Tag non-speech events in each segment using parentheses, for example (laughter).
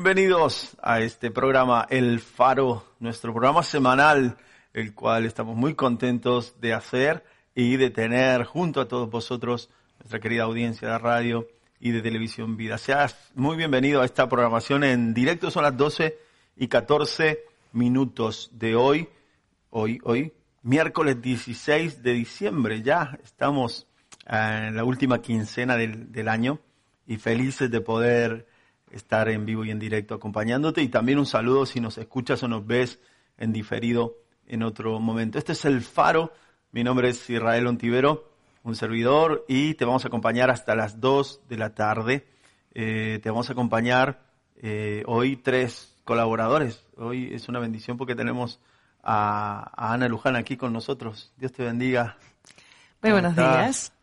Bienvenidos a este programa El Faro, nuestro programa semanal, el cual estamos muy contentos de hacer y de tener junto a todos vosotros, nuestra querida audiencia de radio y de televisión vida. Seas muy bienvenido a esta programación en directo, son las 12 y 14 minutos de hoy, hoy, hoy, miércoles 16 de diciembre, ya estamos en la última quincena del, del año y felices de poder estar en vivo y en directo acompañándote. Y también un saludo si nos escuchas o nos ves en diferido en otro momento. Este es el Faro. Mi nombre es Israel Ontivero, un servidor, y te vamos a acompañar hasta las 2 de la tarde. Eh, te vamos a acompañar eh, hoy tres colaboradores. Hoy es una bendición porque tenemos a, a Ana Luján aquí con nosotros. Dios te bendiga. Muy buenos días.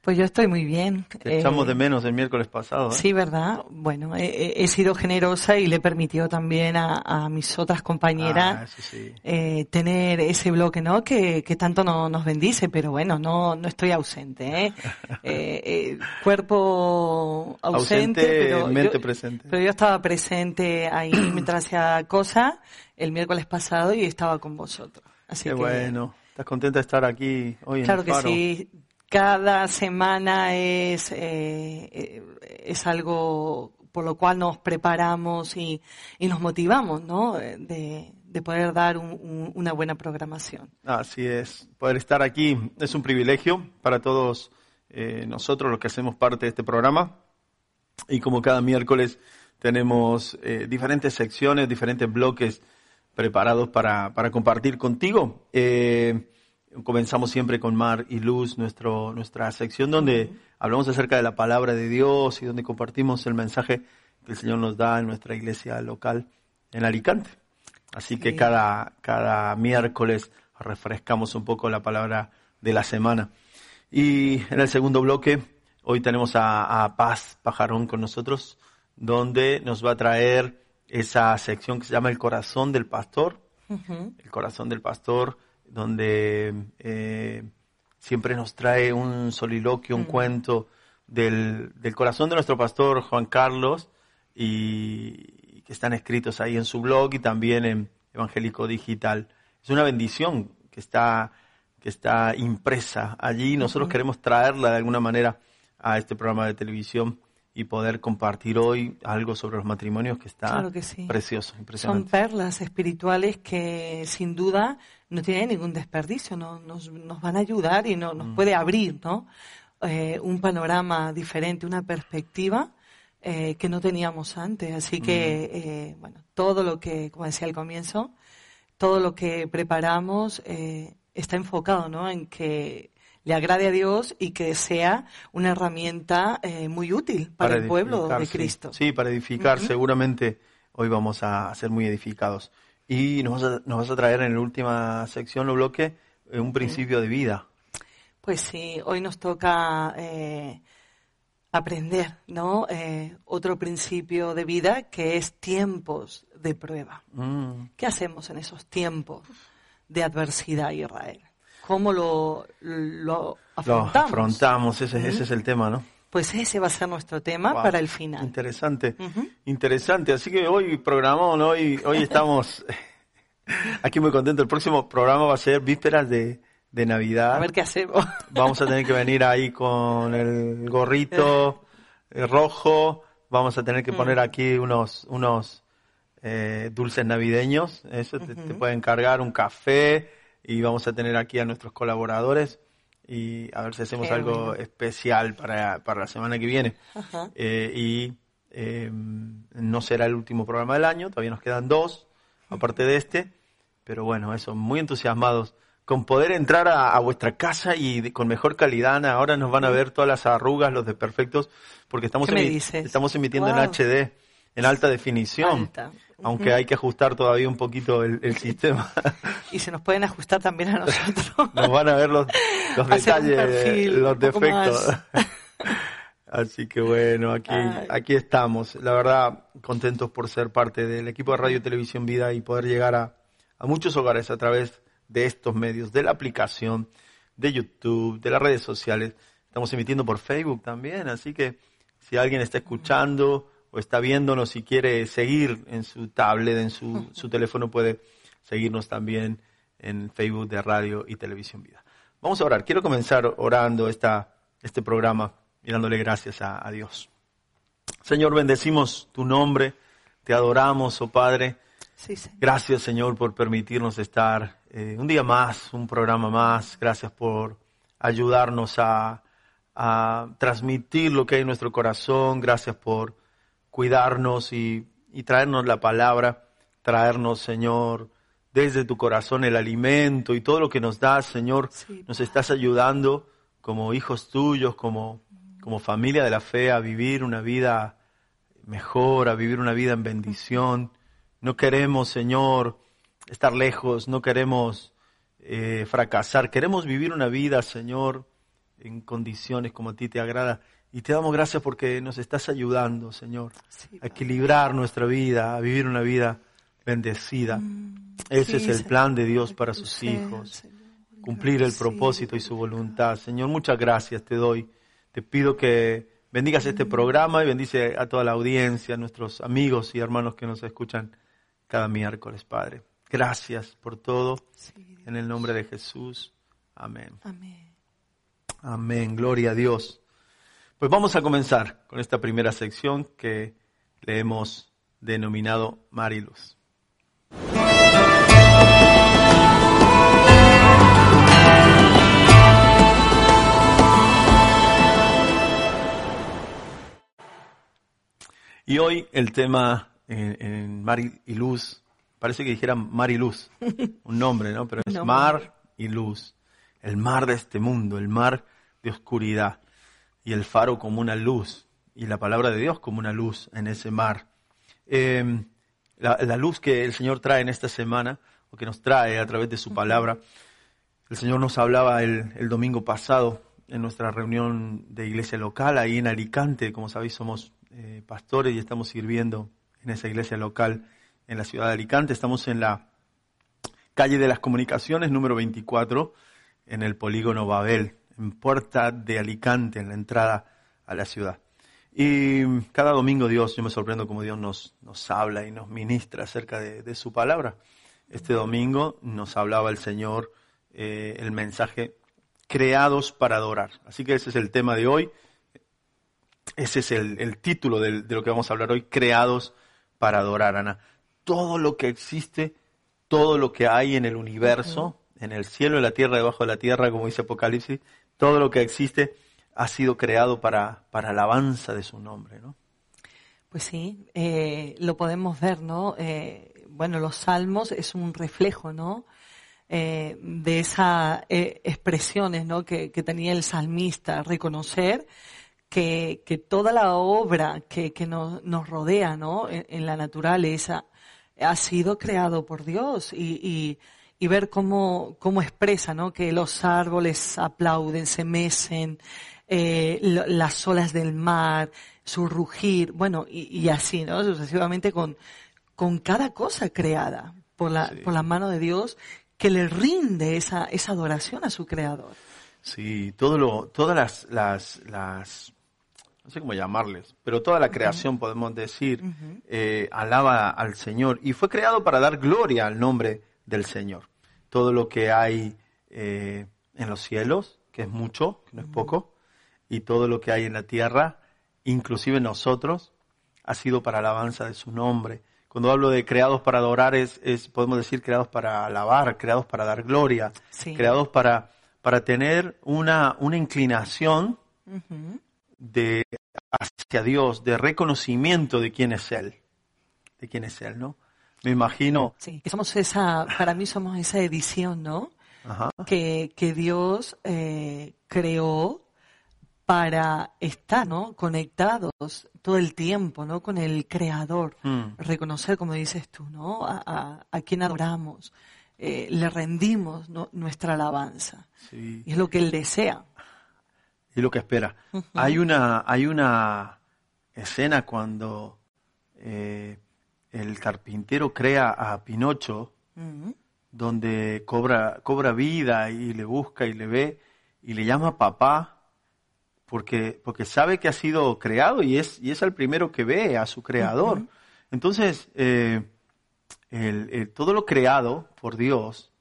Pues yo estoy muy bien. Te echamos de menos el miércoles pasado. ¿eh? Sí, ¿verdad? Bueno, he, he, sido generosa y le he permitido también a, a mis otras compañeras Ah, sí. eh, tener ese bloque, ¿no? Que, que tanto no, nos bendice, pero bueno, no, no estoy ausente, ¿eh? (laughs) Eh, eh, cuerpo ausente, Ausente, pero, mente yo, presente. pero yo estaba presente ahí (clears throat) mientras hacía cosas el miércoles pasado y estaba con vosotros. Así Qué que, bueno. ¿Estás contenta de estar aquí hoy en Claro que sí. Cada semana es, eh, eh, es algo por lo cual nos preparamos y, y nos motivamos, ¿no? De, de poder dar un- un- una buena programación. Así es. Poder estar aquí es un privilegio para todos eh, nosotros los que hacemos parte de este programa. Y como cada miércoles tenemos diferentes secciones, diferentes bloques preparados para, para compartir contigo. Comenzamos siempre con Mar y Luz, nuestro, nuestra sección donde hablamos acerca de la palabra de Dios y donde compartimos el mensaje que el Señor nos da en nuestra iglesia local en Alicante. Así que cada, cada miércoles refrescamos un poco la palabra de la semana. Y en el segundo bloque, hoy tenemos a, a Paz Pajarón con nosotros, donde nos va a traer esa sección que se llama El corazón del pastor. El corazón del pastor, donde eh, siempre nos trae un soliloquio, un cuento del, del corazón de nuestro pastor Juan Carlos, y, que están escritos ahí en su blog y también en Evangélico Digital. Es una bendición que está, que está impresa allí. Nosotros queremos traerla de alguna manera a este programa de televisión y poder compartir hoy algo sobre los matrimonios que está Claro que sí. precioso, Son impresionante. perlas espirituales que sin duda no tienen ningún desperdicio, no, nos, nos van a ayudar y no, Mm. nos puede abrir ¿no? Eh, un panorama diferente, una perspectiva eh, que no teníamos antes. Así que, Mm. eh, bueno, todo lo que, como decía al comienzo, todo lo que preparamos eh, está enfocado ¿no? en que le agrade a Dios y que sea una herramienta eh, muy útil para, el pueblo de. Cristo. Sí, para edificar. Seguramente hoy vamos a ser muy edificados. Y nos vas a, nos vas a traer en la última sección o bloque eh, un principio de vida. Pues sí, hoy nos toca eh, aprender, ¿no? Eh, otro principio de vida que es tiempos de prueba. Mm, ¿Qué hacemos en esos tiempos de adversidad, Israel? ¿Cómo lo, lo Lo afrontamos? afrontamos, ese, ese es el tema, ¿no? Pues ese va a ser nuestro tema Wow, para el final. Interesante, interesante. Así que hoy programamos, ¿no? hoy, hoy estamos (laughs) aquí muy contentos. El próximo programa va a ser vísperas de, de Navidad. A ver qué hacemos. (laughs) Vamos a tener que venir ahí con el gorrito rojo. Vamos a tener que poner aquí unos, unos eh, dulces navideños. Eso te, te pueden cargar un café y vamos a tener aquí a nuestros colaboradores y a ver si hacemos Qué algo bueno. especial para, para la semana que viene. Ajá. Eh, y eh, no será el último programa del año, todavía nos quedan dos, aparte de este. Pero bueno, eso, muy entusiasmados con poder entrar a, a vuestra casa y de- con mejor calidad. Ahora nos van a ver todas las arrugas, los desperfectos, porque estamos, estamos emitiendo en Wow. HD, en alta definición. Alta. Aunque hay que ajustar todavía un poquito el, el sistema. (laughs) Y se nos pueden ajustar también a nosotros. (laughs) Nos van a ver los, los detalles, perfil los defectos. (laughs) Así que bueno, aquí, Ay. aquí estamos. La verdad, contentos por ser parte del equipo de Radio Televisión Vida y poder llegar a, a muchos hogares a través de estos medios, de la aplicación, de YouTube, de las redes sociales. Estamos emitiendo por Facebook también, así que si alguien está escuchando o está viéndonos y quiere seguir en su tablet, en su, su teléfono, puede seguirnos también en Facebook de Radio y Televisión Vida. Vamos a orar. Quiero comenzar orando esta, este programa y dándole gracias a, a Dios. Señor, bendecimos tu nombre, te adoramos, oh Padre. Sí, Señor. Gracias, Señor, por permitirnos estar eh, un día más, un programa más. Gracias por ayudarnos a, a transmitir lo que hay en nuestro corazón. Gracias por cuidarnos y, y traernos la palabra, traernos, Señor, desde tu corazón el alimento y todo lo que nos das, Señor. Sí, Nos estás ayudando como hijos tuyos, como, como familia de la fe, a vivir una vida mejor, a vivir una vida en bendición. No queremos, Señor, estar lejos, no queremos eh, fracasar, queremos vivir una vida, Señor, en condiciones como a ti te agrada. Y te damos gracias porque nos estás ayudando, Señor, Sí, a equilibrar nuestra vida, a vivir una vida bendecida. Ese Sí, es el Señor, plan de Dios para sus hijos Señor. cumplir el propósito y su voluntad. Señor, muchas gracias te doy. Te pido que bendigas este programa y bendice a toda la audiencia, a nuestros amigos y hermanos que nos escuchan cada miércoles, Padre. Gracias por todo. Sí. En el nombre de Jesús. Amén. Amén. Amén. Gloria a Dios. Pues vamos a comenzar con esta primera sección que le hemos denominado Mariluz. Y hoy el tema en, en Mar y Luz, parece que dijera Mar y Luz, un nombre, ¿no? Pero es (laughs) No. Mar y Luz, el mar de este mundo, el mar de oscuridad, y el faro como una luz, y la palabra de Dios como una luz en ese mar. Eh, la, la luz que el Señor trae en esta semana, o que nos trae a través de su palabra, el Señor nos hablaba el, el domingo pasado en nuestra reunión de iglesia local, ahí en Alicante, como sabéis somos eh, pastores y estamos sirviendo en esa iglesia local en la ciudad de Alicante. Estamos en la calle de las comunicaciones número 24, en el polígono Babel, en Puerta de Alicante, en la entrada a la ciudad. Y cada domingo Dios, yo me sorprendo como Dios nos, nos habla y nos ministra acerca de, de su palabra. Este domingo nos hablaba el Señor eh, el mensaje creados para adorar. Así que ese es el tema de hoy. Ese es el, el título del- de lo que vamos a hablar hoy, creados para adorar, Ana. Todo lo que existe, todo lo que hay en el universo, en el cielo, en la tierra, debajo de la tierra, como dice Apocalipsis, todo lo que existe ha sido creado para, para alabanza de su nombre, ¿no? Pues sí, eh, lo podemos ver, ¿no? Eh, bueno, los salmos es un reflejo, ¿no? Eh, de esas expresiones, ¿no? Que, tenía el salmista, reconocer que, que toda la obra que, que nos, nos rodea, ¿no? En, la naturaleza ha sido creado por Dios y, y ver cómo, cómo expresa, ¿no? Que los árboles aplauden, se mecen, eh, las olas del mar, su rugir, bueno, y, y así, ¿no? Sucesivamente con, con cada cosa creada por la, Sí. por la mano de Dios que le rinde esa, esa adoración a su creador. Sí, todo lo, todas las, las, las, no sé cómo llamarles, pero toda la creación, podemos decir, eh, alaba al Señor y fue creado para dar gloria al nombre del Señor. Todo lo que hay eh, en los cielos, que es mucho, que no es poco, y todo lo que hay en la tierra, inclusive nosotros, ha sido para alabanza de su nombre. Cuando hablo de creados para adorar, es, es podemos decir creados para alabar, creados para dar gloria, Sí. creados para, para tener una, una inclinación de hacia Dios, de reconocimiento de quién es Él, de quién es Él, ¿no? Me imagino, Sí, que somos esa, para mí somos esa edición, ¿no? ajá, que, que Dios eh, creó para estar, ¿no? Conectados todo el tiempo, ¿no? Con el Creador. Mm. Reconocer, como dices tú, ¿no? A, a, a quien adoramos. Eh, le rendimos ¿no? nuestra alabanza. sí, Y es lo que Él desea. y lo que espera. Hay una, hay una escena cuando eh, el carpintero crea a Pinocho, donde cobra, cobra vida y le busca y le ve y le llama papá porque, porque sabe que ha sido creado y es, y es el primero que ve a su creador. Entonces, eh, el, todo lo creado por Dios,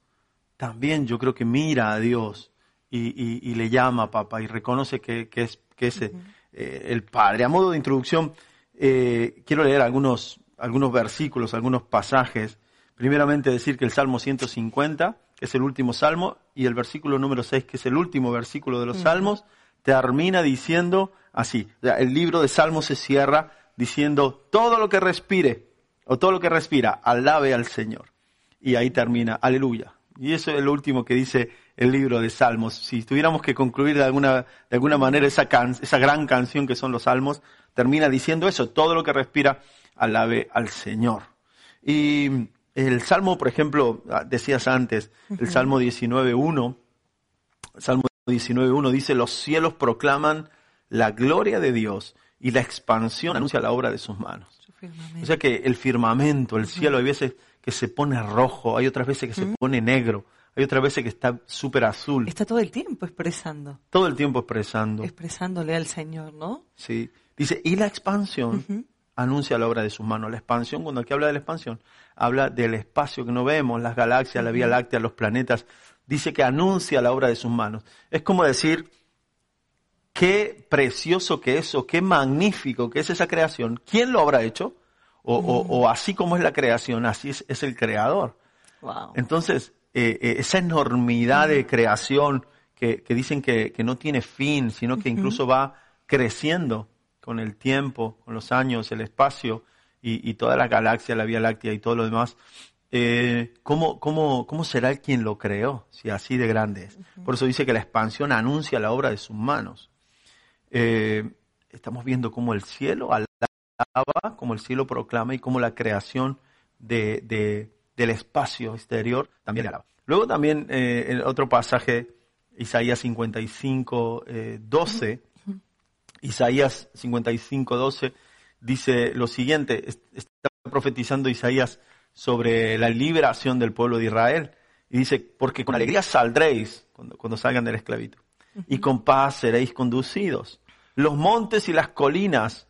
también yo creo que mira a Dios y, le llama a papá y reconoce que, es, que es eh, el Padre. A modo de introducción, eh, quiero leer algunos, algunos versículos, algunos pasajes. Primeramente decir que el Salmo 150, que es el último salmo, y el versículo número 6, que es el último versículo de los salmos, termina diciendo así. el libro de Salmos se cierra diciendo, todo lo que respire, o todo lo que respira, alabe al Señor. Y ahí termina, aleluya. Y eso es lo último que dice el libro de Salmos. Si tuviéramos que concluir de alguna, de alguna manera esa, esa gran canción que son los Salmos, termina diciendo eso, todo lo que respira, alabe al Señor. Y el Salmo, por ejemplo, ah, decías antes, el Salmo 19.1, Salmo 19.1 dice, los cielos proclaman la gloria de Dios y la expansión anuncia la obra de sus manos. O sea que el firmamento, el cielo, hay veces que se pone rojo, hay otras veces que se pone negro, hay otras veces que está súper azul. Está todo el tiempo expresando. Todo el tiempo expresando. Expresándole al Señor, ¿no? Sí. Dice, y la expansión anuncia la obra de sus manos. La expansión, cuando aquí habla de la expansión, habla del espacio que no vemos, las galaxias, la Vía Láctea, los planetas. Dice que anuncia la obra de sus manos. Es como decir, qué precioso que es o qué magnífico que es esa creación. ¿Quién lo habrá hecho? O, así como es la creación, así es, el creador. Entonces, eh, eh, esa enormidad de creación que, dicen que, no tiene fin, sino que incluso va creciendo con el tiempo, con los años, el espacio y, toda la galaxia, la Vía Láctea y todo lo demás. Eh, ¿cómo, cómo, cómo será el quien lo creó, si así de grande es? Por eso dice que la expansión anuncia la obra de sus manos. estamos viendo cómo el cielo alaba, cómo el cielo proclama y cómo la creación de, del espacio exterior también alaba. Luego también eh, en otro pasaje, Isaías 55, 12, Isaías 55, 12, dice lo siguiente, está profetizando Isaías sobre la liberación del pueblo de Israel, y dice, porque con alegría saldréis cuando, cuando salgan de la esclavitud, y con paz seréis conducidos. Los montes y las colinas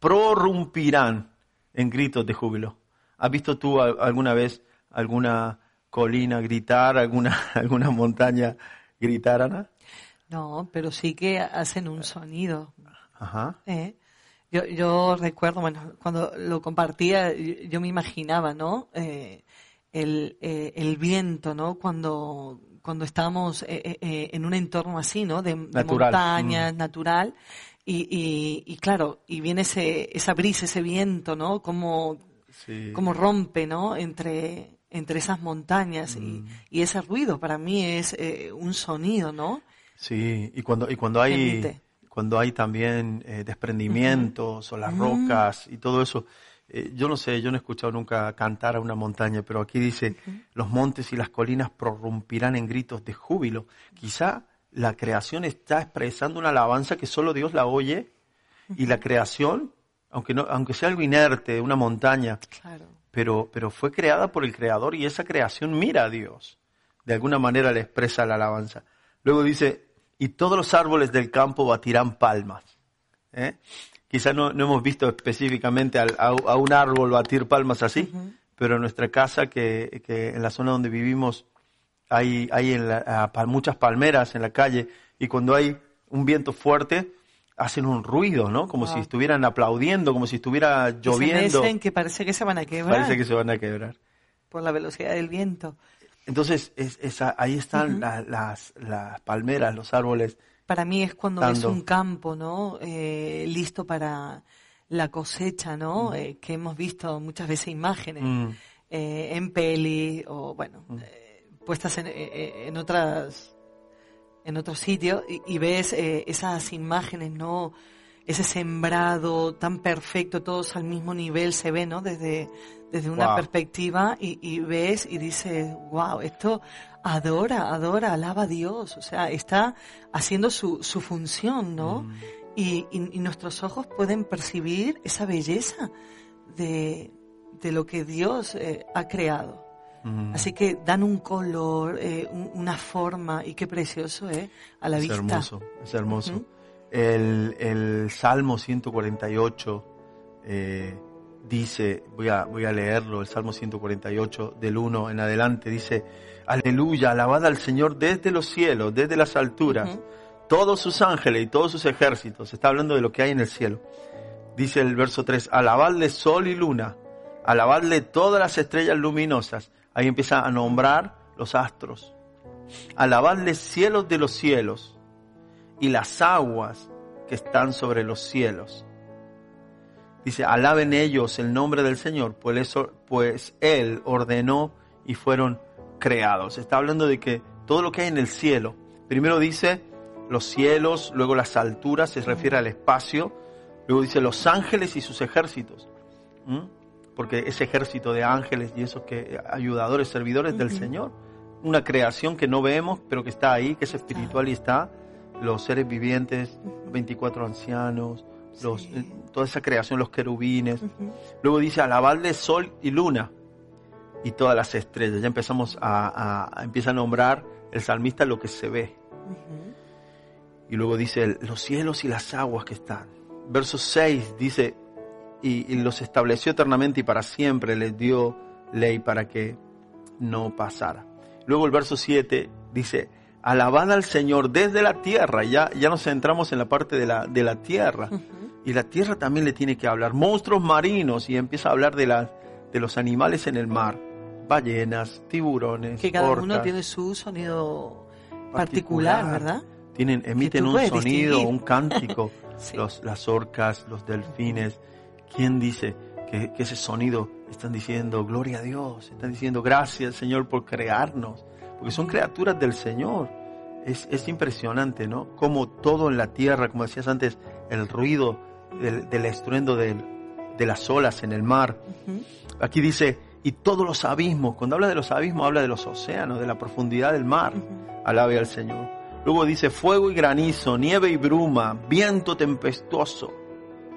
prorrumpirán en gritos de júbilo. ¿Has visto tú alguna vez alguna colina gritar, alguna, (laughs) alguna montaña gritar, Ana? No, pero sí que hacen un sonido. Ajá. ¿Eh? Yo, yo recuerdo, bueno, cuando lo compartía, yo, me imaginaba, ¿no? Eh, el, eh, el, viento, ¿no? Cuando, cuando estamos en un entorno así, ¿no? De, montañas, mm. natural. Y, y, y, claro, y viene ese, esa brisa, ese viento, ¿no? Como, como rompe, ¿no? Entre, entre esas montañas y, mm. y, ese ruido para mí es eh, un sonido, ¿no? Sí, y cuando, y cuando hay, cuando hay también eh, desprendimientos o las rocas y todo eso, eh, yo no sé, yo no he escuchado nunca cantar a una montaña, pero aquí dice, los montes y las colinas prorrumpirán en gritos de júbilo. Quizá la creación está expresando una alabanza que solo Dios la oye y la creación, aunque, no, aunque sea algo inerte, una montaña, claro pero, pero fue creada por el Creador y esa creación mira a Dios. De alguna manera le expresa la alabanza. Luego dice, y todos los árboles del campo batirán palmas. ¿Eh? Quizá no, no, hemos visto específicamente a, un árbol batir palmas así, pero en nuestra casa, que, que, en la zona donde vivimos, hay, hay en muchas palmeras en la calle, y cuando hay un viento fuerte, hacen un ruido, ¿no? Como si estuvieran aplaudiendo, como si estuviera lloviendo. Se que parece que se van a quebrar. Parece que se van a quebrar. Por la velocidad del viento. Entonces, es, ahí están las, las palmeras, los árboles. Para mí es cuando es un campo, ¿no? Eh, listo para la cosecha, ¿no? Eh, que hemos visto muchas veces imágenes mm. eh, en peli o, bueno, mm. puestas en, en otras en otro sitio y, ves eh, esas imágenes, ¿no? Ese sembrado tan perfecto, todos al mismo nivel se ve, ¿no? Desde, desde una perspectiva y, ves y dices, wow, esto adora, adora, alaba a Dios, o sea, está haciendo su, su función, ¿no? Mm. Y, y, nuestros ojos pueden percibir esa belleza de, de lo que Dios eh, ha creado. Así que dan un color, eh, una forma, y qué precioso, ¿eh? A la es vista. Hermoso, es hermoso. el, el Salmo 148 eh, dice, voy a, voy a leerlo, el Salmo 148 del 1 en adelante, dice, aleluya, alabad al Señor desde los cielos, desde las alturas, todos sus ángeles y todos sus ejércitos, está hablando de lo que hay en el cielo. Dice el verso 3, alabadle sol y luna, alabadle todas las estrellas luminosas. Ahí empieza a nombrar los astros. Alabadle cielos de los cielos y las aguas que están sobre los cielos. Dice, alaben ellos el nombre del Señor, pues, pues Él ordenó y fueron creados. Está hablando de que todo lo que hay en el cielo, primero dice los cielos, luego las alturas, se refiere al espacio, luego dice los ángeles y sus ejércitos, porque ese ejército de ángeles y esos que ayudadores, servidores del Señor, una creación que no vemos, pero que está ahí, que es espiritual y está, los seres vivientes, 24 ancianos, los, eh, toda esa creación, los querubines. Luego dice alabarle sol y luna y todas las estrellas. Ya empezamos a, a, empieza a nombrar el salmista lo que se ve. Y luego dice los cielos y las aguas que están. Verso 6 dice, y, y, los estableció eternamente y para siempre les dio ley para que no pasara. Luego el verso 7 dice, alabad al Señor desde la tierra. Ya, ya nos centramos en la parte de la, de la tierra. Y la tierra también le tiene que hablar. Monstruos marinos y empieza a hablar de, la, de los animales en el mar. Ballenas, tiburones. Que cada uno tiene su sonido particular, ¿verdad? Tienen, emiten un sonido, un cántico. (laughs) los, las orcas, los delfines. ¿Quién dice que, que ese sonido están diciendo gloria a Dios? Están diciendo gracias Señor por crearnos. Porque son criaturas del Señor. Es, es impresionante, ¿no? Como todo en la tierra, como decías antes, el ruido del, estruendo de, las olas en el mar. Aquí dice, y todos los abismos, cuando habla de los abismos habla de los océanos, de la profundidad del mar. Alabe al Señor. Luego dice, fuego y granizo, nieve y bruma, viento tempestuoso,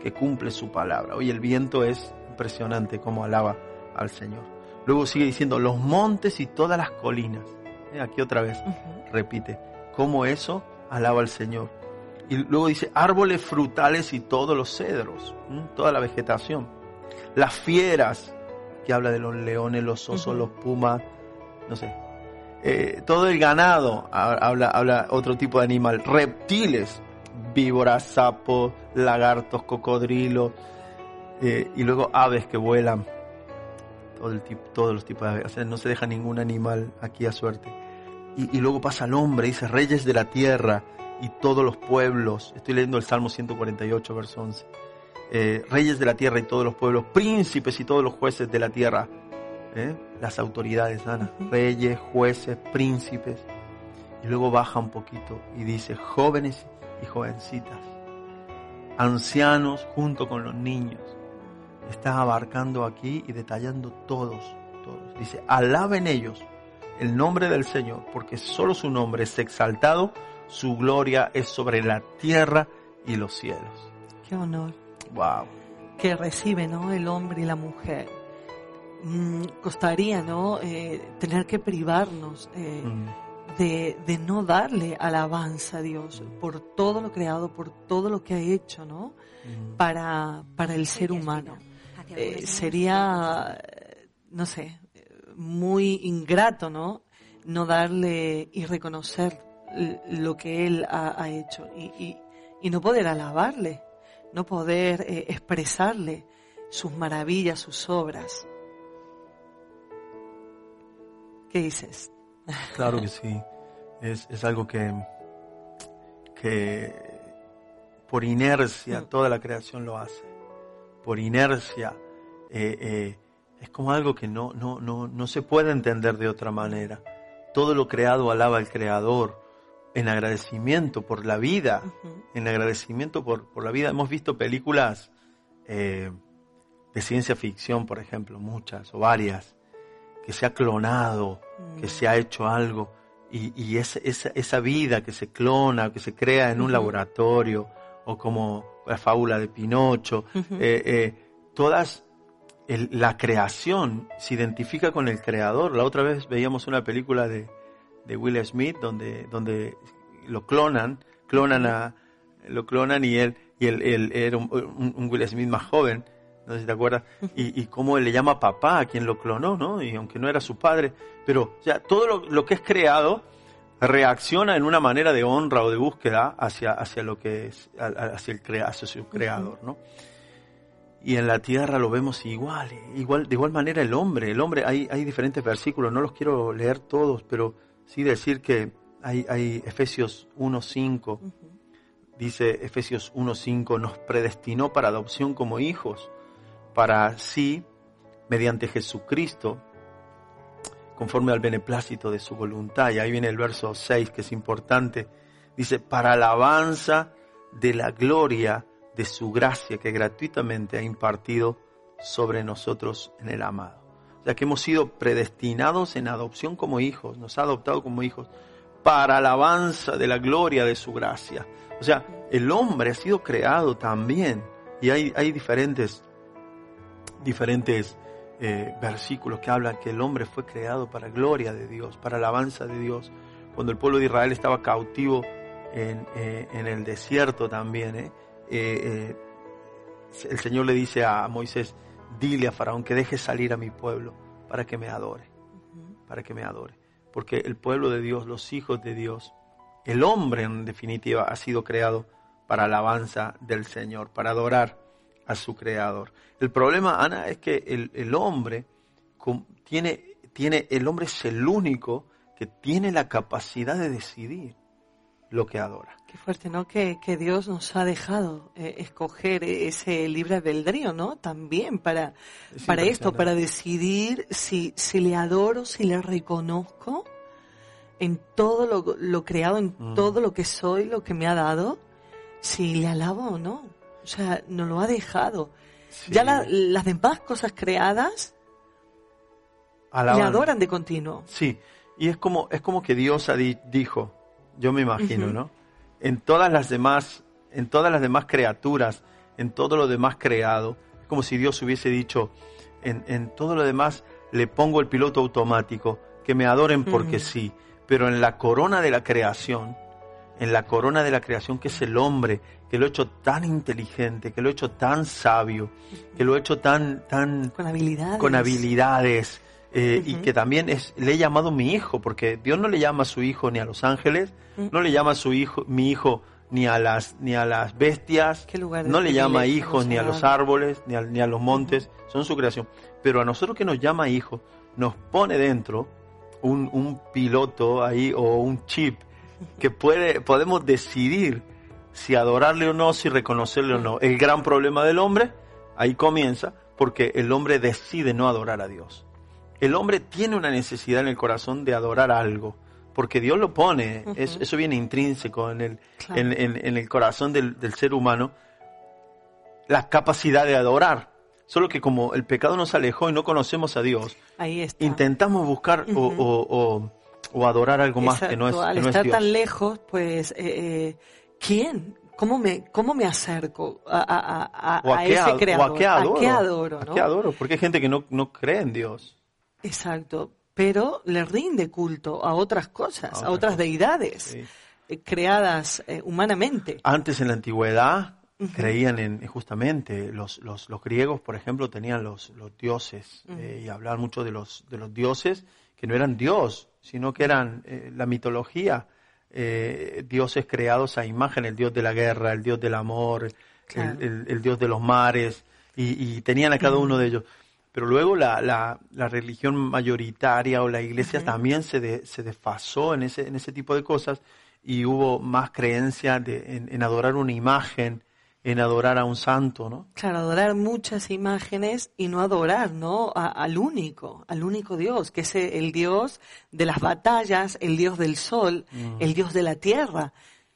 que cumple su palabra. Hoy el viento es impresionante como alaba al Señor. Luego sigue diciendo, los montes y todas las colinas. Eh, aquí otra vez, repite, cómo eso alaba al Señor. Y luego dice árboles frutales y todos los cedros, toda la vegetación. Las fieras, que habla de los leones, los osos, los pumas, no sé. Eh, todo el ganado, habla, habla otro tipo de animal. Reptiles, víboras, sapos, lagartos, cocodrilos. Eh, y luego aves que vuelan. Todo el tipo, todos los tipos de aves. O sea, no se deja ningún animal aquí a suerte. Y, y luego pasa el hombre, dice reyes de la tierra y todos los pueblos. Estoy leyendo el Salmo 148, verso 11. Eh, reyes de la tierra y todos los pueblos, príncipes y todos los jueces de la tierra. ¿eh? Las autoridades, Ana. Reyes, jueces, príncipes. Y luego baja un poquito y dice jóvenes y jovencitas. Ancianos junto con los niños. Está abarcando aquí y detallando todos, todos. Dice, alaben ellos el nombre del Señor, porque solo su nombre es exaltado su gloria es sobre la tierra y los cielos. Qué honor. Wow. Que recibe, ¿no? El hombre y la mujer. Mm, costaría, ¿no? Eh, tener que privarnos eh, mm. de, de, no darle alabanza a Dios por todo lo creado, por todo lo que ha hecho, ¿no? Mm. Para, para el ser humano. Eh, sería, no sé, muy ingrato, ¿no? No darle y reconocer lo que Él ha, hecho y, y, no poder alabarle, no poder eh, expresarle sus maravillas, sus obras. ¿Qué dices? Claro que sí, es, es algo que, que por inercia mm. toda la creación lo hace, por inercia. Eh, eh, es como algo que no, no, no, no se puede entender de otra manera. Todo lo creado alaba al Creador en agradecimiento por la vida, en agradecimiento por, por, la vida. Hemos visto películas eh, de ciencia ficción, por ejemplo, muchas o varias, que se ha clonado, que mm. se ha hecho algo, y, y esa, esa, vida que se clona, que se crea en un laboratorio, o como la fábula de Pinocho, eh, eh, todas la creación se identifica con el creador. La otra vez veíamos una película de, de Will Smith, donde, donde lo clonan, clonan a, lo clonan y él, y él, él era un, un, Will Smith más joven, no sé si te acuerdas, y, y cómo él le llama papá a quien lo clonó, ¿no? Y aunque no era su padre, pero todo lo, lo, que es creado reacciona en una manera de honra o de búsqueda hacia, hacia lo que es, hacia, el, hacia su creador, ¿no? Y en la tierra lo vemos igual, igual, de igual manera el hombre, el hombre, hay, hay diferentes versículos, no los quiero leer todos, pero sí decir que hay, hay Efesios 1.5, dice Efesios 1.5, nos predestinó para adopción como hijos, para sí, mediante Jesucristo, conforme al beneplácito de su voluntad. Y ahí viene el verso 6, que es importante. Dice, para alabanza de la gloria de su gracia que gratuitamente ha impartido sobre nosotros en el amado. O sea que hemos sido predestinados en adopción como hijos, nos ha adoptado como hijos, para alabanza de la gloria de su gracia. O sea, el hombre ha sido creado también. Y hay, hay diferentes, diferentes eh, versículos que hablan que el hombre fue creado para gloria de Dios, para alabanza de Dios. Cuando el pueblo de Israel estaba cautivo en, eh, en el desierto también, ¿eh? El Señor le dice a Moisés, dile a Faraón que deje salir a mi pueblo para que me adore, para que me adore. Porque el pueblo de Dios, los hijos de Dios, el hombre en definitiva ha sido creado para alabanza del Señor, para adorar a su creador. El problema, Ana, es que el, hombre tiene, tiene, el hombre es el único que tiene la capacidad de decidir lo que adora. Qué fuerte, ¿no? Que, Dios nos ha dejado eh, escoger ese libre albedrío, ¿no? También para, para esto, para decidir si, si le adoro, si le reconozco en todo lo, lo creado, en mm. todo lo que soy, lo que me ha dado, si le alabo o no. O sea, nos lo ha dejado. Ya las demás cosas creadas le adoran de continuo. Sí, y es como, es como que Dios dijo, yo me imagino, ¿no? En todas las demás, en todas las demás criaturas, en todo lo demás creado, es como si Dios hubiese dicho, en, en todo lo demás le pongo el piloto automático, que me adoren porque sí, pero en la corona de la creación, en la corona de la creación que es el hombre, que lo he hecho tan inteligente, que lo he hecho tan sabio, que lo he hecho tan, tan con habilidades, con habilidades eh, y que también es, le he llamado mi hijo, porque Dios no le llama a su hijo ni a los ángeles, no le llama a su hijo, mi hijo ni a las, ni a las bestias, no le llama hijos ni a los árboles, ni a, ni a los montes, son su creación. Pero a nosotros que nos llama hijo, nos pone dentro un, un piloto ahí o un chip que puede, podemos decidir si adorarle o no, si reconocerle o no. El gran problema del hombre ahí comienza porque el hombre decide no adorar a Dios. El hombre tiene una necesidad en el corazón de adorar algo, porque Dios lo pone, eso viene intrínseco en el, en, el corazón del, ser humano, la capacidad de adorar. Solo que como el pecado nos alejó y no conocemos a Dios, intentamos buscar o o adorar algo más que no es, al estar tan lejos, pues, eh, eh, ¿quién? ¿Cómo me, cómo me acerco a, a, ese creador? ¿A qué adoro? ¿A qué adoro? Porque hay gente que no, no cree en Dios. Exacto, pero le rinde culto a otras cosas, a, otras deidades eh, creadas humanamente. Antes en la antigüedad creían en justamente los, los, los, griegos, por ejemplo, tenían los, los dioses y hablaban mucho de los, de los dioses que no eran Dios, sino que eran eh, la mitología, eh, dioses creados a imagen, el dios de la guerra, el dios del amor, el, dios de los mares, y, tenían a cada uno de ellos. Pero luego la, la, la religión mayoritaria o la iglesia también se, se desfasó en ese, en ese tipo de cosas y hubo más creencia de, en, en adorar una imagen, en adorar a un santo, ¿no? Claro, adorar muchas imágenes y no adorar, ¿no? al único, al único Dios, que es el Dios de las batallas, el Dios del sol, mm. el Dios de la tierra.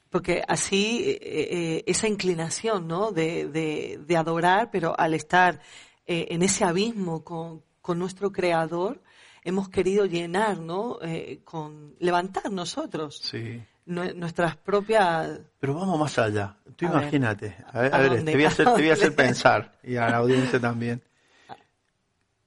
Porque así eh, eh, esa inclinación, ¿no? De, de, adorar, pero al estar eh, en ese abismo con, con, nuestro Creador, hemos querido llenar, ¿no? con levantar nosotros. Sí nuestras propias... Pero vamos más allá. Tú imagínate. a ver, a, ver te, voy a hacer, te voy a hacer pensar, y a la audiencia también.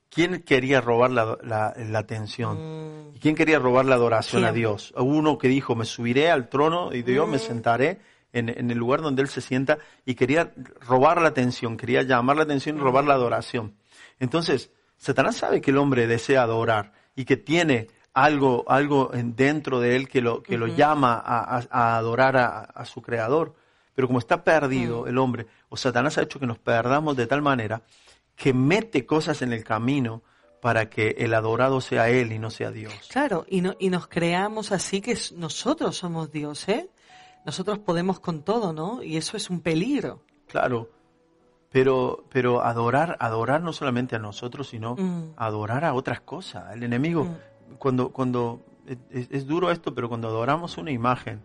¿Quién quería robar la, la, atención? Mm. ¿Quién quería robar la adoración a Dios? Uno que dijo, me subiré al trono y Dios me mm. sentaré en, en, el lugar donde él se sienta y quería robar la atención, quería llamar la atención y robar la adoración. Entonces, Satanás sabe que el hombre desea adorar y que tiene algo, algo dentro de él que lo, que lo llama a, adorar a, su creador. Pero como está perdido el hombre, o Satanás ha hecho que nos perdamos de tal manera que mete cosas en el camino para que el adorado sea Él y no sea Dios. Claro, y, no, y nos creamos así que nosotros somos Dios, ¿eh? Nosotros podemos con todo, ¿no? Y eso es un peligro. Claro, pero, pero adorar, adorar no solamente a nosotros, sino mm. adorar a otras cosas. El enemigo, mm cuando, cuando es, duro esto, pero cuando adoramos una imagen,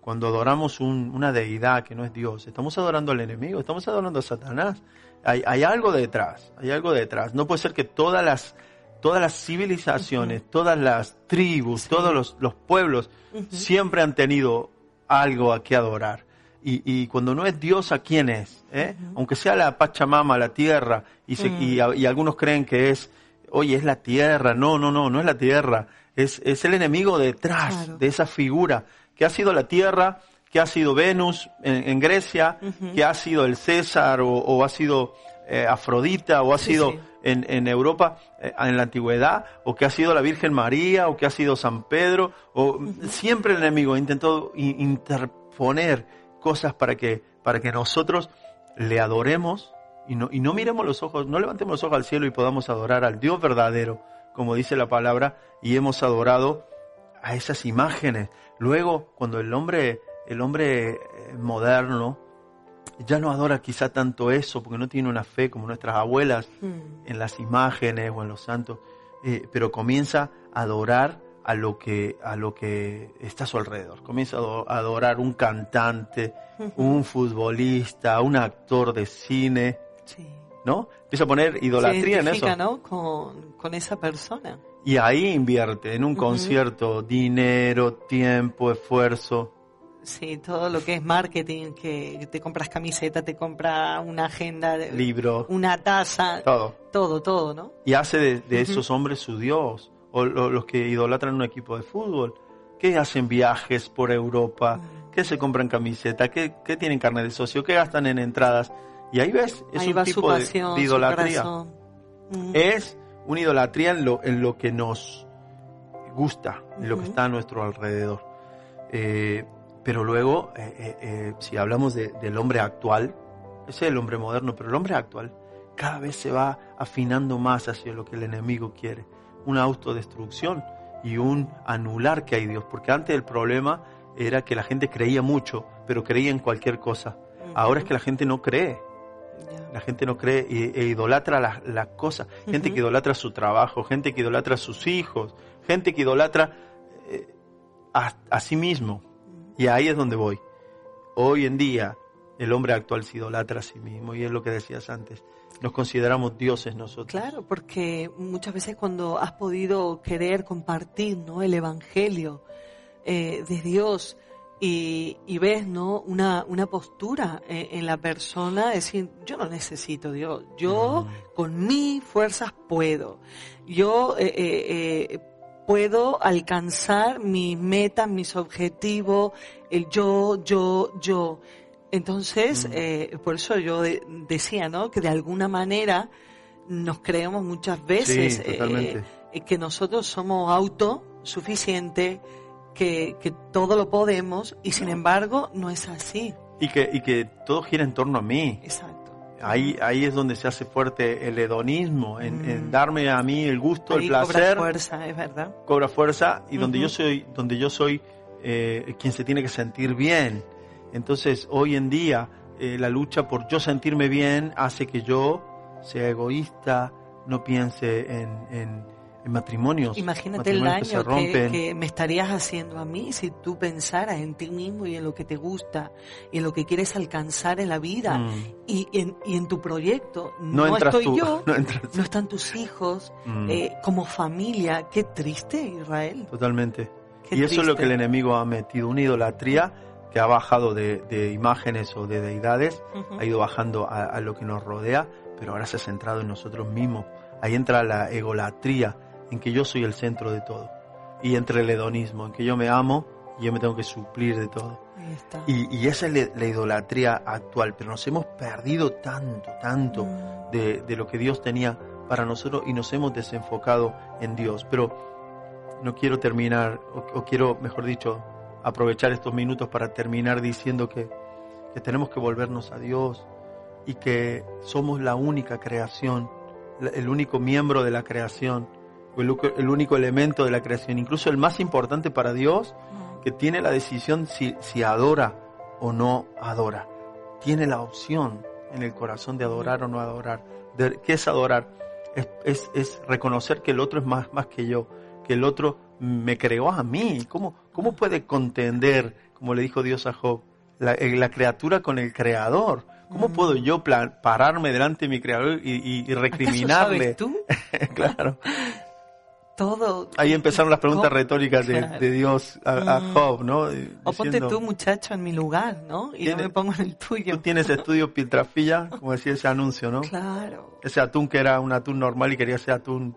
cuando adoramos una deidad que no es Dios, estamos adorando al enemigo, estamos adorando a Satanás. Hay, hay algo detrás, hay algo detrás. No puede ser que todas las, todas las civilizaciones, todas las tribus, todos los, los pueblos siempre han tenido algo a que adorar. Y, y, cuando no es Dios, ¿a quién es? ¿Eh? Aunque sea la Pachamama, la tierra, y, y, y, algunos creen que es oye, es la tierra. No, no, no, no es la tierra. Es, es el enemigo detrás de esa figura, que ha sido la tierra, que ha sido Venus en, Grecia, que ha sido el César o, ha sido eh, Afrodita o ha sido En, en, Europa eh, en la antigüedad o que ha sido la Virgen María o que ha sido San Pedro o siempre el enemigo ha intentado interponer cosas para que para que nosotros le adoremos y no, y no miremos los ojos, no levantemos los ojos al cielo y podamos adorar al Dios verdadero, como dice la palabra, y hemos adorado a esas imágenes. Luego, cuando el hombre, el hombre eh, moderno ya no adora quizá tanto eso, porque no tiene una fe como nuestras abuelas hmm. en las imágenes o en los santos, eh, pero comienza a adorar a lo que a lo que está a su alrededor. Comienza a adorar un cantante, un futbolista, un actor de cine, ¿No? Empieza a poner idolatría en eso. ¿no? Con, esa persona. Y ahí invierte en un concierto dinero, tiempo, esfuerzo. Sí, todo lo que es marketing, que te compras camiseta, te compras una agenda, libro, una taza, todo, todo, todo, ¿no? Y hace de, esos hombres su Dios, o los que idolatran un equipo de fútbol, que hacen viajes por Europa, que se compran camiseta, que, que tienen carne de socio, que gastan en entradas y ahí ves, es un tipo de, idolatría. Mm. Es una idolatría en lo, en lo que nos gusta, en lo que está a nuestro alrededor. Eh, pero luego, eh, eh, si hablamos del hombre actual, ese es el hombre moderno, pero el hombre actual cada vez se va afinando más hacia lo que el enemigo quiere. Una autodestrucción y un anular que hay Dios. Porque antes el problema era que la gente creía mucho, pero creía en cualquier cosa. Ahora es que la gente no cree. La gente no cree e, idolatra las, cosas. Gente que idolatra su trabajo, gente que idolatra a sus hijos, gente que idolatra eh, a, sí mismo. Y ahí es donde voy. Hoy en día el hombre actual se idolatra a sí mismo y es lo que decías antes. Nos consideramos dioses nosotros. Claro, porque muchas veces cuando has podido querer compartir ¿no? el Evangelio eh, de Dios, y, ves, ¿no? Una, una postura en, la persona, decir, yo no necesito Dios, yo con mis fuerzas puedo, yo eh, eh, eh, puedo alcanzar mis metas, mis objetivos, el yo, yo, yo. Entonces, por eso yo decía, ¿no? Que de alguna manera nos creemos muchas veces que nosotros somos autosuficientes, que, que todo lo podemos y sin embargo no es así. Y que, y que todo gira en torno a mí. Exacto. Ahí, ahí es donde se hace fuerte el hedonismo, en, mm. darme a mí el gusto, el placer. Cobra fuerza, es verdad. Cobra fuerza y donde yo soy, donde yo soy eh, quien se tiene que sentir bien. Entonces, hoy en día, eh, la lucha por yo sentirme bien hace que yo sea egoísta, no piense en en matrimonios. Imagínate el daño que, me estarías haciendo a mí si tú pensaras en ti mismo y en lo que te gusta y en lo que quieres alcanzar en la vida mm. y, en, y, en, tu proyecto. No, estoy yo, (laughs) no, están tus hijos, mm. eh, como familia. Qué triste, Israel. Totalmente. y eso es lo que el enemigo ha metido, una idolatría que ha bajado de, imágenes o de deidades, ha ido bajando a, a lo que nos rodea, pero ahora se ha centrado en nosotros mismos. Ahí entra la egolatría, en que yo soy el centro de todo. Y entre el hedonismo, en que yo me amo y yo me tengo que suplir de todo. Y, esa es la, idolatría actual, pero nos hemos perdido tanto, tanto mm. de, lo que Dios tenía para nosotros y nos hemos desenfocado en Dios. Pero no quiero terminar, o, quiero, mejor dicho, aprovechar estos minutos para terminar diciendo que, que tenemos que volvernos a Dios y que somos la única creación, el único miembro de la creación, el, único elemento de la creación, incluso el más importante para Dios que tiene la decisión si, si adora o no adora. Tiene la opción en el corazón de adorar o no adorar. De, ¿Qué es adorar? Es, es, reconocer que el otro es más, más que yo, que el otro me creó a mí. ¿Cómo, cómo puede contender, como le dijo Dios a Job, la, eh, la criatura con el creador? ¿Cómo puedo yo pararme delante de mi creador y, y, (laughs) recriminarle? tú? (laughs) claro todo. Ahí empezaron las preguntas retóricas de, Dios a, mm. Job, ¿no? o ponte tú, muchacho, en mi lugar, ¿no? Y yo me pongo en el tuyo. Tú tienes estudio piltrafilla, como decía ese anuncio, ¿no? Claro. Ese atún que era un atún normal y quería ser atún,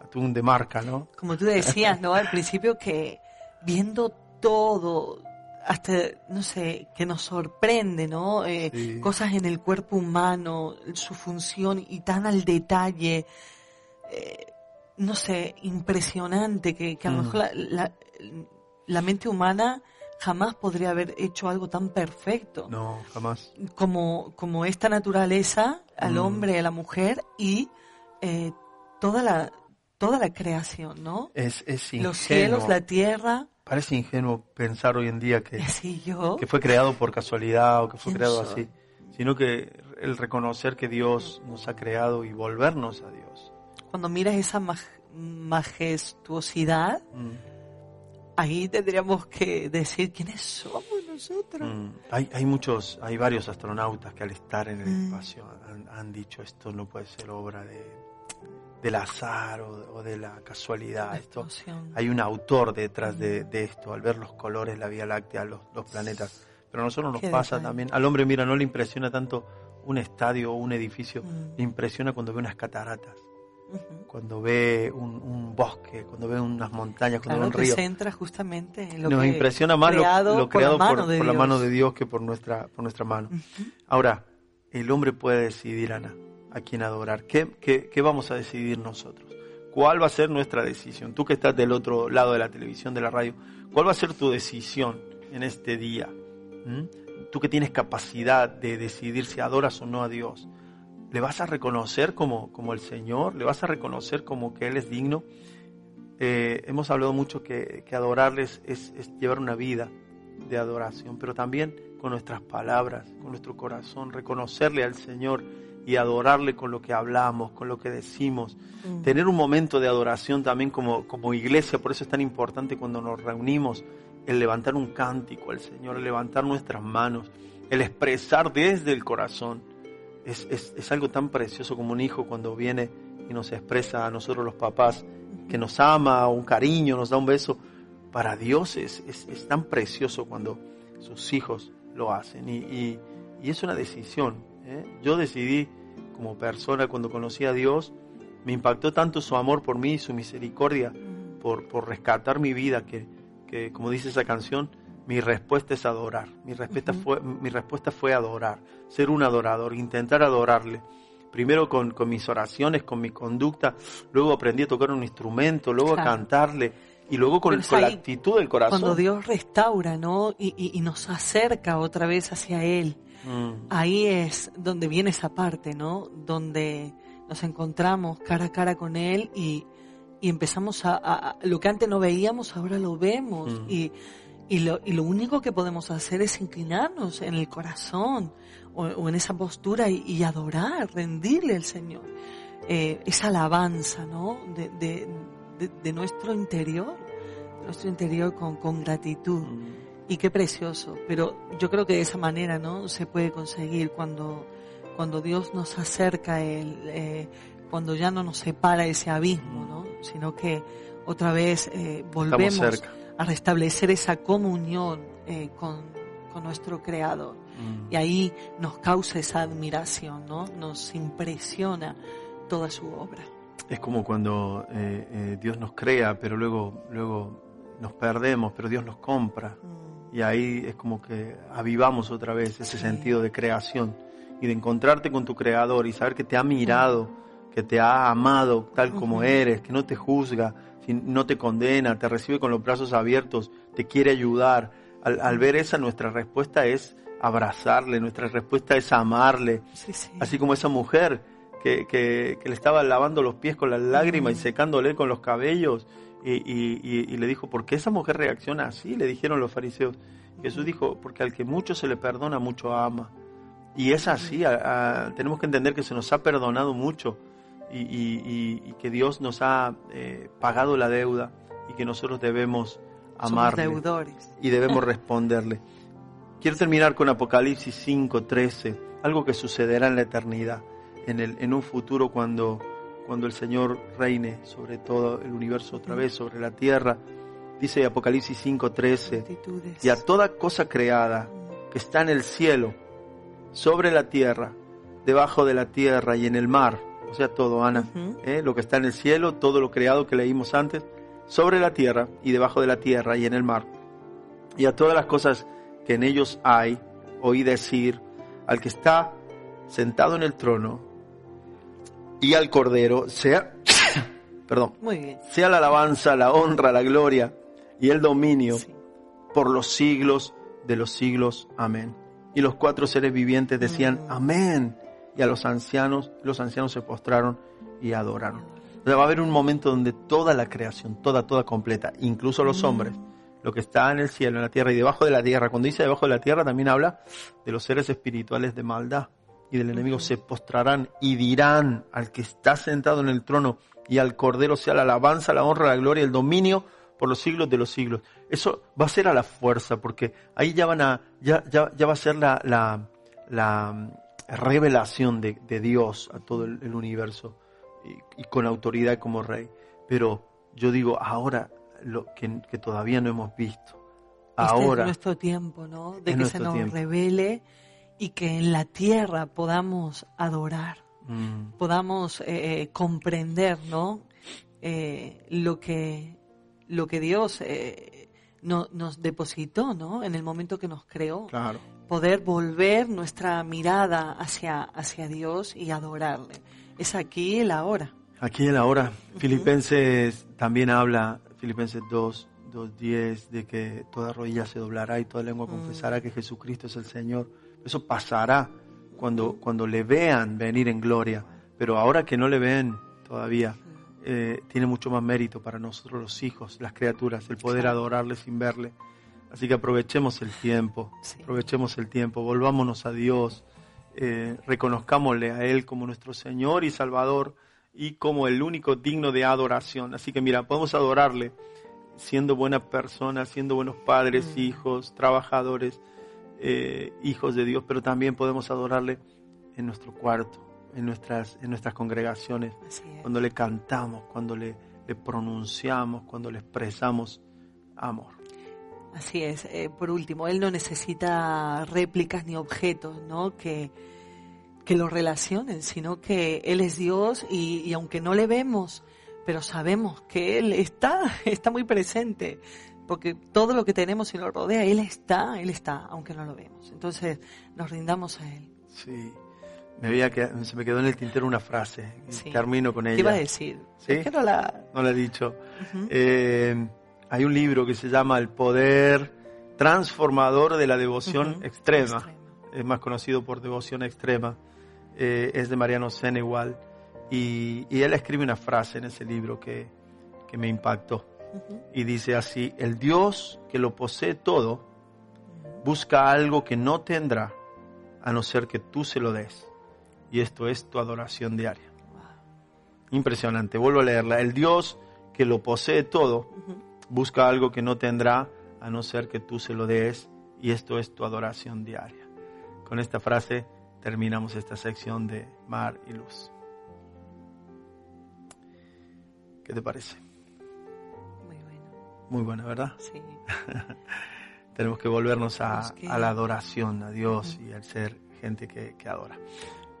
atún de marca, ¿no? Como tú decías, ¿no? Al principio que viendo todo, hasta, no sé, que nos sorprende, ¿no? Eh, cosas en el cuerpo humano, su función y tan al detalle. Eh, no sé, impresionante, que, a lo mm. mejor la, mente humana jamás podría haber hecho algo tan perfecto. No, jamás. Como, como esta naturaleza al mm. hombre, a la mujer y eh, toda la toda la creación, ¿no? Es, es Los cielos, la tierra. Parece ingenuo pensar hoy en día que, yo? que fue creado por casualidad o que fue creado así, sino que el reconocer que Dios nos ha creado y volvernos a Dios cuando miras esa majestuosidad, mm. ahí tendríamos que decir quiénes somos nosotros. Mm. Hay, hay muchos, hay varios astronautas que al estar en el mm. espacio han, dicho esto no puede ser obra de, del azar o, de la casualidad. esto, hay un autor detrás de, esto, al ver los colores, la Vía Láctea, los, los planetas. Pero a nosotros nos pasa también, al hombre, mira, no le impresiona tanto un estadio o un edificio, le impresiona cuando ve unas cataratas cuando ve un, bosque, cuando ve unas montañas, cuando ve un río. centra justamente en lo Nos impresiona más lo, creado por, la, mano de Dios que por nuestra, por nuestra mano. Ahora, el hombre puede decidir, Ana, a quién adorar. ¿Qué, ¿Qué, vamos a decidir nosotros? ¿Cuál va a ser nuestra decisión? Tú que estás del otro lado de la televisión, de la radio, ¿cuál va a ser tu decisión en este día? ¿Mm? Tú que tienes capacidad de decidir si adoras o no a Dios le vas a reconocer como, como el Señor, le vas a reconocer como que Él es digno. Eh, hemos hablado mucho que, que adorarles es, llevar una vida de adoración, pero también con nuestras palabras, con nuestro corazón, reconocerle al Señor y adorarle con lo que hablamos, con lo que decimos. Mm. Tener un momento de adoración también como, como iglesia, por eso es tan importante cuando nos reunimos, el levantar un cántico al Señor, el levantar nuestras manos, el expresar desde el corazón es, es, es, algo tan precioso como un hijo cuando viene y nos expresa a nosotros los papás que nos ama, un cariño, nos da un beso. Para Dios es, tan precioso cuando sus hijos lo hacen y, y, y es una decisión. ¿eh? Yo decidí como persona cuando conocí a Dios, me impactó tanto su amor por mí, su misericordia, por, por rescatar mi vida, que, que como dice esa canción, mi respuesta es adorar. Mi respuesta, fue, mi respuesta fue adorar, ser un adorador, intentar adorarle. Primero con, mis oraciones, con mi conducta, luego aprendí a tocar un instrumento, luego a cantarle y luego con, la actitud del corazón. Cuando Dios restaura, ¿no? Y, nos acerca otra vez hacia Él. Mm. Ahí es donde viene esa parte, ¿no? Donde nos encontramos cara a cara con Él y, empezamos a, Lo que antes no veíamos, ahora lo vemos. Mm. Y y lo, y lo único que podemos hacer es inclinarnos en el corazón o, en esa postura y, adorar, rendirle al Señor. Eh, esa alabanza, ¿no? De, de, de, nuestro interior, nuestro interior con, con gratitud. Mm. Y qué precioso. Pero yo creo que de esa manera, ¿no? Se puede conseguir cuando, cuando Dios nos acerca Él, eh, cuando ya no nos separa ese abismo, ¿no? Sino que otra vez eh, volvemos a restablecer esa comunión eh, con, nuestro Creador. Mm. Y ahí nos causa esa admiración, ¿no? Nos impresiona toda su obra. Es como cuando eh, eh, Dios nos crea, pero luego, luego nos perdemos, pero Dios nos compra. Mm. Y ahí es como que avivamos otra vez ese sentido de creación y de encontrarte con tu creador y saber que te ha mirado, que te ha amado tal como eres, que no te juzga, no te condena, te recibe con los brazos abiertos, te quiere ayudar. Al, ver esa, nuestra respuesta es abrazarle, nuestra respuesta es amarle. Así como esa mujer que, que, le estaba lavando los pies con las lágrimas y secándole con los cabellos. Y, y, le dijo, ¿por qué esa mujer reacciona así? Le dijeron los fariseos. Jesús dijo, porque al que mucho se le perdona, mucho ama. Y es así, tenemos que entender que se nos ha perdonado mucho y, que Dios nos ha eh, pagado la deuda y que nosotros debemos amarle y debemos responderle. Quiero terminar con Apocalipsis 5:13, algo que sucederá en la eternidad, en, el, en un futuro cuando, cuando el Señor reine sobre todo el universo otra vez, sobre la tierra. Dice Apocalipsis 5:13, y a toda cosa creada que está en el cielo, sobre la tierra, debajo de la tierra y en el mar, o sea, todo, Ana, ¿eh? lo que está en el cielo, todo lo creado que leímos antes, sobre la tierra y debajo de la tierra y en el mar, y a todas las cosas que en ellos hay, oí decir al que está sentado en el trono y al cordero, sea, (coughs) perdón, sea la alabanza, la honra, la gloria y el dominio por los siglos de los siglos. Amén. Y los cuatro seres vivientes decían, mm. amén. Y a los ancianos, los ancianos se postraron y adoraron. va a haber un momento donde toda la creación, toda, toda completa, incluso los hombres, lo que está en el cielo, en la tierra y debajo de la tierra, cuando dice debajo de la tierra también habla de los seres espirituales de maldad y del enemigo, se postrarán y dirán al que está sentado en el trono y al cordero sea la alabanza, la honra, la gloria, el dominio por los siglos de los siglos. Eso va a ser a la fuerza, porque ahí ya van a, ya, ya, ya va a ser la, la, la revelación de, de, Dios a todo el, universo y, con autoridad como rey. Pero yo digo, ahora lo que, que todavía no hemos visto. Ahora. es nuestro tiempo, ¿no? De que se nos revele y que en la tierra podamos adorar, mm. podamos eh, eh, comprender, ¿no? Eh, lo que lo que Dios eh, nos depositó, ¿no? En el momento que nos creó. Claro. Poder volver nuestra mirada hacia, hacia Dios y adorarle. Es aquí el ahora. Aquí el ahora. Filipenses también habla, Filipenses 2, 2.10, de que toda rodilla se doblará y toda lengua mm. confesará que Jesucristo es el Señor. Eso pasará cuando, cuando le vean venir en gloria. Pero ahora que no le ven todavía, eh, tiene mucho más mérito para nosotros los hijos, las criaturas, el poder adorarle sin verle. Así que aprovechemos el tiempo, aprovechemos el tiempo, volvámonos a Dios, eh, reconozcámosle a Él como nuestro Señor y Salvador y como el único digno de adoración. Así que mira, podemos adorarle siendo buenas personas, siendo buenos padres, mm. hijos, trabajadores, eh, hijos de Dios, pero también podemos adorarle en nuestro cuarto, en nuestras, en nuestras congregaciones, cuando le cantamos, cuando le, pronunciamos, cuando le expresamos amor. Así es. Eh, por último, él no necesita réplicas ni objetos, ¿no? Que, que lo relacionen, sino que él es Dios y, y, aunque no le vemos, pero sabemos que él está, (laughs) está muy presente, porque todo lo que tenemos y nos rodea, él está, él está, aunque no lo vemos. Entonces, nos rindamos a él. Sí me había que, se me quedó en el tintero una frase. Termino con ella. ¿Qué iba a decir? ¿Sí? no la... No la he dicho. Eh, hay un libro que se llama El poder transformador de la devoción extrema. Es más conocido por devoción extrema. Eh, es de Mariano Senegal. Y, y, él escribe una frase en ese libro que, que me impactó. Y dice así, el Dios que lo posee todo busca algo que no tendrá a no ser que tú se lo des y esto es tu adoración diaria. Impresionante, vuelvo a leerla. El Dios que lo posee todo busca algo que no tendrá a no ser que tú se lo des y esto es tu adoración diaria. Con esta frase terminamos esta sección de mar y luz. ¿Qué te parece? Muy bueno. Muy buena, ¿verdad? Sí. (laughs) Tenemos que volvernos a, la adoración, a Dios y al ser gente que, que adora.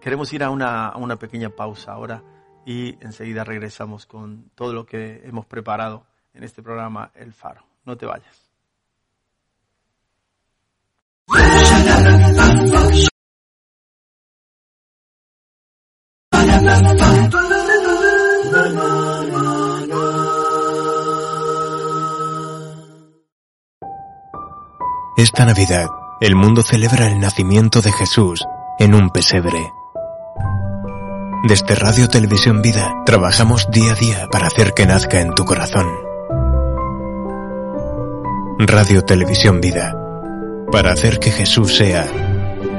Queremos ir a una, una pequeña pausa ahora y enseguida regresamos con todo lo que hemos preparado en este programa El Faro. No te vayas. Esta Navidad, el mundo celebra el nacimiento de Jesús en un pesebre. Desde Radio Televisión Vida trabajamos día a día para hacer que nazca en tu corazón Radio Televisión Vida, para hacer que Jesús sea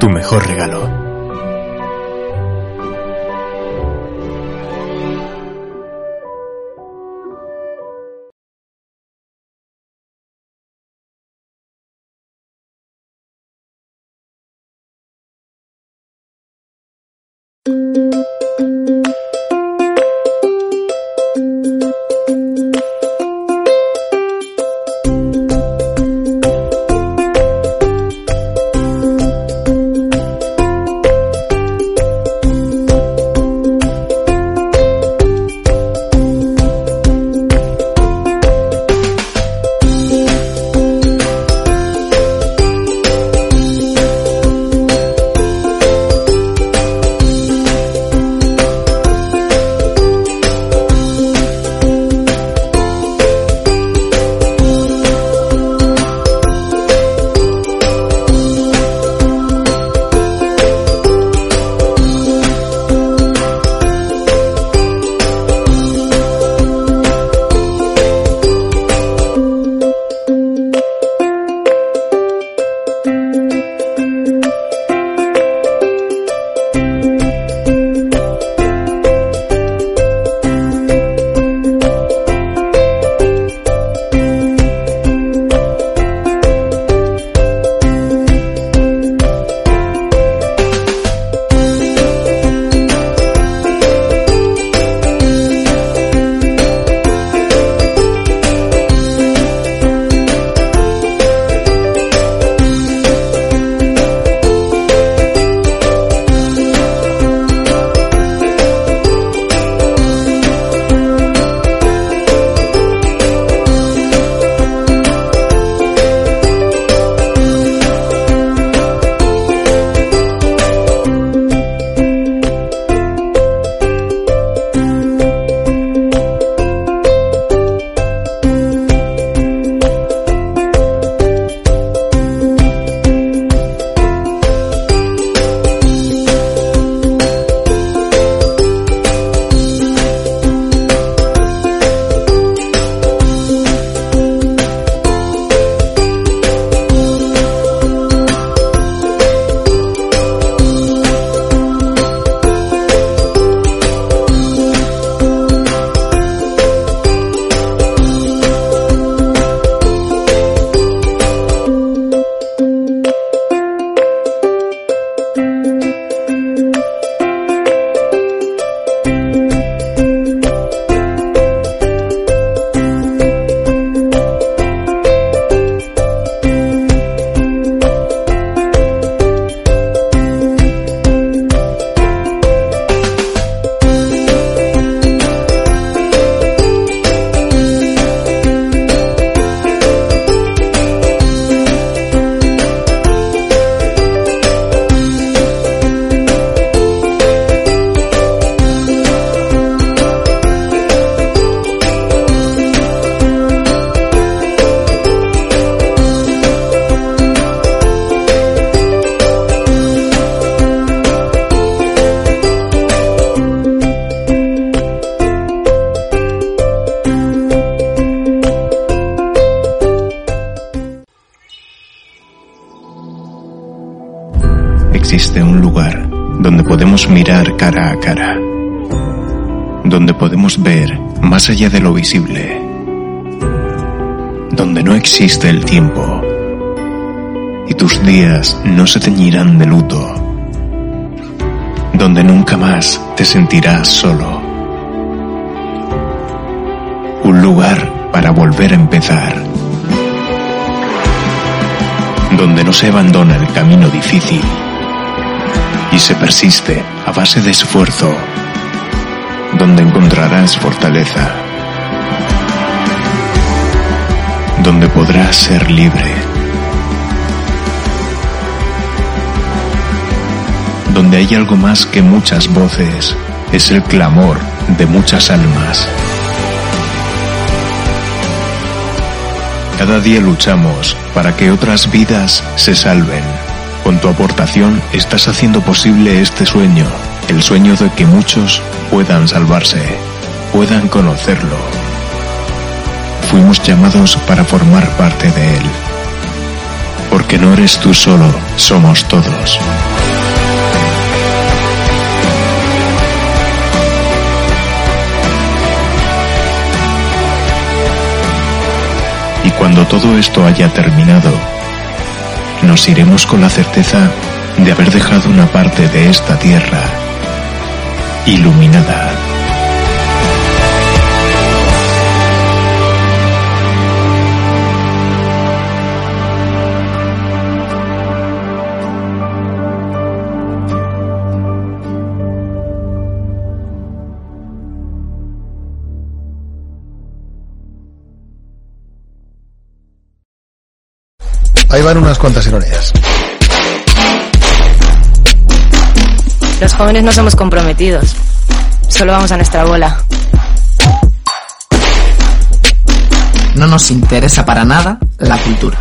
tu mejor regalo. Mirar cara a cara, donde podemos ver más allá de lo visible, donde no existe el tiempo y tus días no se teñirán de luto, donde nunca más te sentirás solo. Un lugar para volver a empezar, donde no se abandona el camino difícil y se persiste a base de esfuerzo, donde encontrarás fortaleza, donde podrás ser libre, donde hay algo más que muchas voces es el clamor de muchas almas. Cada día luchamos para que otras vidas se salven. Con tu aportación estás haciendo posible este sueño, el sueño de que muchos puedan salvarse, puedan conocerlo. Fuimos llamados para formar parte de él. Porque no eres tú solo, somos todos. Y cuando todo esto haya terminado, nos iremos con la certeza de haber dejado una parte de esta tierra iluminada. Van unas cuantas ironías. Los jóvenes no somos comprometidos. Solo vamos a nuestra bola. No nos interesa para nada la cultura.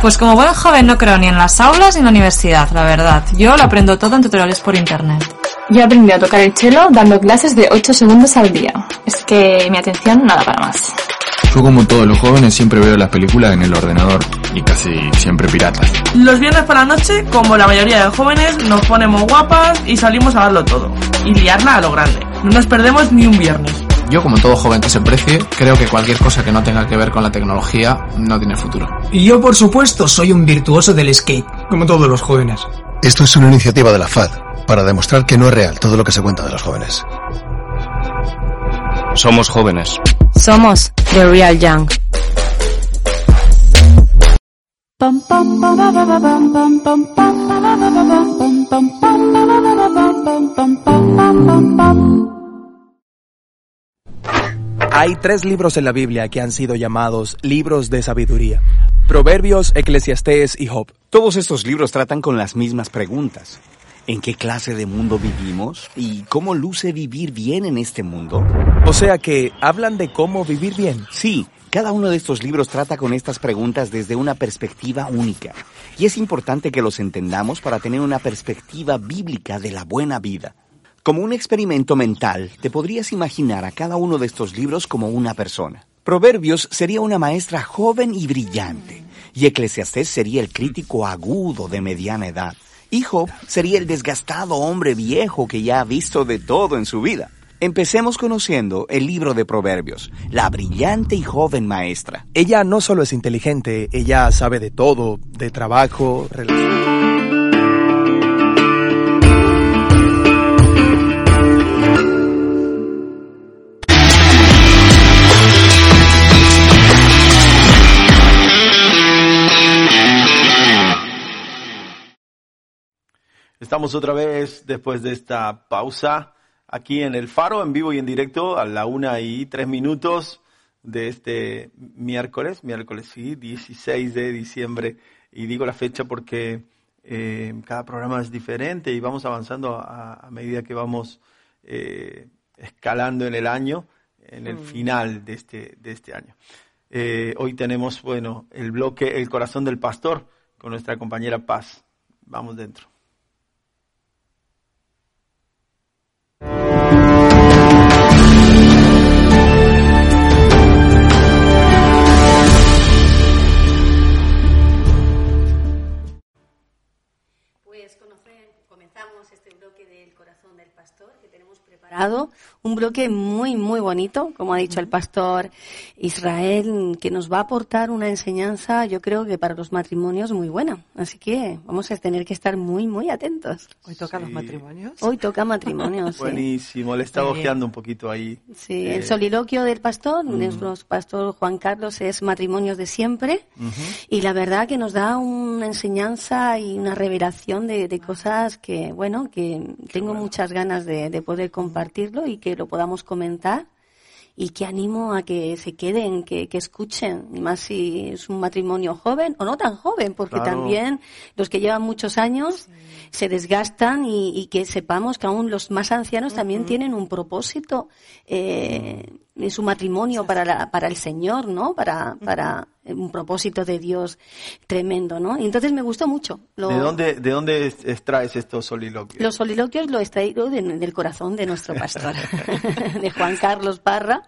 Pues como buen joven no creo ni en las aulas ni en la universidad, la verdad. Yo lo aprendo todo en tutoriales por internet. Yo aprendí a tocar el cello dando clases de 8 segundos al día. Es que mi atención nada para más. Yo como todos los jóvenes siempre veo las películas en el ordenador y casi siempre piratas. Los viernes por la noche, como la mayoría de jóvenes, nos ponemos guapas y salimos a darlo todo. Y liarla a lo grande. No nos perdemos ni un viernes. Yo como todo joven que se precie, creo que cualquier cosa que no tenga que ver con la tecnología no tiene futuro. Y yo por supuesto soy un virtuoso del skate, como todos los jóvenes. Esto es una iniciativa de la FAD para demostrar que no es real todo lo que se cuenta de los jóvenes. Somos jóvenes. Somos The Real Young. Hay tres libros en la Biblia que han sido llamados libros de sabiduría. Proverbios, Eclesiastés y Job. Todos estos libros tratan con las mismas preguntas. ¿En qué clase de mundo vivimos? ¿Y cómo luce vivir bien en este mundo? O sea que hablan de cómo vivir bien. Sí, cada uno de estos libros trata con estas preguntas desde una perspectiva única. Y es importante que los entendamos para tener una perspectiva bíblica de la buena vida. Como un experimento mental, te podrías imaginar a cada uno de estos libros como una persona. Proverbios sería una maestra joven y brillante, y Eclesiastés sería el crítico agudo de mediana edad. Y Job sería el desgastado hombre viejo que ya ha visto de todo en su vida. Empecemos conociendo el libro de Proverbios, la brillante y joven maestra. Ella no solo es inteligente, ella sabe de todo, de trabajo, relaciones. Estamos otra vez después de esta pausa aquí en el Faro, en vivo y en directo, a la una y tres minutos de este miércoles, miércoles sí, 16 de diciembre. Y digo la fecha porque eh, cada programa es diferente y vamos avanzando a, a medida que vamos eh, escalando en el año, en el final de este, de este año. Eh, hoy tenemos, bueno, el bloque El corazón del pastor con nuestra compañera Paz. Vamos dentro. preparado un bloque muy, muy bonito, como ha dicho el pastor Israel, que nos va a aportar una enseñanza, yo creo que para los matrimonios muy buena. Así que vamos a tener que estar muy, muy atentos. ¿Hoy toca los matrimonios? Hoy toca matrimonios. (laughs) sí. Buenísimo, le estaba ojeando un poquito ahí. Sí, Eh, el soliloquio del pastor, nuestro pastor Juan Carlos, es matrimonios de siempre. Y la verdad que nos da una enseñanza y una revelación de, de cosas que, bueno, que tengo muchas ganas de, de poder compartirlo y que lo podamos comentar y que animo a que se queden, que, que escuchen, y más si es un matrimonio joven o no tan joven, porque Claro. también los que llevan muchos años se desgastan y, y que sepamos que aún los más ancianos también tienen un propósito eh, en su matrimonio para, la- para el Señor, ¿no? Para, para un propósito de Dios tremendo, ¿no? Y entonces me gustó mucho. Lo- ¿De dónde, de dónde es- extraes estos soliloquios? los soliloquios lo he extraído de- del corazón de nuestro pastor, (laughs) (laughs) de Juan Carlos Parra,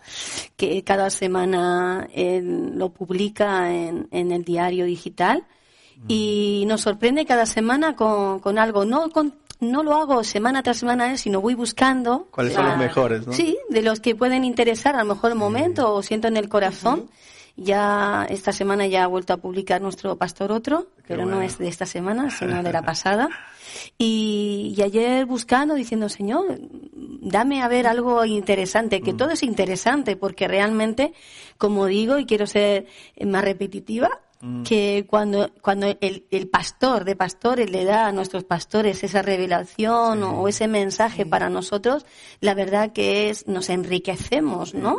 que cada semana él lo publica en, en el diario digital y nos sorprende cada semana con, con algo. No, con- no lo hago semana tras semana, sino voy buscando. ¿Cuáles son los mejores, no? Sí, de los que pueden interesar a lo mejor el momento o siento en el corazón. Ya esta semana ya ha vuelto a publicar nuestro pastor otro, pero no es de esta semana, sino de la (laughs) pasada. Y, y ayer buscando, diciendo, Señor, dame a ver algo interesante, que todo es interesante, porque realmente, como digo, y quiero ser más repetitiva, que cuando, cuando el, el pastor de pastores le da a nuestros pastores esa revelación o, o ese mensaje para nosotros, la verdad que es, nos enriquecemos, ¿no?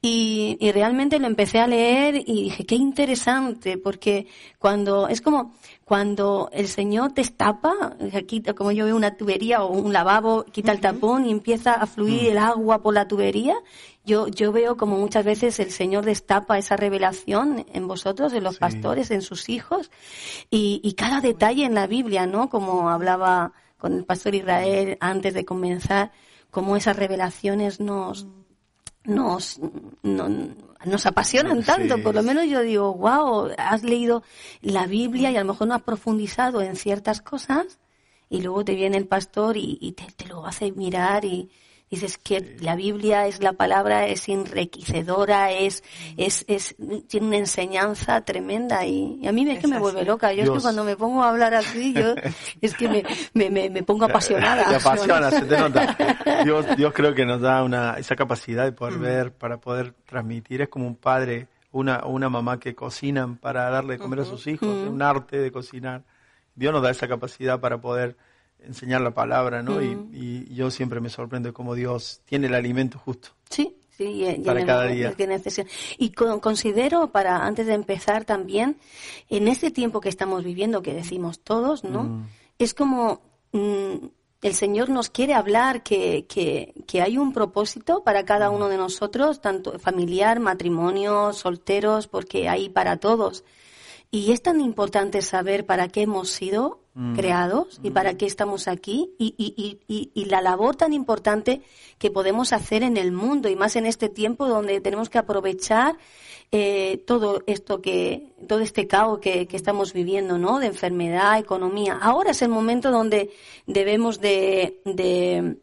y, y realmente lo empecé a leer y dije, qué interesante, porque cuando, es como cuando el Señor destapa, quita, como yo veo una tubería o un lavabo, quita el tapón y empieza a fluir el agua por la tubería, yo, yo veo como muchas veces el Señor destapa esa revelación en vosotros, en los pastores, en sus hijos, y, y cada detalle en la Biblia, ¿no? Como hablaba con el pastor Israel antes de comenzar, cómo esas revelaciones nos, nos, no- nos apasionan tanto. Sí. Por lo menos yo digo, wow, has leído la Biblia y a lo mejor no has profundizado en ciertas cosas y luego te viene el pastor y, y te, te lo hace mirar y dices que la Biblia es la palabra, es enriquecedora, es, es, es, tiene una enseñanza tremenda y, y a mí es que me vuelve loca. Yo es que cuando me pongo a hablar así, yo (laughs) es que me, me, me, me pongo apasionada. (laughs) Te apasiona, se te nota. (laughs) Dios, Dios creo que nos da una, esa capacidad de poder ver, para poder transmitir. Es como un padre, una, o una mamá que cocinan para darle de comer a sus hijos, Ujú. un arte de cocinar. Dios nos da esa capacidad para poder enseñar la palabra, ¿no? Y- Mm. y, yo siempre me sorprendo cómo Dios tiene el alimento justo. Sí, sí, y- Para cada día. que necesita. Y con- considero, para antes de empezar también, en este tiempo que estamos viviendo, que decimos todos, ¿no? Mm. Es como mm, el Señor nos quiere hablar que, que, que hay un propósito para cada uno de nosotros, tanto familiar, matrimonio, solteros, porque hay para todos. Y es tan importante saber para qué hemos sido Mm. creados y para qué estamos aquí y, y, y, y, la labor tan importante que podemos hacer en el mundo y más en este tiempo donde tenemos que aprovechar eh, todo esto que todo este caos que, que estamos viviendo no de enfermedad economía. Ahora es el momento donde debemos de, de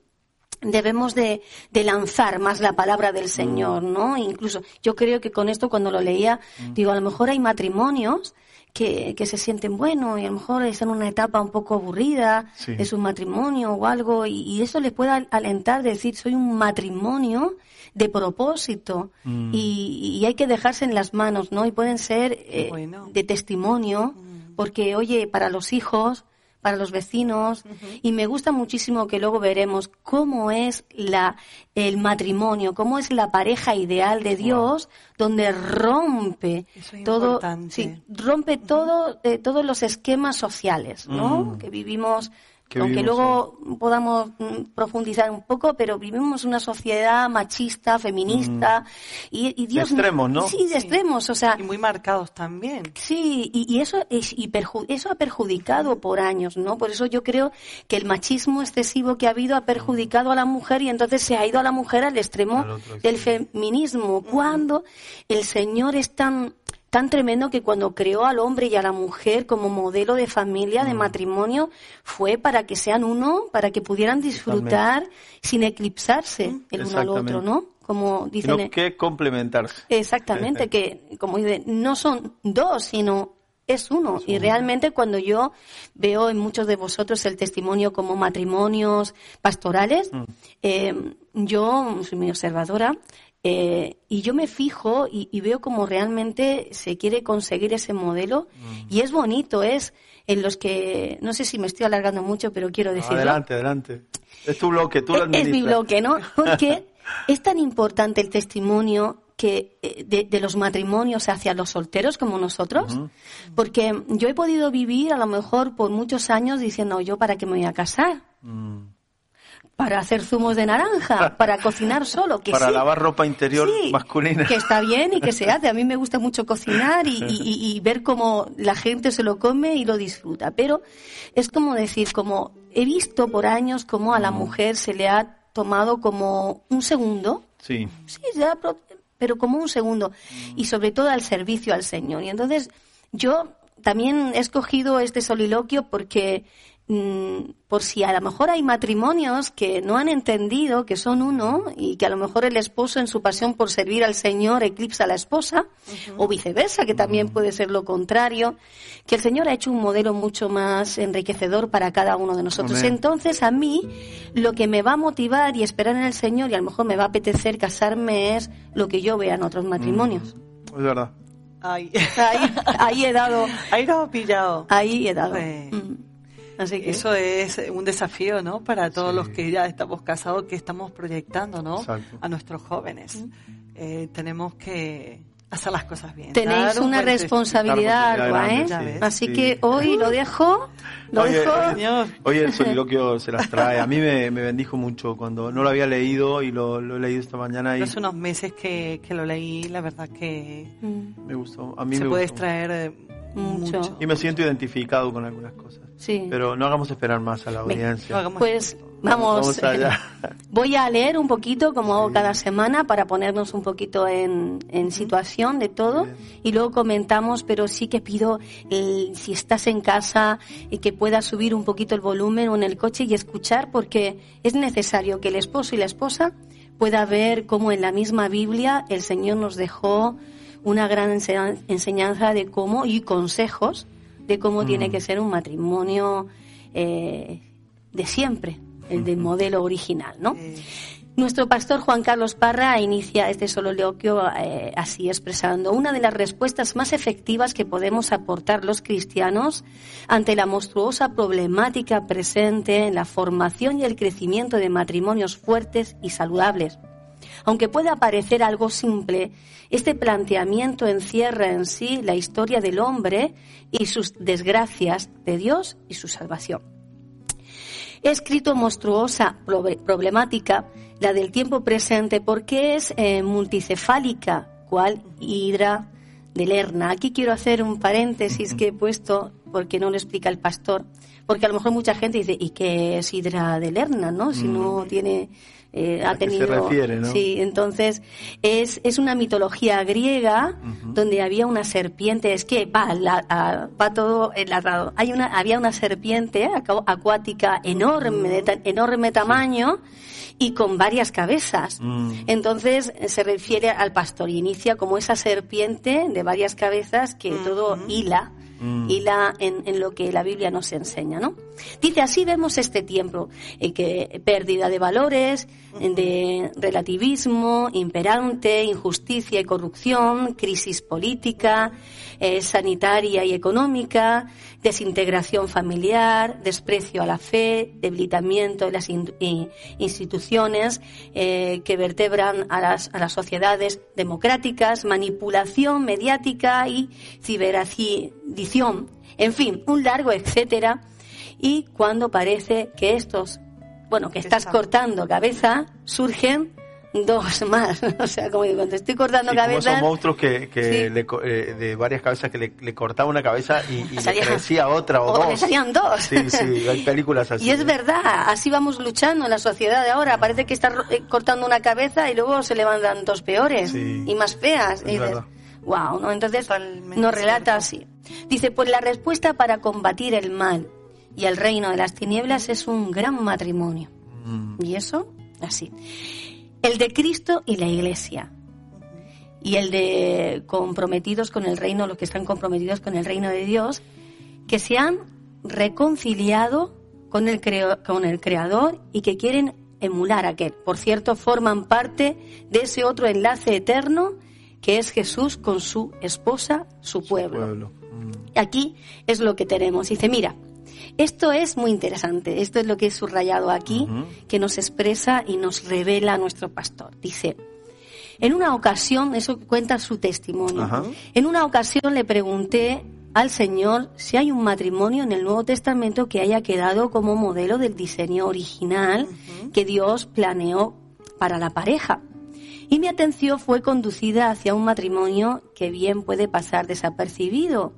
debemos de, de lanzar más la palabra del Señor, ¿no? Incluso yo creo que con esto cuando lo leía, digo, a lo mejor hay matrimonios que, que se sienten bueno y a lo mejor están en una etapa un poco aburrida Sí. de su matrimonio o algo y, y eso les puede al- alentar, decir, soy un matrimonio de propósito Mm. y, y hay que dejarse en las manos, ¿no? Y pueden ser eh, de testimonio, porque, oye, para los hijos, para los vecinos, y me gusta muchísimo que luego veremos cómo es la, el matrimonio, cómo es la pareja ideal de Dios, donde rompe es todo, sí, rompe todo, eh, todos los esquemas sociales, ¿no? Mm. Que vivimos Que aunque vivimos luego podamos mm, profundizar un poco, pero vivimos una sociedad machista, feminista, y, y Dios... De extremos, ¿no? Sí, de extremos, o sea... Y muy marcados también. Sí, y, y eso es y perju- eso ha perjudicado por años, ¿no? Por eso yo creo que el machismo excesivo que ha habido ha perjudicado a la mujer y entonces se ha ido a la mujer al extremo del feminismo, cuando el Señor es tan tan tremendo que cuando creó al hombre y a la mujer como modelo de familia, de matrimonio, fue para que sean uno, para que pudieran disfrutar sin eclipsarse el uno al otro, ¿no? Como dicen. Sino que complementarse. Exactamente, que como dice, no son dos, sino es uno. Y realmente cuando yo veo en muchos de vosotros el testimonio como matrimonios pastorales, eh, yo soy muy observadora. Eh, y yo me fijo y, y veo como realmente se quiere conseguir ese modelo y es bonito, es en los que, no sé si me estoy alargando mucho, pero quiero decirlo. Adelante, adelante. Es tu bloque, tú lo Es mi administras. bloque, ¿no? (laughs) Porque es tan importante el testimonio que eh, de, de los matrimonios hacia los solteros como nosotros, porque yo he podido vivir a lo mejor por muchos años diciendo yo para qué me voy a casar, Mm. Para hacer zumos de naranja, (laughs) para cocinar solo, que Para sí, lavar ropa interior Sí, masculina. que está bien y que se hace. A mí me gusta mucho cocinar y, y- ver cómo la gente se lo come y lo disfruta. Pero es como decir, como he visto por años cómo a la mujer se le ha tomado como un segundo, Sí. sí, ya, pero- como un segundo, y sobre todo al servicio al Señor. Y entonces yo también he escogido este soliloquio porque mm, por si a lo mejor hay matrimonios que no han entendido que son uno y que a lo mejor el esposo en su pasión por servir al Señor eclipsa a la esposa o viceversa, que también puede ser lo contrario, que el Señor ha hecho un modelo mucho más enriquecedor para cada uno de nosotros. Amén. Entonces a mí lo que me va a motivar y esperar en el Señor y a lo mejor me va a apetecer casarme es lo que yo vea en otros matrimonios. Es verdad. Ahí, ahí he dado. (laughs) Ahí he pillado. Ahí he dado. Pues, Mm. Así que Eso es un desafío, ¿no? Para todos los que ya estamos casados, que estamos proyectando, ¿no? Exacto. A nuestros jóvenes. Eh, tenemos que hacer las cosas bien. tenéis un una responsabilidad, Alba, ¿eh? grande, Así sí. que hoy lo dejo, lo Oye, dejo. oye, Hoy el soliloquio (laughs) se las trae. A mí me, me bendijo mucho cuando no lo había leído y lo, lo he leído esta mañana y Hace unos meses que, que lo leí, la verdad que me gustó. A mí se me puede gustó. extraer eh, Mucho. mucho. Y me siento identificado con algunas cosas. Sí. Pero no hagamos esperar más a la Venga, audiencia. Pues vamos, Vamos allá. voy a leer un poquito como hago cada semana para ponernos un poquito en, en situación de todo y luego comentamos, pero sí que pido el- si estás en casa y que puedas subir un poquito el volumen o en el coche y escuchar porque es necesario que el esposo y la esposa pueda ver cómo en la misma Biblia el Señor nos dejó una gran enseñan- enseñanza de cómo y consejos de cómo tiene que ser un matrimonio eh, de siempre, el del modelo original, ¿no? Nuestro pastor Juan Carlos Parra inicia este soliloquio eh, así expresando una de las respuestas más efectivas que podemos aportar los cristianos ante la monstruosa problemática presente en la formación y el crecimiento de matrimonios fuertes y saludables. Aunque pueda parecer algo simple, este planteamiento encierra en sí la historia del hombre y sus desgracias de Dios y su salvación. He escrito monstruosa problemática, la del tiempo presente, porque es eh, multicefálica, cual hidra de Lerna. Aquí quiero hacer un paréntesis que he puesto porque no lo explica el pastor, porque a lo mejor mucha gente dice, ¿y qué es hidra de Lerna, no? Si no tiene... eh, ha ¿A qué se refiere, no? sí entonces es, es una mitología griega donde había una serpiente. Es que va la- a- va todo enlatado hay una había una serpiente acu- acuática enorme de ta- enorme tamaño y con varias cabezas. Entonces eh, se refiere al pastor y inicia como esa serpiente de varias cabezas que todo hila hila en, en lo que la Biblia nos enseña, ¿no? Dice, así vemos este tiempo, eh, que pérdida de valores, de relativismo imperante, injusticia y corrupción, crisis política, eh, sanitaria y económica, desintegración familiar, desprecio a la fe, debilitamiento de las in- instituciones eh, que vertebran a las, a las sociedades democráticas, manipulación mediática y ciberadición, en fin, un largo etcétera. Y cuando parece que estos, bueno, que estás cortando cabeza, surgen dos más. (laughs) O sea, como digo, cuando estoy cortando Sí, como esos monstruos que, que Sí. le eh, de varias cabezas que le, le cortaba una cabeza y, y le Salía- crecía otra o, (laughs) o dos. le salían dos. Sí, sí, hay películas así. (laughs) Y es verdad, así vamos luchando en la sociedad de ahora. Parece que está eh, cortando una cabeza y luego se levantan dos peores Sí. y más feas. Es Y dices, wow, ¿no? Entonces nos relata así. Dice, pues la respuesta para combatir el mal y el reino de las tinieblas es un gran matrimonio. Y eso, así. El de Cristo y la Iglesia. Y el de comprometidos con el reino, los que están comprometidos con el reino de Dios, que se han reconciliado con el, creo- con el Creador y que quieren emular a aquel. Por cierto, forman parte de ese otro enlace eterno que es Jesús con su esposa, su pueblo. Pueblo. Aquí es lo que tenemos. Dice, mira, Esto es muy interesante, esto es lo que he subrayado aquí, que nos expresa y nos revela nuestro pastor. Dice, en una ocasión, eso cuenta su testimonio, en una ocasión le pregunté al Señor si hay un matrimonio en el Nuevo Testamento que haya quedado como modelo del diseño original que Dios planeó para la pareja. Y mi atención fue conducida hacia un matrimonio que bien puede pasar desapercibido.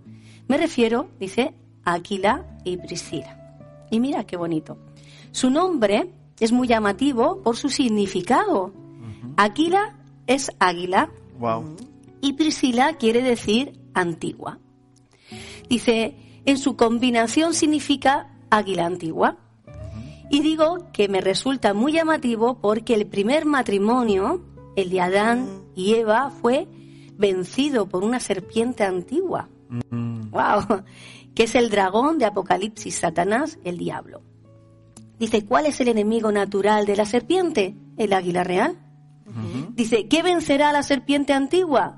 Me refiero, dice, Aquila y Priscila. Y mira qué bonito. Su nombre es muy llamativo por su significado. Aquila es águila. Y Priscila quiere decir antigua. Dice, en su combinación significa águila antigua. Y digo que me resulta muy llamativo porque el primer matrimonio, el de Adán y Eva, fue vencido por una serpiente antigua. ¡Wow! Que es el dragón de Apocalipsis, Satanás, el diablo. Dice, ¿cuál es el enemigo natural de la serpiente? El águila real. Dice, ¿qué vencerá a la serpiente antigua?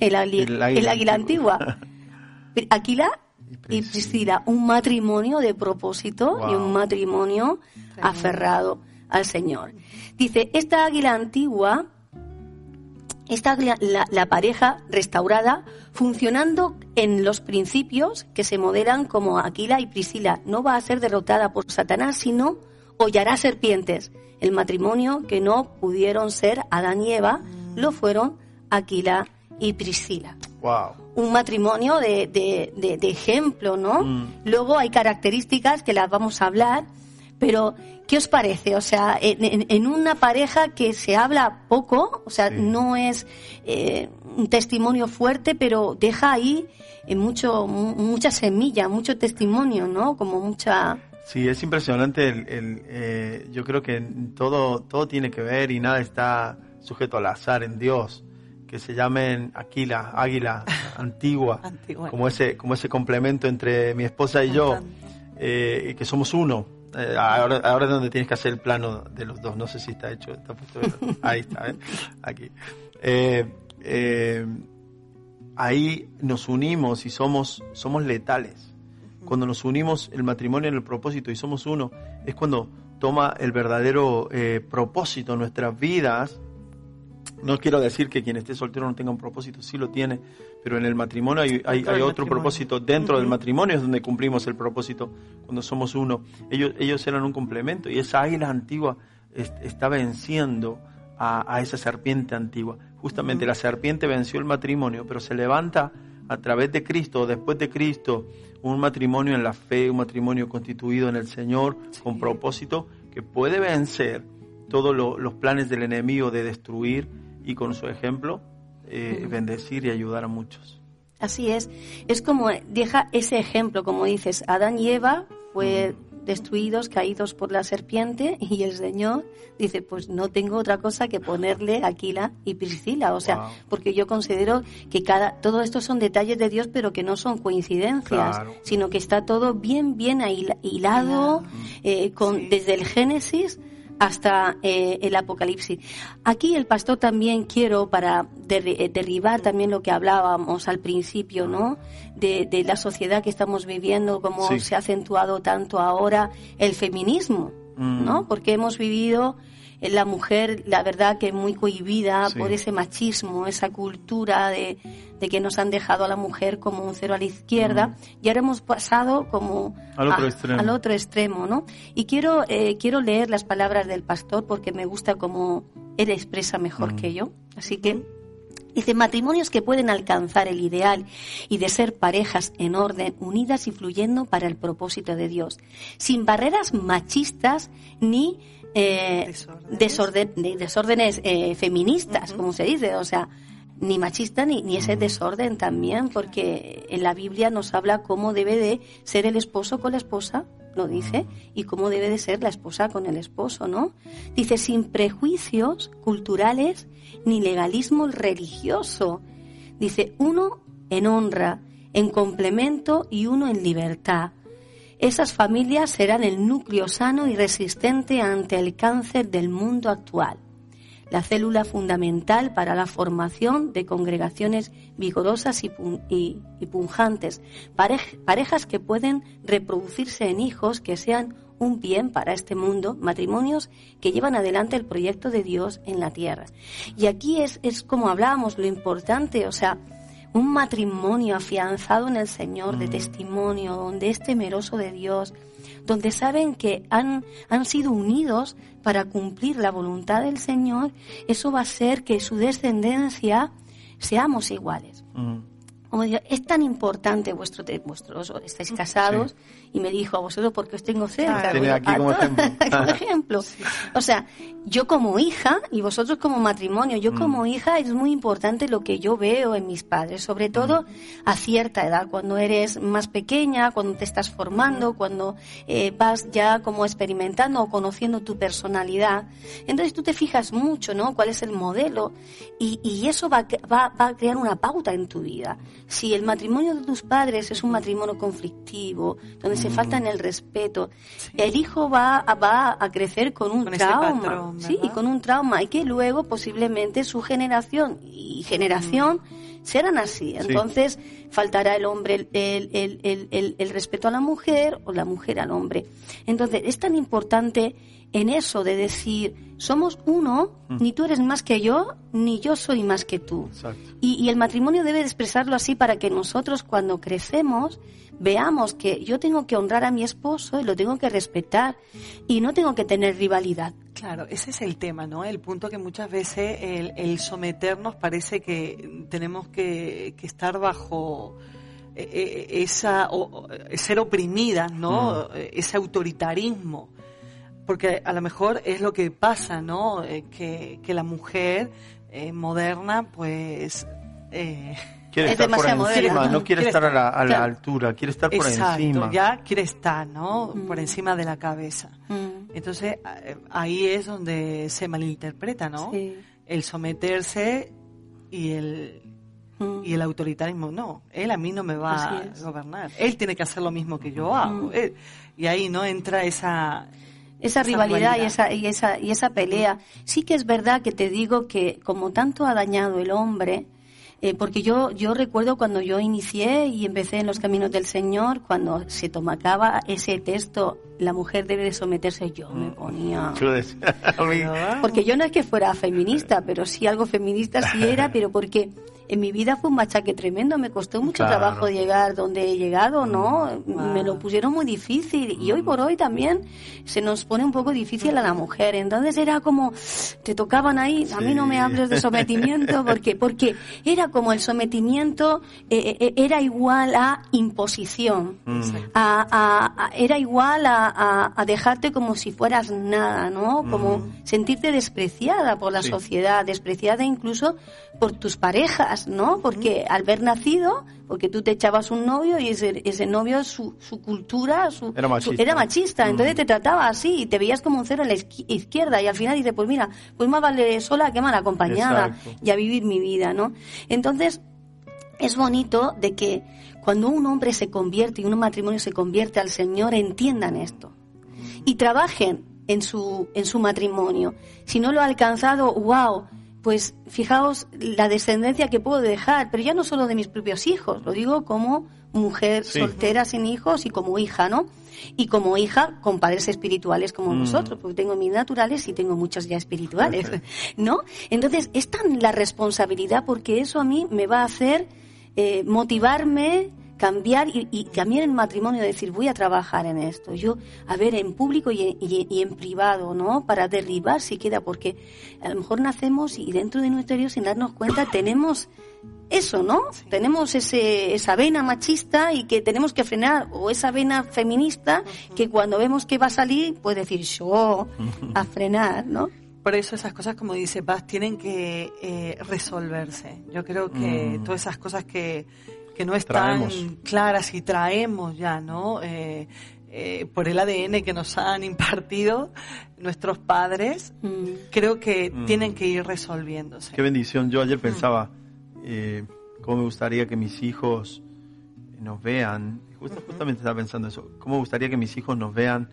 El, águila, antigua. (laughs) Aquila y Priscila, un matrimonio de propósito y un matrimonio aferrado al Señor. Dice, esta águila antigua, esta la, la, pareja restaurada, funcionando en los principios que se modelan como Aquila y Priscila, no va a ser derrotada por Satanás, sino hollará serpientes. El matrimonio que no pudieron ser Adán y Eva, lo fueron Aquila y Priscila. Un matrimonio de, de, ejemplo, ¿no? Mm. Luego hay características que las vamos a hablar, pero ¿qué os parece? O sea, en, una pareja que se habla poco, o sea, no es eh, un testimonio fuerte, pero deja ahí eh, mucho, mucha semilla, mucho testimonio, ¿no? Como mucha... Sí, es impresionante. El, eh, yo creo que todo, todo tiene que ver y nada está sujeto al azar en Dios que se llamen Aquila, Águila, (laughs) Antigua, como ese como ese complemento entre mi esposa y yo, eh, que somos uno. Eh, ahora, ahora es donde tienes que hacer el plano de los dos. No sé si está hecho. Está (laughs) ahí está, ¿eh? aquí. ahí nos unimos y somos somos letales. Cuando nos unimos el matrimonio en el propósito y somos uno, es cuando toma el verdadero propósito nuestras vidas no quiero decir que quien esté soltero no tenga un propósito, sí lo tiene, pero en el matrimonio hay, hay, otro propósito. Dentro del matrimonio es donde cumplimos el propósito cuando somos uno. Ellos, ellos eran un complemento y esa águila antigua está venciendo a, esa serpiente antigua. Justamente la serpiente venció el matrimonio, pero se levanta a través de Cristo, después de Cristo, un matrimonio en la fe, un matrimonio constituido en el Señor, con propósito, que puede vencer todos los planes del enemigo de destruir y con su ejemplo eh, bendecir y ayudar a muchos. Así es, es como deja ese ejemplo, como dices, Adán y Eva fue destruidos, caídos por la serpiente (laughs) y el Señor dice, pues no tengo otra cosa que ponerle Aquila y Priscila, o sea, porque yo considero que cada todo esto son detalles de Dios, pero que no son coincidencias, sino que está todo bien bien hilado eh, con desde el Génesis hasta eh, el Apocalipsis. Aquí el pastor también quiero para eh, derribar también lo que hablábamos al principio, ¿no? De, la sociedad que estamos viviendo, cómo se ha acentuado tanto ahora el feminismo, ¿no? Mm. Porque hemos vivido la mujer, la verdad que muy cohibida por ese machismo, esa cultura de, que nos han dejado a la mujer como un cero a la izquierda, y ahora hemos pasado como al otro, extremo. Al otro extremo, ¿no? Y quiero, eh, quiero leer las palabras del pastor porque me gusta como él expresa mejor que yo. Así que Dice, matrimonios que pueden alcanzar el ideal y de ser parejas en orden, unidas y fluyendo para el propósito de Dios, sin barreras machistas ni eh, desórdenes. eh, feministas, como se dice, o sea, ni machista ni, ni ese desorden también, porque en la Biblia nos habla cómo debe de ser el esposo con la esposa, lo dice, y cómo debe de ser la esposa con el esposo, ¿no? Dice, sin prejuicios culturales ni legalismo religioso. Dice, uno en honra, en complemento y uno en libertad esas familias serán el núcleo sano y resistente ante el cáncer del mundo actual. la célula fundamental para la formación de congregaciones vigorosas y, punjantes, parejas que pueden reproducirse en hijos que sean un bien para este mundo, matrimonios que llevan adelante el proyecto de Dios en la tierra. Y aquí es, es como hablábamos, lo importante, o sea, un matrimonio afianzado en el Señor, de mm. testimonio, donde es temeroso de Dios, donde saben que han, han sido unidos para cumplir la voluntad del Señor, eso va a hacer que su descendencia seamos iguales. Mm como digo, es tan importante vuestro, vuestros, estáis casados, y me dijo a vosotros porque os tengo cerca. aquí como (laughs) ejemplo. O sea, yo como hija y vosotros como matrimonio, yo mm. como hija es muy importante lo que yo veo en mis padres, sobre todo mm. a cierta edad, cuando eres más pequeña, cuando te estás formando, cuando eh, vas ya como experimentando o conociendo tu personalidad. Entonces tú te fijas mucho, ¿no? ¿Cuál es el modelo? Y, y eso va, va, va a crear una pauta en tu vida si el matrimonio de tus padres es un matrimonio conflictivo, donde se falta en el respeto, el hijo va, va a crecer con un trauma, sí, con un trauma, y que luego posiblemente su generación y generación serán así. Entonces faltará el hombre el, el, el, el, respeto a la mujer o la mujer al hombre. Entonces es tan importante en eso de decir, somos uno, mm. ni tú eres más que yo, ni yo soy más que tú. Y, el matrimonio debe expresarlo así para que nosotros cuando crecemos veamos que yo tengo que honrar a mi esposo y lo tengo que respetar y no tengo que tener rivalidad. Claro, ese es el tema, ¿no? El punto que muchas veces el, someternos parece que tenemos que, estar bajo eh, eh, esa o, ser oprimidas, ¿no? Mm. Ese autoritarismo porque a lo mejor es lo que pasa, ¿no? Eh, que, que, la mujer eh, moderna, pues... Eh, quiere estar por encima, no quiere, estar a la, altura, quiere estar por encima. ya quiere estar, ¿no? Por mm. encima de la cabeza. Mm. Entonces, ahí es donde se malinterpreta, ¿no? El someterse y el, mm. y el autoritarismo. No, él a mí no me va a gobernar. Él tiene que hacer lo mismo que yo hago. y ahí no entra esa esa, rivalidad, y esa y esa y esa pelea. Sí que es verdad que te digo que como tanto ha dañado el hombre, eh, porque yo yo recuerdo cuando yo inicié y empecé en los caminos del Señor, cuando se tomacaba ese texto, la mujer debe someterse, yo me ponía. (laughs) porque yo no es que fuera feminista, pero sí algo feminista sí era, (laughs) pero porque en mi vida fue un machaque tremendo, me costó mucho trabajo llegar donde he llegado, ¿no? Mm, me lo pusieron muy difícil y hoy por hoy también se nos pone un poco difícil a la mujer. Entonces era como, te tocaban ahí, a mí no me hables de (laughs) sometimiento, porque porque era como el sometimiento eh, eh, era igual a imposición, mm. a, era igual a, a, dejarte como si fueras nada, ¿no? Como mm. sentirte despreciada por la sociedad, despreciada incluso por tus parejas, ¿no? Porque al ver nacido, porque tú te echabas un novio y ese, ese novio, su, su cultura, su, era machista, era machista entonces te trataba así y te veías como un cero en la izquierda y al final dices, pues mira, pues más vale sola que mal acompañada y a vivir mi vida, ¿no? Entonces, es bonito de que cuando un hombre se convierte y un matrimonio se convierte al Señor, entiendan esto y trabajen en su, en su matrimonio. Si no lo ha alcanzado, wow, pues fijaos la descendencia que puedo dejar, pero ya no solo de mis propios hijos, lo digo como mujer soltera sin hijos y como hija, ¿no? Y como hija con padres espirituales como mm. nosotros, porque tengo mis naturales y tengo muchos ya espirituales, ¿no? Entonces, es tan la responsabilidad porque eso a mí me va a hacer eh, motivarme, cambiar y, y, cambiar el matrimonio, decir, voy a trabajar en esto. Yo, a ver, en público y, y, en privado, ¿no? Para derribar si queda, porque a lo mejor nacemos y dentro de nuestro interior, sin darnos cuenta, tenemos eso, ¿no? Tenemos ese, esa vena machista y que tenemos que frenar, o esa vena feminista que cuando vemos que va a salir, pues decir yo a frenar, ¿no? Por eso esas cosas, como dice Paz, tienen que eh, resolverse. Yo creo que mm. todas esas cosas que, que no están claras y traemos ya, ¿no? Eh, eh, por el ADN que nos han impartido nuestros padres, mm. creo que mm. tienen que ir resolviéndose. Qué bendición. Yo ayer pensaba eh, cómo me gustaría que mis hijos nos vean, justo, justamente estaba pensando eso, cómo me gustaría que mis hijos nos vean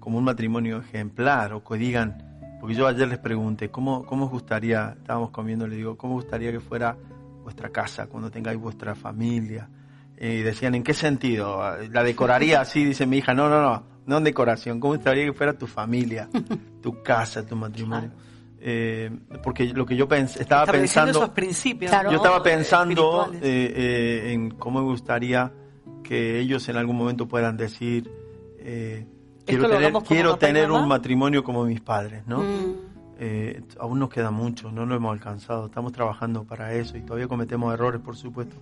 como un matrimonio ejemplar o que digan, Porque yo ayer les pregunté, ¿cómo, cómo os gustaría, estábamos comiendo, le digo, ¿cómo gustaría que fuera vuestra casa cuando tengáis vuestra familia? Y decían, ¿en qué sentido? ¿La decoraría así? (laughs) Dice mi hija, no, no, no, no en decoración. ¿Cómo gustaría que fuera tu familia, (laughs) tu casa, tu matrimonio? Eh, porque lo que yo pens estaba pensando, esos principios, yo estaba pensando eh, eh, en cómo me gustaría que ellos en algún momento puedan decir, eh, quiero tener, quiero tener un matrimonio como mis padres, ¿no? Mm. Eh, aún nos queda mucho, no lo hemos alcanzado, estamos trabajando para eso y todavía cometemos errores, por supuesto.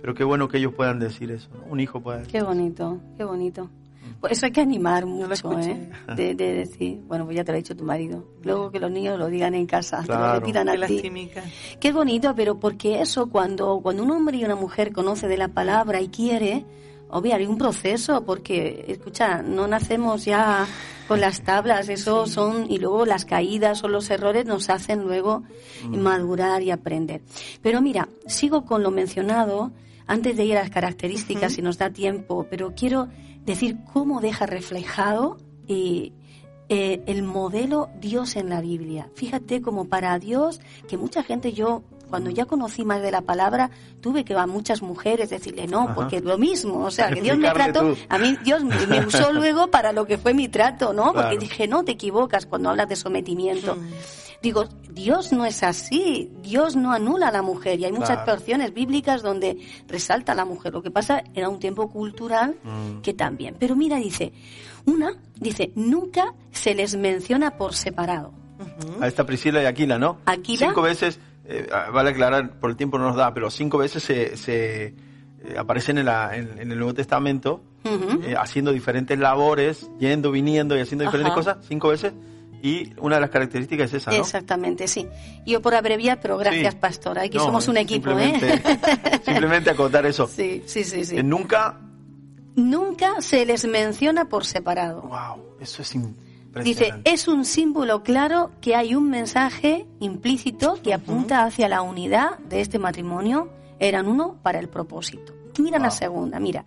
Pero qué bueno que ellos puedan decir eso, ¿no? un hijo puede decir Qué bonito, qué bonito. Por eso hay que animar mucho, ¿eh? De, de decir, bueno, pues ya te lo ha dicho tu marido. Luego que los niños lo digan en casa, lo Claro. repitan a Qué ti. Qué bonito, pero porque eso, cuando, cuando un hombre y una mujer conoce de la palabra y quiere, obvio, hay un proceso, porque, escucha, no nacemos ya con las tablas, eso son, y luego las caídas o los errores nos hacen luego madurar y aprender. Pero mira, sigo con lo mencionado, antes de ir a las características, si nos da tiempo, pero quiero decir cómo deja reflejado eh, eh, el modelo Dios en la Biblia. Fíjate como para Dios, que mucha gente yo, cuando ya conocí más de la palabra, tuve que a muchas mujeres decirle no, Ajá. porque es lo mismo. O sea, que Dios me trató, tú. a mí Dios me, me usó (laughs) luego para lo que fue mi trato, ¿no? Porque Claro. dije, no te equivocas cuando hablas de sometimiento. Digo, Dios no es así, Dios no anula a la mujer y hay muchas Claro. porciones bíblicas donde resalta a la mujer. Lo que pasa era un tiempo cultural Mm. que también. Pero mira, dice, una, dice, nunca se les menciona por separado. A esta Priscila y Aquila, ¿no? Aquila. Cinco veces, eh, vale aclarar, por el tiempo no nos da, pero cinco veces se, se, eh, aparecen en, la- en- en el Nuevo Testamento eh, haciendo diferentes labores, yendo, viniendo y haciendo diferentes Ajá. cosas, cinco veces. Y una de las características es esa, ¿no? Exactamente, sí. Yo por abreviar, pero gracias, Sí. pastora. Aquí No, somos un equipo, ¿eh? simplemente- (laughs) Simplemente acotar eso. Sí, sí, sí, sí. Nunca, Nunca se les menciona por separado. wow, eso es Dice, es un símbolo claro que hay un mensaje implícito que apunta hacia la unidad de este matrimonio. Eran uno para el propósito. Mira la segunda, mira.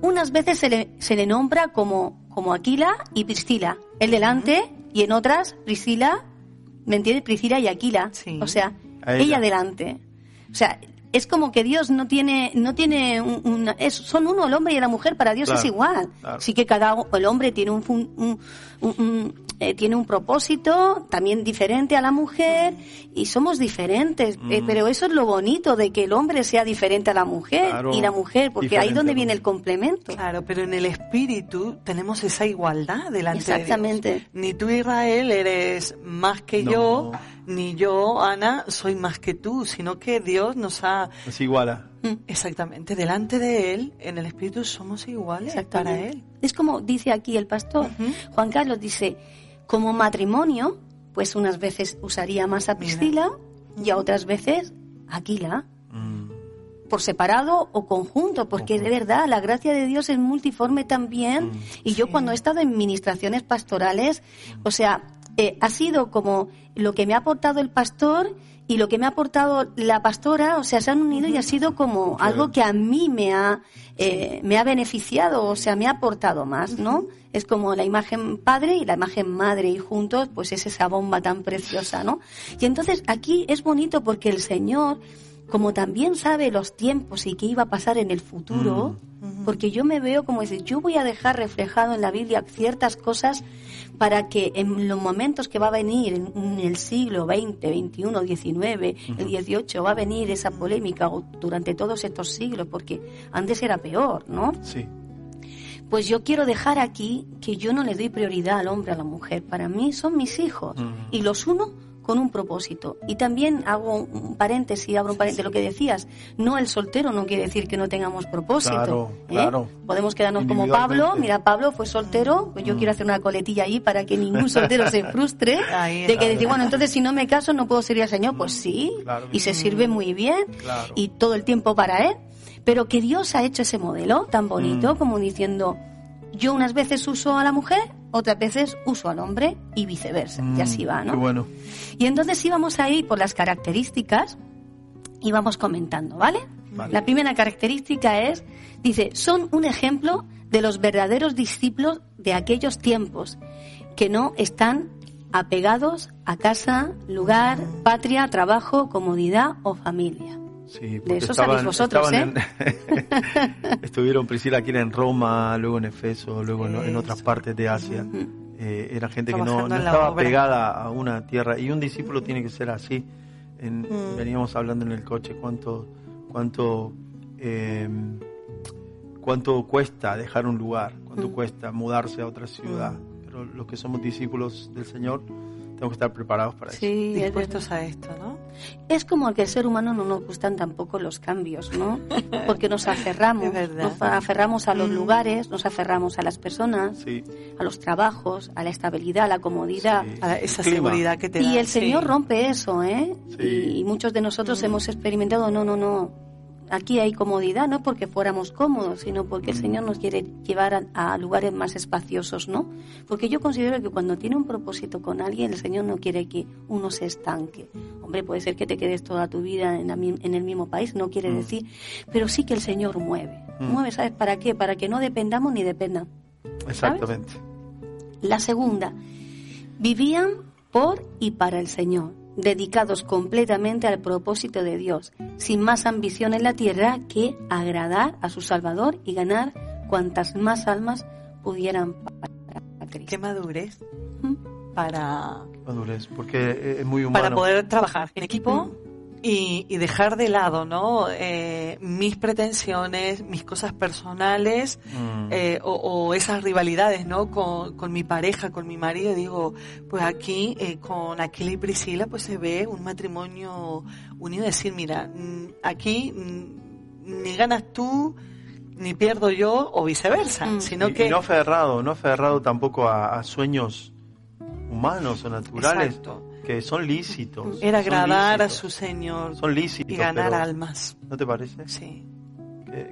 Unas veces se le, se le nombra como, como Aquila y Priscila, el delante, y en otras Priscila, ¿me entiendes? Priscila y Aquila. O sea, ella. ella. delante. O sea, es como que Dios no tiene, no tiene un- una, es- son uno el hombre y la mujer, para Dios Claro, es igual. claro. Sí que cada el hombre tiene un, fun- un- un- un, eh, tiene un propósito también diferente a la mujer y somos diferentes, eh, Mm. pero eso es lo bonito de que el hombre sea diferente a la mujer Claro, y la mujer, porque ahí diferente donde viene el complemento. Claro, pero en el espíritu tenemos esa igualdad delante Exactamente. de Dios. Ni tú, Israel, eres más que No. yo, ni yo, Ana, soy más que tú, sino que Dios nos ha... Es iguala. Exactamente, delante de Él, en el espíritu somos iguales para Él. Es como dice aquí el pastor, Juan Carlos dice, como matrimonio, pues unas veces usaría más a Priscila y a otras veces Aquila. Por separado o conjunto, porque de verdad la gracia de Dios es multiforme también. Y yo cuando he estado en ministraciones pastorales, o sea, eh, ha sido como lo que me ha aportado el pastor y lo que me ha aportado la pastora, o sea, se han unido y ha sido como algo que a mí me ha, eh, me ha beneficiado, o sea, me ha aportado más, ¿no? Es como la imagen padre y la imagen madre y juntos, pues es esa bomba tan preciosa, ¿no? Y entonces aquí es bonito porque el Señor, como también sabe los tiempos y qué iba a pasar en el futuro, porque yo me veo como decir, yo voy a dejar reflejado en la Biblia ciertas cosas para que en los momentos que va a venir en, el siglo XX, XXI, XIX, el XVIII, va a venir esa polémica o durante todos estos siglos, porque antes era peor, ¿no? Sí. Pues yo quiero dejar aquí que yo no le doy prioridad al hombre, a la mujer. Para mí son mis hijos y los uno con un propósito. Y también hago un paréntesis, abro un paréntesis de lo que decías. No, el soltero no quiere decir que no tengamos propósito. Claro, ¿eh? claro. Podemos quedarnos como Pablo. Mira, Pablo fue soltero. Pues yo quiero hacer una coletilla ahí para que ningún soltero se frustre. (laughs) de que decir, bueno, entonces si no me caso no puedo servir al Señor. Pues sí. Claro. Y se sirve muy bien. Y todo el tiempo para Él. Pero que Dios ha hecho ese modelo tan bonito Mm. como diciendo, yo unas veces uso a la mujer, otras veces uso al hombre y viceversa. y así va, ¿no? Mm, Qué bueno. Y entonces íbamos a ir por las características y vamos comentando, ¿vale? Vale. La primera característica es, dice, son un ejemplo de los verdaderos discípulos de aquellos tiempos que no están apegados a casa, lugar, patria, trabajo, comodidad o familia. Sí, de eso sabéis vosotros, ¿eh? En, (laughs) estuvieron Priscila aquí en Roma, luego en Efeso, luego en, en otras partes de Asia. Eh, era gente que no, no estaba pegada a una tierra. Y un discípulo tiene que ser así. En, mm. Veníamos hablando en el coche cuánto, cuánto, eh, cuánto cuesta dejar un lugar, cuánto mm. cuesta mudarse a otra ciudad. Mm. Pero los que somos discípulos del Señor tenemos que estar preparados para sí, eso. dispuestos a esto, ¿no? Es como que el ser humano no nos gustan tampoco los cambios, ¿no? (laughs) Porque nos aferramos, nos aferramos a los mm. lugares, nos aferramos a las personas, a los trabajos, a la estabilidad, a la comodidad, a esa seguridad que te da. Y el Señor rompe eso, ¿eh? Y, muchos de nosotros mm. hemos experimentado, no, no, no, aquí hay comodidad, no porque fuéramos cómodos, sino porque el Señor nos quiere llevar a, lugares más espaciosos, ¿no? Porque yo considero que cuando tiene un propósito con alguien, el Señor no quiere que uno se estanque. Hombre, puede ser que te quedes toda tu vida en, el mismo país, no quiere mm. decir, pero sí que el Señor mueve. Mm. Mueve, ¿sabes para qué? Para que no dependamos ni dependan. Exactamente. La segunda, vivían por y para el Señor dedicados completamente al propósito de Dios, sin más ambición en la tierra que agradar a su Salvador y ganar cuantas más almas pudieran para Cristo. Qué madurez para madurez, porque es muy humano. Para poder trabajar en equipo y, dejar de lado, ¿no? Eh, mis pretensiones, mis cosas personales mm. eh, o, esas rivalidades, ¿no? Con, con, mi pareja, con mi marido. Digo, pues aquí eh, con Aquila y Priscila, pues se ve un matrimonio unido. Decir, mira, mm, aquí mm, ni ganas tú ni pierdo yo o viceversa, sino que y no aferrado, no aferrado tampoco a, a sueños humanos o naturales. Exacto que son lícitos. Era agradar a su Señor. Son lícitos. Y ganar almas. ¿No te parece? Sí.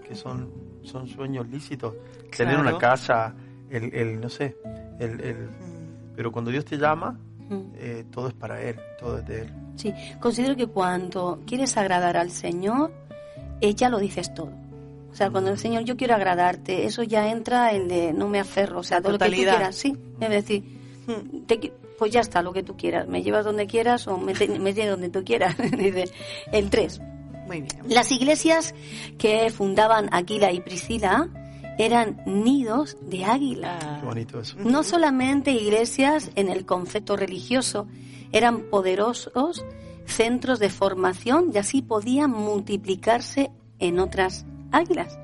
Que, son, son sueños lícitos. Tener una casa, el, el no sé, el, el mm. pero cuando Dios te llama, mm. eh, todo es para Él, todo es de Él. Sí, considero que cuando quieres agradar al Señor, ella lo dices todo. O sea, cuando el mm. Señor, yo quiero agradarte, eso ya entra el de no me aferro, o sea, todo lo que tú quieras, sí. Es decir, te, pues ya está, lo que tú quieras. Me llevas donde quieras o me, me llevas donde tú quieras. (laughs) Dice el 3. Muy bien. Las iglesias que fundaban Aquila y Priscila eran nidos de águila. Ah. Qué bonito eso. No solamente iglesias en el concepto religioso, eran poderosos centros de formación y así podían multiplicarse en otras águilas.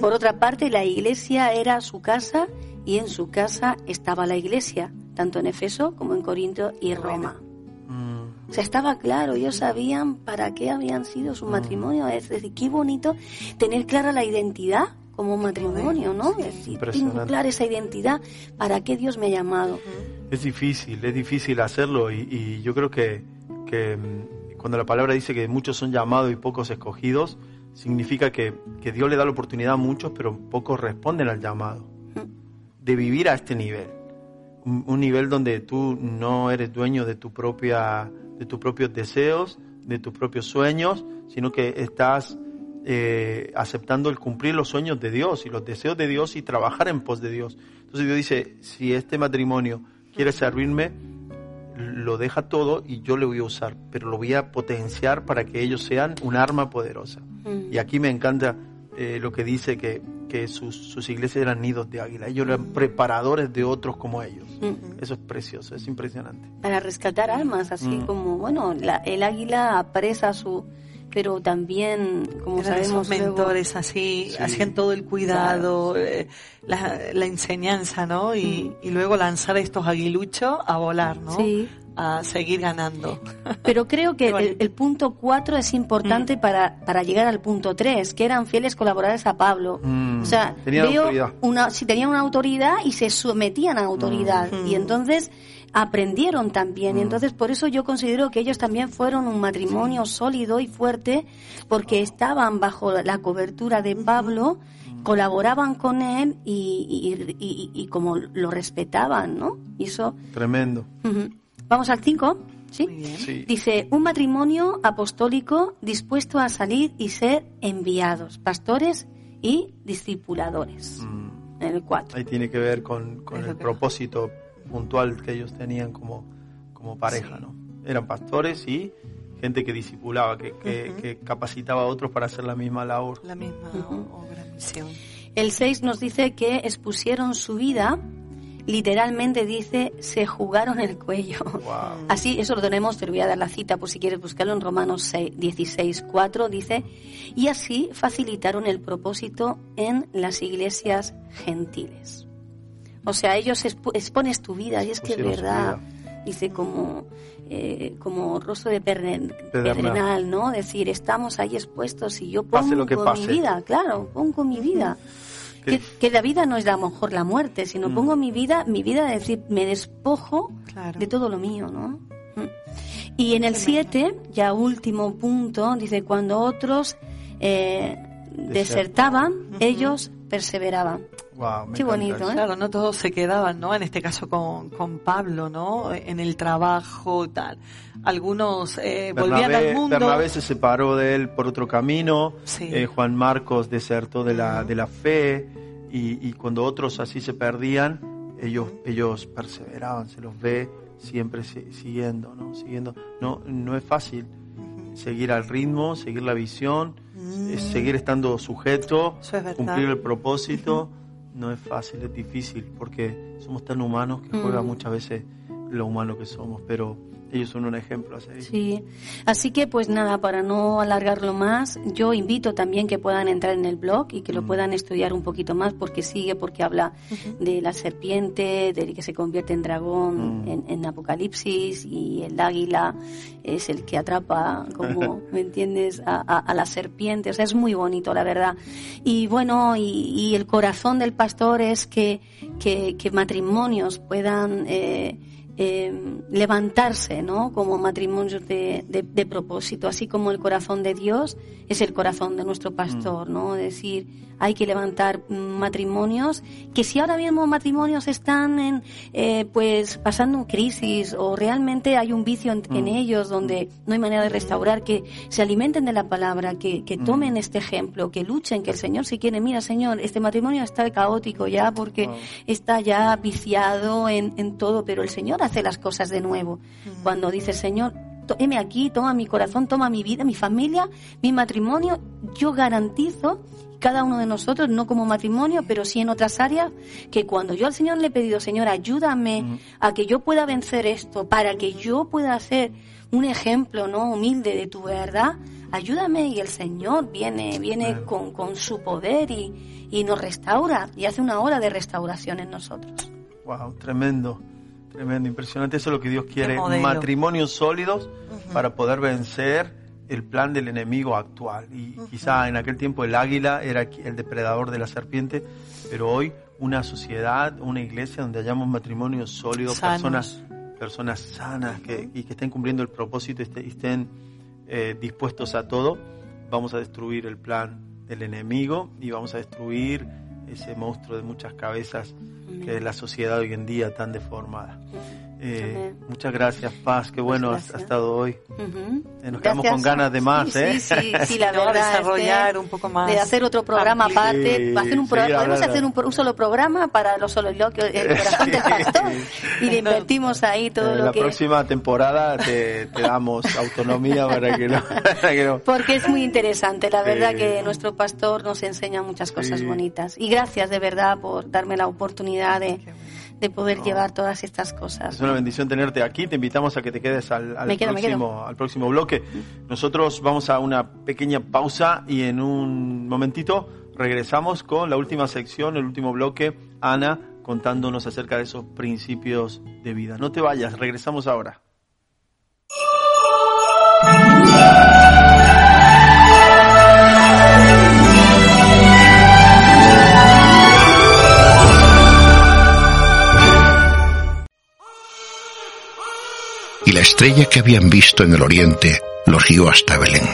Por otra parte, la iglesia era su casa y en su casa estaba la iglesia tanto en Efeso como en Corinto y Roma. Mm. O sea, estaba claro, ellos sabían para qué habían sido su mm. matrimonio. Es decir, qué bonito tener clara la identidad como matrimonio, ¿no? Es decir, tengo clara esa identidad, para qué Dios me ha llamado. Es difícil, es difícil hacerlo y, yo creo que, que, mm, cuando la palabra dice que muchos son llamados y pocos escogidos, significa que, que Dios le da la oportunidad a muchos, pero pocos responden al llamado de vivir a este nivel un, nivel donde tú no eres dueño de tu propia, de tus propios deseos, de tus propios sueños, sino que estás eh, aceptando el cumplir los sueños de Dios y los deseos de Dios y trabajar en pos de Dios. Entonces Dios dice, si este matrimonio quiere servirme, lo deja todo y yo le voy a usar, pero lo voy a potenciar para que ellos sean un arma poderosa. Mm. Y aquí me encanta eh, lo que dice que, que sus, sus, iglesias eran nidos de águila, ellos eran preparadores de otros como ellos. Eso es precioso, es impresionante. Para rescatar almas, así mm. como, bueno, la, el águila apresa su, pero también, como sabemos, mentores así, hacían todo el cuidado, eh, la, la, enseñanza, ¿no? Y, y, luego lanzar a estos aguiluchos a volar, ¿no? Sí a seguir ganando. Pero creo que (laughs) el, punto 4 es importante mm. para, para llegar al punto 3, que eran fieles colaboradores a Pablo. Mm. O sea, veo una, si tenían una autoridad y se sometían a autoridad. Mm. Y entonces aprendieron también. Y entonces por eso yo considero que ellos también fueron un matrimonio sólido y fuerte, porque estaban bajo la cobertura de Pablo colaboraban con él y, y, y, como lo respetaban, ¿no? Y eso... Tremendo. Vamos al 5. ¿sí? Dice, un matrimonio apostólico dispuesto a salir y ser enviados, pastores y discipuladores. Mm. En el 4. Ahí tiene que ver con, el propósito puntual que ellos tenían como, como pareja, ¿no? Eran pastores y gente que discipulaba, que, que, que capacitaba a otros para hacer la misma labor. La misma obra, misión. El 6 nos dice que expusieron su vida, literalmente dice, se jugaron el cuello. Así, eso lo tenemos, te voy a dar la cita por si quieres buscarlo en Romanos 6, 16, 4, dice, y así facilitaron el propósito en las iglesias gentiles. O sea, ellos expones tu vida y es que es verdad, dice como eh, como rostro de pedernal, ¿no? Decir, estamos ahí expuestos y yo pongo lo que mi vida, claro, pongo mi vida. Que, la vida no es a lo mejor la muerte, sino Mm. pongo mi vida, mi vida, es decir, me despojo de todo lo mío, ¿no? Mm. Y en el 7, ya último punto, dice, cuando otros eh, desertaban, ellos perseveraban. Wow, me Qué bonito. ¿eh? Claro, no todos se quedaban, ¿no? En este caso con, con Pablo, ¿no? En el trabajo, tal. Algunos eh, volvían Bernabé, al mundo. Bernabé se separó de él por otro camino, Sí. eh, Juan Marcos desertó de la, de la fe y, y cuando otros así se perdían, ellos, ellos perseveraban, se los ve siempre si- siguiendo, ¿no? Siguiendo. No, no es fácil seguir al ritmo, seguir la visión, eh, seguir estando sujeto, es cumplir el propósito. No es fácil, es difícil, porque somos tan humanos que juega Mm. muchas veces lo humano que somos, pero ellos son un ejemplo a seguir. Sí, así que pues nada, para no alargarlo más, yo invito también que puedan entrar en el blog y que lo puedan estudiar un poquito más porque sigue, porque habla de la serpiente, de que se convierte en dragón en, en Apocalipsis y el águila es el que atrapa, como, (laughs) ¿me entiendes?, a, a- a la serpiente, o sea, es muy bonito, la verdad. Y bueno, y, y el corazón del pastor es que, que, que matrimonios puedan... eh, eh, levantarse, ¿no? Como matrimonios de, de- de propósito, así como el corazón de Dios es el corazón de nuestro pastor, ¿no? Es decir, hay que levantar mm, matrimonios que si ahora mismo matrimonios están en, eh, pues pasando crisis o realmente hay un vicio en, en ellos donde no hay manera de restaurar, que se alimenten de la palabra, que, que tomen este ejemplo, que luchen, que el Señor si quiere, mira Señor, este matrimonio está caótico ya porque está ya viciado en, en todo, pero el Señor hace las cosas de nuevo. Cuando dice Señor, heme aquí, toma mi corazón, toma mi vida, mi familia, mi matrimonio, yo garantizo cada uno de nosotros, no como matrimonio, pero sí en otras áreas, que cuando yo al Señor le he pedido, Señor, ayúdame a que yo pueda vencer esto, para que yo pueda ser un ejemplo no humilde de tu verdad, ayúdame y el Señor viene, viene con, con su poder y, y nos restaura y hace una hora de restauración en nosotros. Wow, tremendo, tremendo, impresionante. Eso es lo que Dios quiere, matrimonios sólidos para poder vencer el plan del enemigo actual. Y quizá en aquel tiempo el águila era el depredador de la serpiente, pero hoy una sociedad, una iglesia donde hayamos matrimonios sólidos, personas personas sanas que, y que estén cumpliendo el propósito y y estén eh, dispuestos a todo, vamos a destruir el plan del enemigo y vamos a destruir ese monstruo de muchas cabezas que es la sociedad hoy en día tan deformada. Eh, muchas gracias, Paz. Qué bueno has, has estado hoy. Ujú. Eh, nos quedamos Gracias. con ganas de más, sí, ¿eh? Sí, sí, sí, la (laughs) verdad. desarrollar es que un poco más De hacer otro programa amplio. aparte. Sí, hacer un pro- seguir podemos hablando. hacer un, un solo programa para los soliloquios, el (laughs) corazón del pastor. Y le invertimos ahí todo En lo la que. próxima temporada te, te damos autonomía para que no. (laughs) para que no- Porque es muy interesante, la verdad que nuestro pastor nos enseña muchas cosas Sí. bonitas. Y gracias de verdad por darme la oportunidad de, de poder llevar todas estas cosas. Es una bendición tenerte aquí. Te invitamos a que te quedes al, quedo, próximo, al próximo bloque. Nosotros vamos a una pequeña pausa y en un momentito regresamos con la última sección, el último bloque. Ana contándonos acerca de esos principios de vida. No te vayas, regresamos ahora. Estrella que habían visto en el oriente los guió hasta Belén.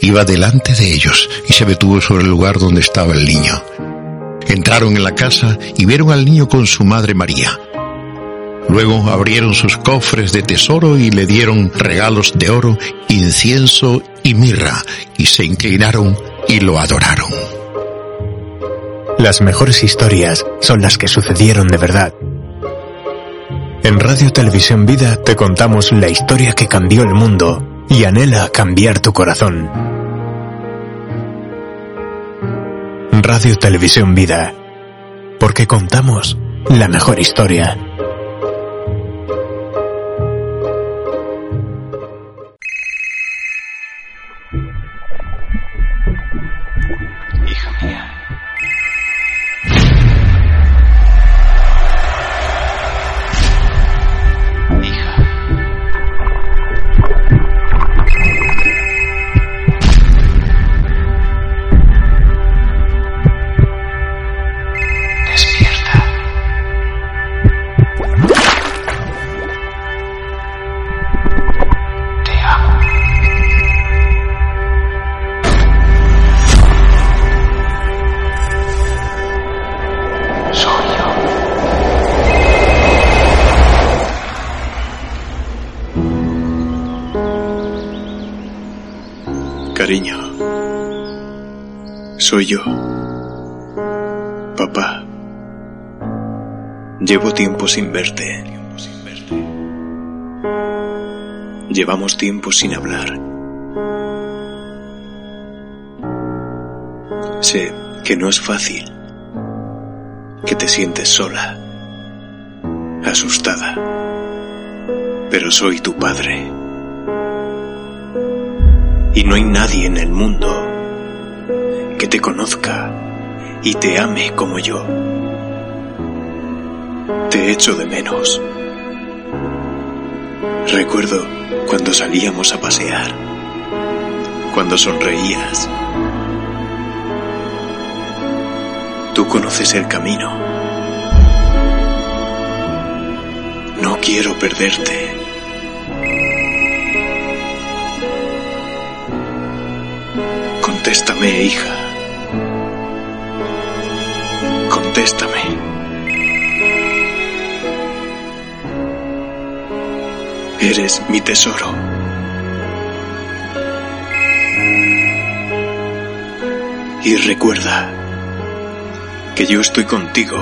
Iba delante de ellos y se detuvo sobre el lugar donde estaba el niño. Entraron en la casa y vieron al niño con su madre María. Luego abrieron sus cofres de tesoro y le dieron regalos de oro, incienso y mirra, y se inclinaron y lo adoraron. Las mejores historias son las que sucedieron de verdad. En Radio Televisión Vida te contamos la historia que cambió el mundo y anhela cambiar tu corazón. Radio Televisión Vida, porque contamos la mejor historia. Soy yo. Papá, llevo tiempo sin verte. Llevamos tiempo sin hablar. Sé que no es fácil, que te sientes sola, asustada, pero soy tu padre. Y no hay nadie en el mundo te conozca y te ame como yo. Te echo de menos. Recuerdo cuando salíamos a pasear, cuando sonreías. Tú conoces el camino. No quiero perderte. Contéstame, hija. Eres mi tesoro. Y recuerda que yo estoy contigo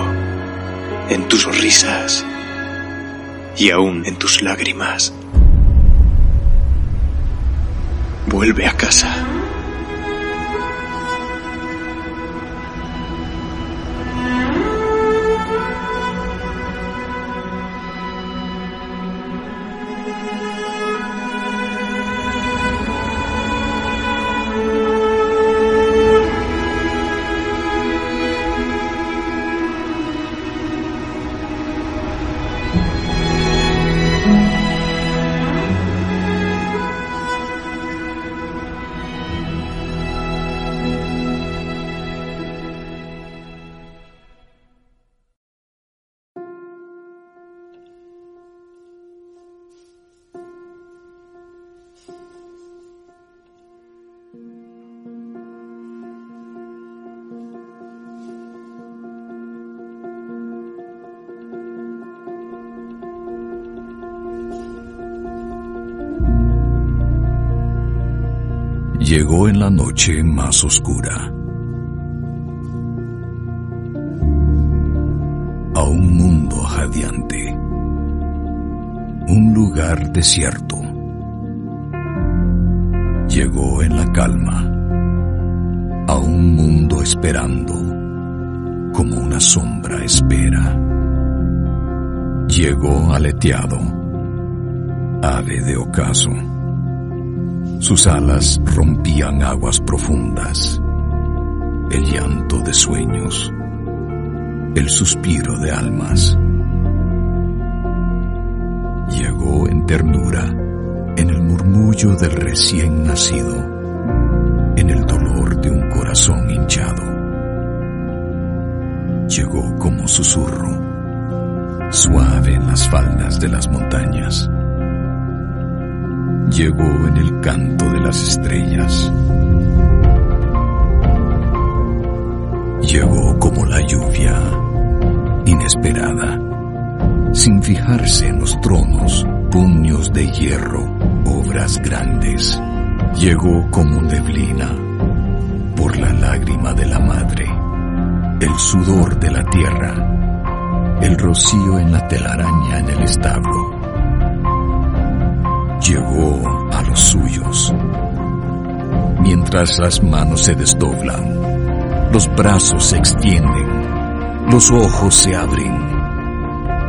en tus risas y aún en tus lágrimas. Vuelve a casa. Llegó en la noche más oscura. A un mundo jadeante. Un lugar desierto. Llegó en la calma. A un mundo esperando. Como una sombra espera. Llegó aleteado. Ave de ocaso. Sus alas rompían aguas profundas, el llanto de sueños, el suspiro de almas. Llegó en ternura, en el murmullo del recién nacido, en el dolor de un corazón hinchado. Llegó como susurro, suave en las faldas de las montañas llegó en el canto de las estrellas. Llegó como la lluvia, inesperada, sin fijarse en los tronos, puños de hierro, obras grandes. Llegó como neblina, por la lágrima de la madre, el sudor de la tierra, el rocío en la telaraña en el establo. Llegó a los suyos. Mientras las manos se desdoblan, los brazos se extienden, los ojos se abren.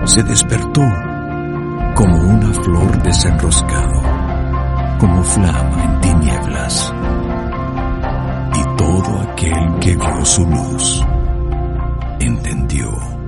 Se despertó como una flor desenroscado, como flama en tinieblas. Y todo aquel que vio su luz entendió.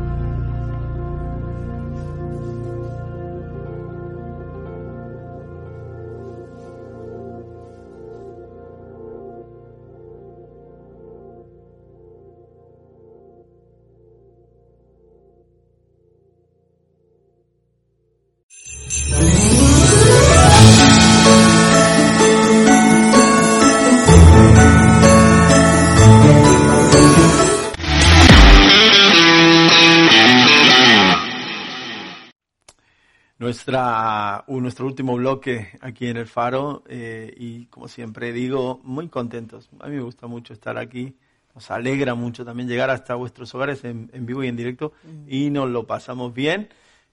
Nuestra, uh, nuestro último bloque aquí en el Faro eh, y como siempre digo, muy contentos. A mí me gusta mucho estar aquí, nos alegra mucho también llegar hasta vuestros hogares en, en vivo y en directo y nos lo pasamos bien,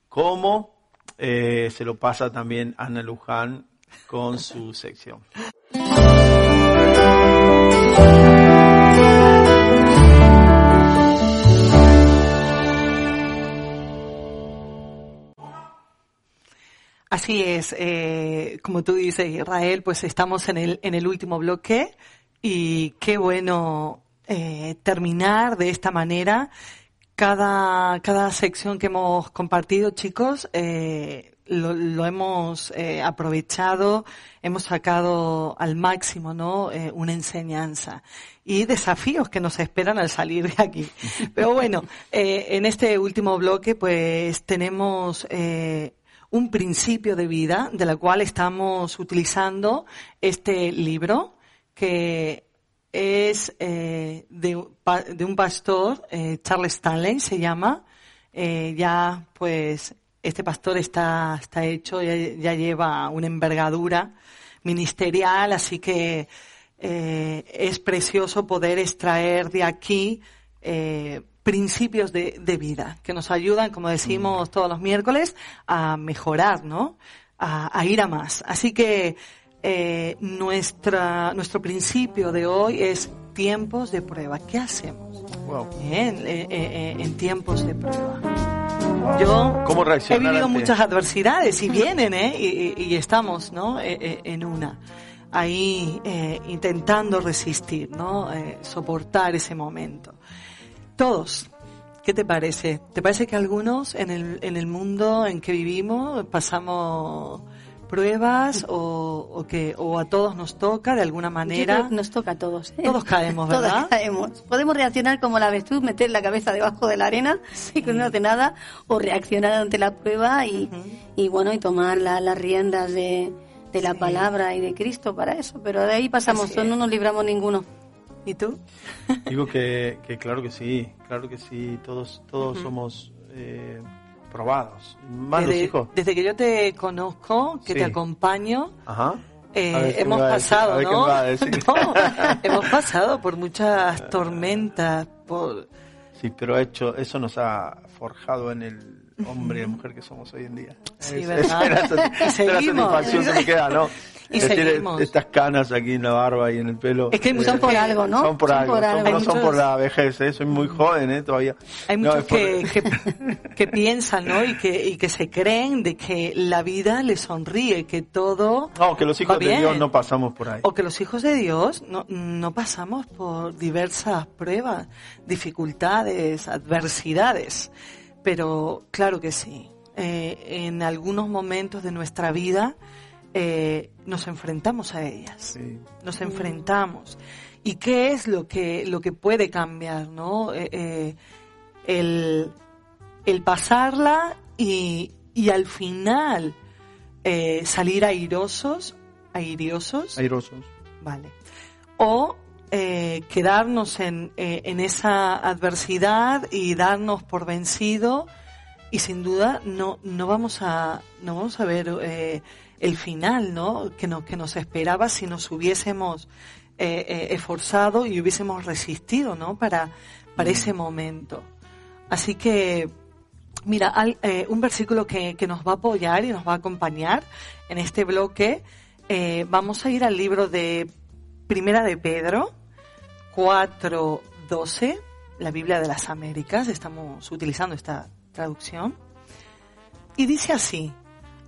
como eh, se lo pasa también Ana Luján con su sección. (laughs) Así es, eh, como tú dices, Israel, pues estamos en el, en el último bloque y qué bueno eh, terminar de esta manera. Cada, cada sección que hemos compartido, chicos, eh, lo, lo, hemos eh, aprovechado, hemos sacado al máximo, ¿no? Eh, una enseñanza y desafíos que nos esperan al salir de aquí. (laughs) Pero bueno, eh, en este último bloque, pues tenemos eh, un principio de vida de la cual estamos utilizando este libro que es eh, de, un pastor, eh, Charles Stanley se llama, eh, ya pues este pastor está, está hecho, ya, lleva una envergadura ministerial, así que es precioso poder extraer de aquí principios de, de, vida que nos ayudan, como decimos todos los miércoles, a mejorar, ¿no? A, a ir a más. Así que eh, nuestra, nuestro principio de hoy es tiempos de prueba. ¿Qué hacemos wow. en, en, en, tiempos de prueba? Yo ¿Cómo he vivido muchas adversidades y (laughs) vienen, ¿eh? Y, y, y estamos, ¿no? en una ahí eh, intentando resistir, ¿no? Eh, soportar ese momento. Todos, ¿qué te parece? ¿Te parece que algunos en el, en el mundo en que vivimos pasamos pruebas o, o, que o a todos nos toca de alguna manera nos toca a todos ¿eh? todos caemos (laughs) verdad todos caemos podemos reaccionar como la avestruz meter la cabeza debajo de la arena sí. y que no hace nada o reaccionar ante la prueba y, uh -huh. y bueno y tomar la, las riendas de, de la sí. palabra y de Cristo para eso, pero de ahí pasamos, no nos libramos ninguno. ¿Y tú? Digo que, (laughs) que, claro que sí, claro que sí, todos, todos uh -huh. somos eh, probados, más desde, los hijos. Desde que yo te conozco, que sí. te acompaño, Ajá. Eh, hemos pasado, ¿no? (laughs) no (laughs) hemos pasado por muchas tormentas, por... Sí, pero hecho, eso nos ha forjado en el hombre y mujer que somos hoy en día. Sí, es, ¿verdad? Es, y seguimos. satisfacción que me queda, ¿no? Y es seguimos. estas canas aquí en la barba y en el pelo. Es que son por algo, ¿no? Son por son algo, por son, algo. no son por la vejez, ¿eh? soy muy joven ¿eh? todavía. Hay muchos no, que, por... que, que, piensan, ¿no? Y que, y que se creen de que la vida les sonríe, que todo. No, que los hijos de Dios no pasamos por ahí. O que los hijos de Dios no, no pasamos por diversas pruebas, dificultades, adversidades. Pero claro que sí. Eh, en algunos momentos de nuestra vida eh, nos enfrentamos a ellas. Sí. Nos enfrentamos. ¿Y qué es lo que, lo que puede cambiar? ¿no? Eh, eh el, el, pasarla y, y, al final eh, salir airosos, airiosos. Airosos. Vale. O eh, quedarnos en, eh, en, esa adversidad y darnos por vencido y sin duda no, no vamos a, no vamos a ver eh, el final, ¿no? Que, no, que nos esperaba si nos hubiésemos esforzado y hubiésemos resistido, ¿no? Para, para ese momento. Así que Mira, eh, un versículo que, que, nos va a apoyar y nos va a acompañar en este bloque. Eh, vamos a ir al libro de Primera de Pedro, 4.12, la Biblia de las Américas. Estamos utilizando esta traducción. Y dice así,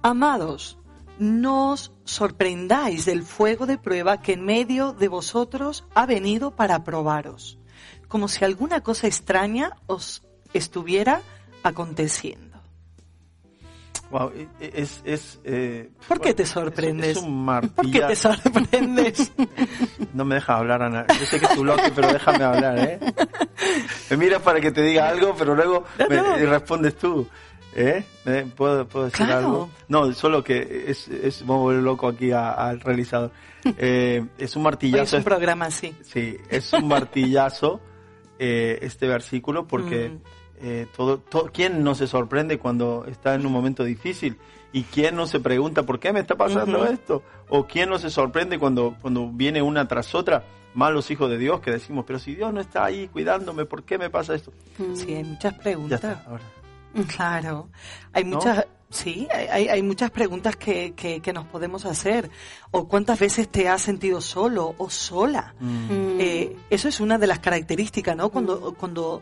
amados, no os sorprendáis del fuego de prueba que en medio de vosotros ha venido para probaros, como si alguna cosa extraña os estuviera aconteciendo. Wow, es, es, eh, ¿Por qué te sorprendes? Es, un martillazo. ¿Por qué te sorprendes? (laughs) no me dejas hablar, Ana. Yo sé que es tu bloque, pero déjame hablar, ¿eh? (laughs) Me miras para que te diga algo, pero luego me, me respondes tú. ¿Eh? ¿Puedo, ¿Puedo, decir claro. algo? No, solo que es, es vamos a volver loco aquí al realizador. (laughs) Eh, es un martillazo. Es un programa así. Sí, es un martillazo (laughs) eh, este versículo porque mm. eh, todo, todo, ¿quién no se sorprende cuando está en un momento difícil? ¿Y quién no se pregunta por qué me está pasando uh -huh. esto? ¿O quién no se sorprende cuando, cuando viene una tras otra? Más los hijos de Dios que decimos, pero si Dios no está ahí cuidándome, ¿por qué me pasa esto? Sí, hay muchas preguntas. Ya está, ahora. (laughs) Claro, hay muchas, ¿No? sí, hay, hay, muchas preguntas que, que, que, nos podemos hacer. O cuántas veces te has sentido solo o sola. Mm. Eh, eso es una de las características, ¿no? Cuando, cuando,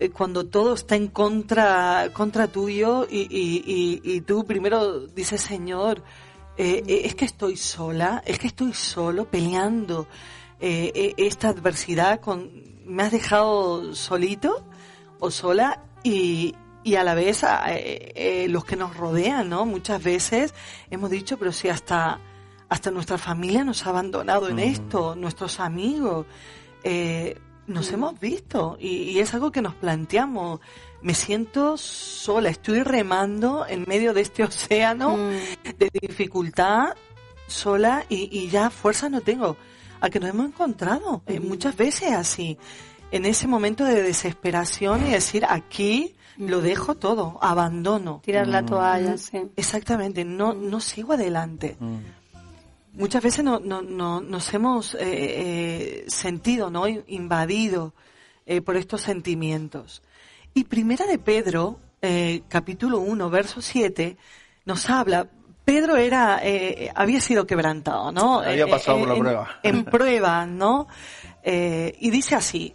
eh, cuando todo está en contra, contra tuyo y, y, y, y tú primero dices, Señor, eh, es que estoy sola, es que estoy solo peleando esta adversidad con, me has dejado solito o sola y, y a la vez eh, eh, los que nos rodean, ¿no? Muchas veces hemos dicho, pero si hasta, hasta nuestra familia nos ha abandonado en mm. esto, nuestros amigos, eh, nos mm. hemos visto y, y, es algo que nos planteamos. Me siento sola, estoy remando en medio de este (laughs) océano mm. de dificultad, sola y, y, ya fuerza no tengo. A que nos hemos encontrado muchas veces así, en ese momento de desesperación y decir, aquí lo dejo todo, abandono. Tirar la toalla, sí. Exactamente, no, no sigo adelante. Mm. Muchas veces no, no, no nos hemos eh, eh, sentido, ¿no? Invadido eh, por estos sentimientos. Y Primera de Pedro, eh, capítulo 1, verso 7, nos habla, Pedro era, había sido quebrantado, ¿no? Había pasado por la prueba. En prueba, ¿no? y dice así,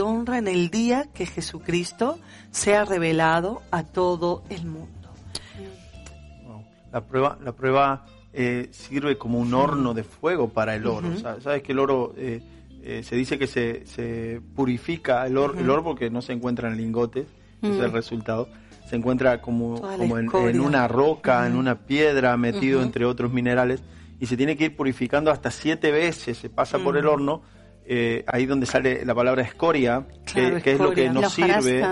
honra en el día que Jesucristo sea revelado a todo el mundo. La prueba, la prueba eh, sirve como un horno de fuego para el oro. Uh -huh. Sabes que el oro eh, eh, se dice que se, se purifica el oro, uh -huh. el oro porque no se encuentra en lingotes, uh -huh. ese es el resultado. Se encuentra como, como en, en, una roca, en una piedra, metido entre otros minerales, y se tiene que ir purificando hasta siete veces. Se pasa por el horno, ahí donde sale la palabra escoria, claro, que, que, es lo que nos sirve.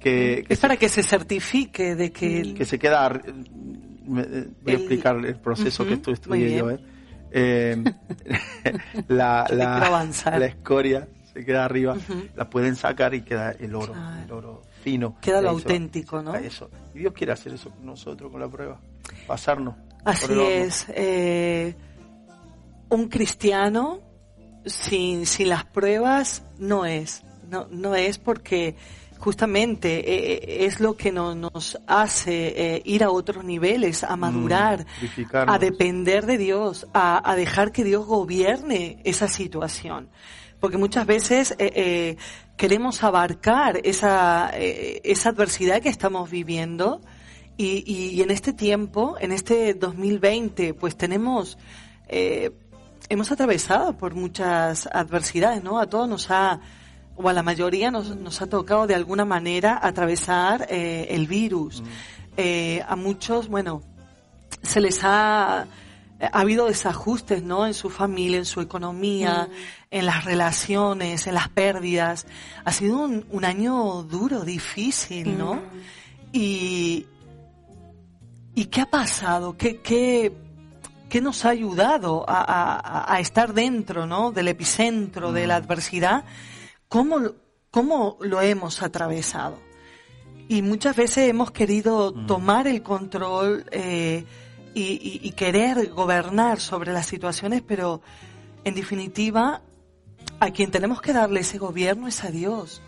Que, que, es para que se certifique de que... Que se queda me, voy a explicar el proceso uh -huh, que tú estudié yo. ¿eh? Eh, (laughs) la, (laughs) la, la, escoria se queda arriba, uh -huh. la pueden sacar y queda el oro, claro. el oro fino. Queda lo auténtico, ¿no? Eso. Y Dios quiere hacer eso con nosotros, con la prueba, pasarnos. Así es. Eh, un cristiano sin, sin las pruebas no es. No, no es porque justamente eh, es lo que no, nos hace eh, ir a otros niveles, a madurar, mm, a depender de Dios, a, a, dejar que Dios gobierne esa situación. Porque muchas veces eh, queremos abarcar esa, esa adversidad que estamos viviendo y, y, y, en este tiempo, en este 2020, pues tenemos... hemos atravesado por muchas adversidades, ¿no? A todos nos ha o a la mayoría nos, nos ha tocado de alguna manera atravesar eh, el virus. Mm. Eh, a muchos, bueno, se les ha, ha habido desajustes, ¿no? En su familia, en su economía, mm. en las relaciones, en las pérdidas. Ha sido un, un año duro, difícil, ¿no? Mm. Y, ¿y qué ha pasado? ¿Qué, qué, qué nos ha ayudado a, a- a estar dentro, ¿no? Del epicentro de la adversidad, cómo, lo- cómo lo hemos atravesado. Y muchas veces hemos querido tomar el control eh, y, y- y querer gobernar sobre las situaciones, pero en definitiva, a quien tenemos que darle ese gobierno es a Dios.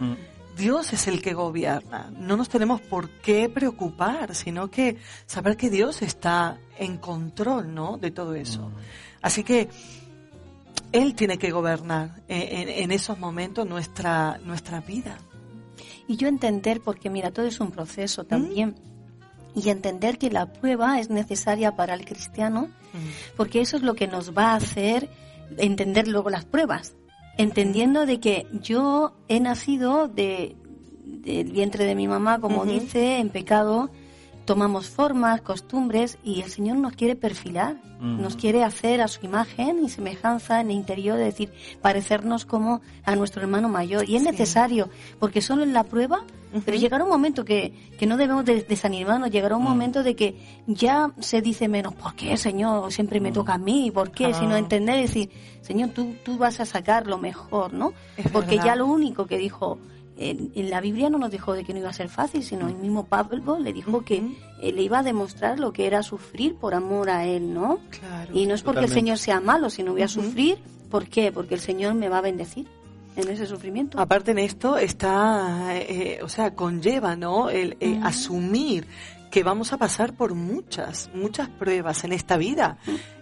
Dios es el que gobierna. No nos tenemos por qué preocupar, sino que saber que Dios está en control, ¿no? De todo eso. Así que Él tiene que gobernar en, en- en esos momentos nuestra, nuestra vida. Y yo entender, porque mira, todo es un proceso también, y entender que la prueba es necesaria para el cristiano, porque eso es lo que nos va a hacer entender luego las pruebas, entendiendo de que yo he nacido de, del vientre de mi mamá, como dice, en pecado, tomamos formas, costumbres, y el Señor nos quiere perfilar, nos quiere hacer a su imagen y semejanza en el interior, es decir, parecernos como a nuestro hermano mayor. Y es necesario, porque solo en la prueba, pero llegará un momento que, que no debemos de- desanimarnos, llegará un momento de que ya se dice menos, ¿por qué, Señor? Siempre me toca a mí, ¿por qué? Ah. Sino entender y decir, Señor, tú, tú vas a sacar lo mejor, ¿no? Es Porque verdad. ya lo único que dijo en, en la Biblia no nos dijo de que no iba a ser fácil, sino el mismo Pablo le dijo que eh, le iba a demostrar lo que era sufrir por amor a él, ¿no? Claro. Y no es porque Totalmente. el Señor sea malo, sino voy a sufrir. ¿Por qué? Porque el Señor me va a bendecir en ese sufrimiento. Aparte en esto está, eh, o sea, conlleva, ¿no? El eh, asumir que vamos a pasar por muchas, muchas pruebas en esta vida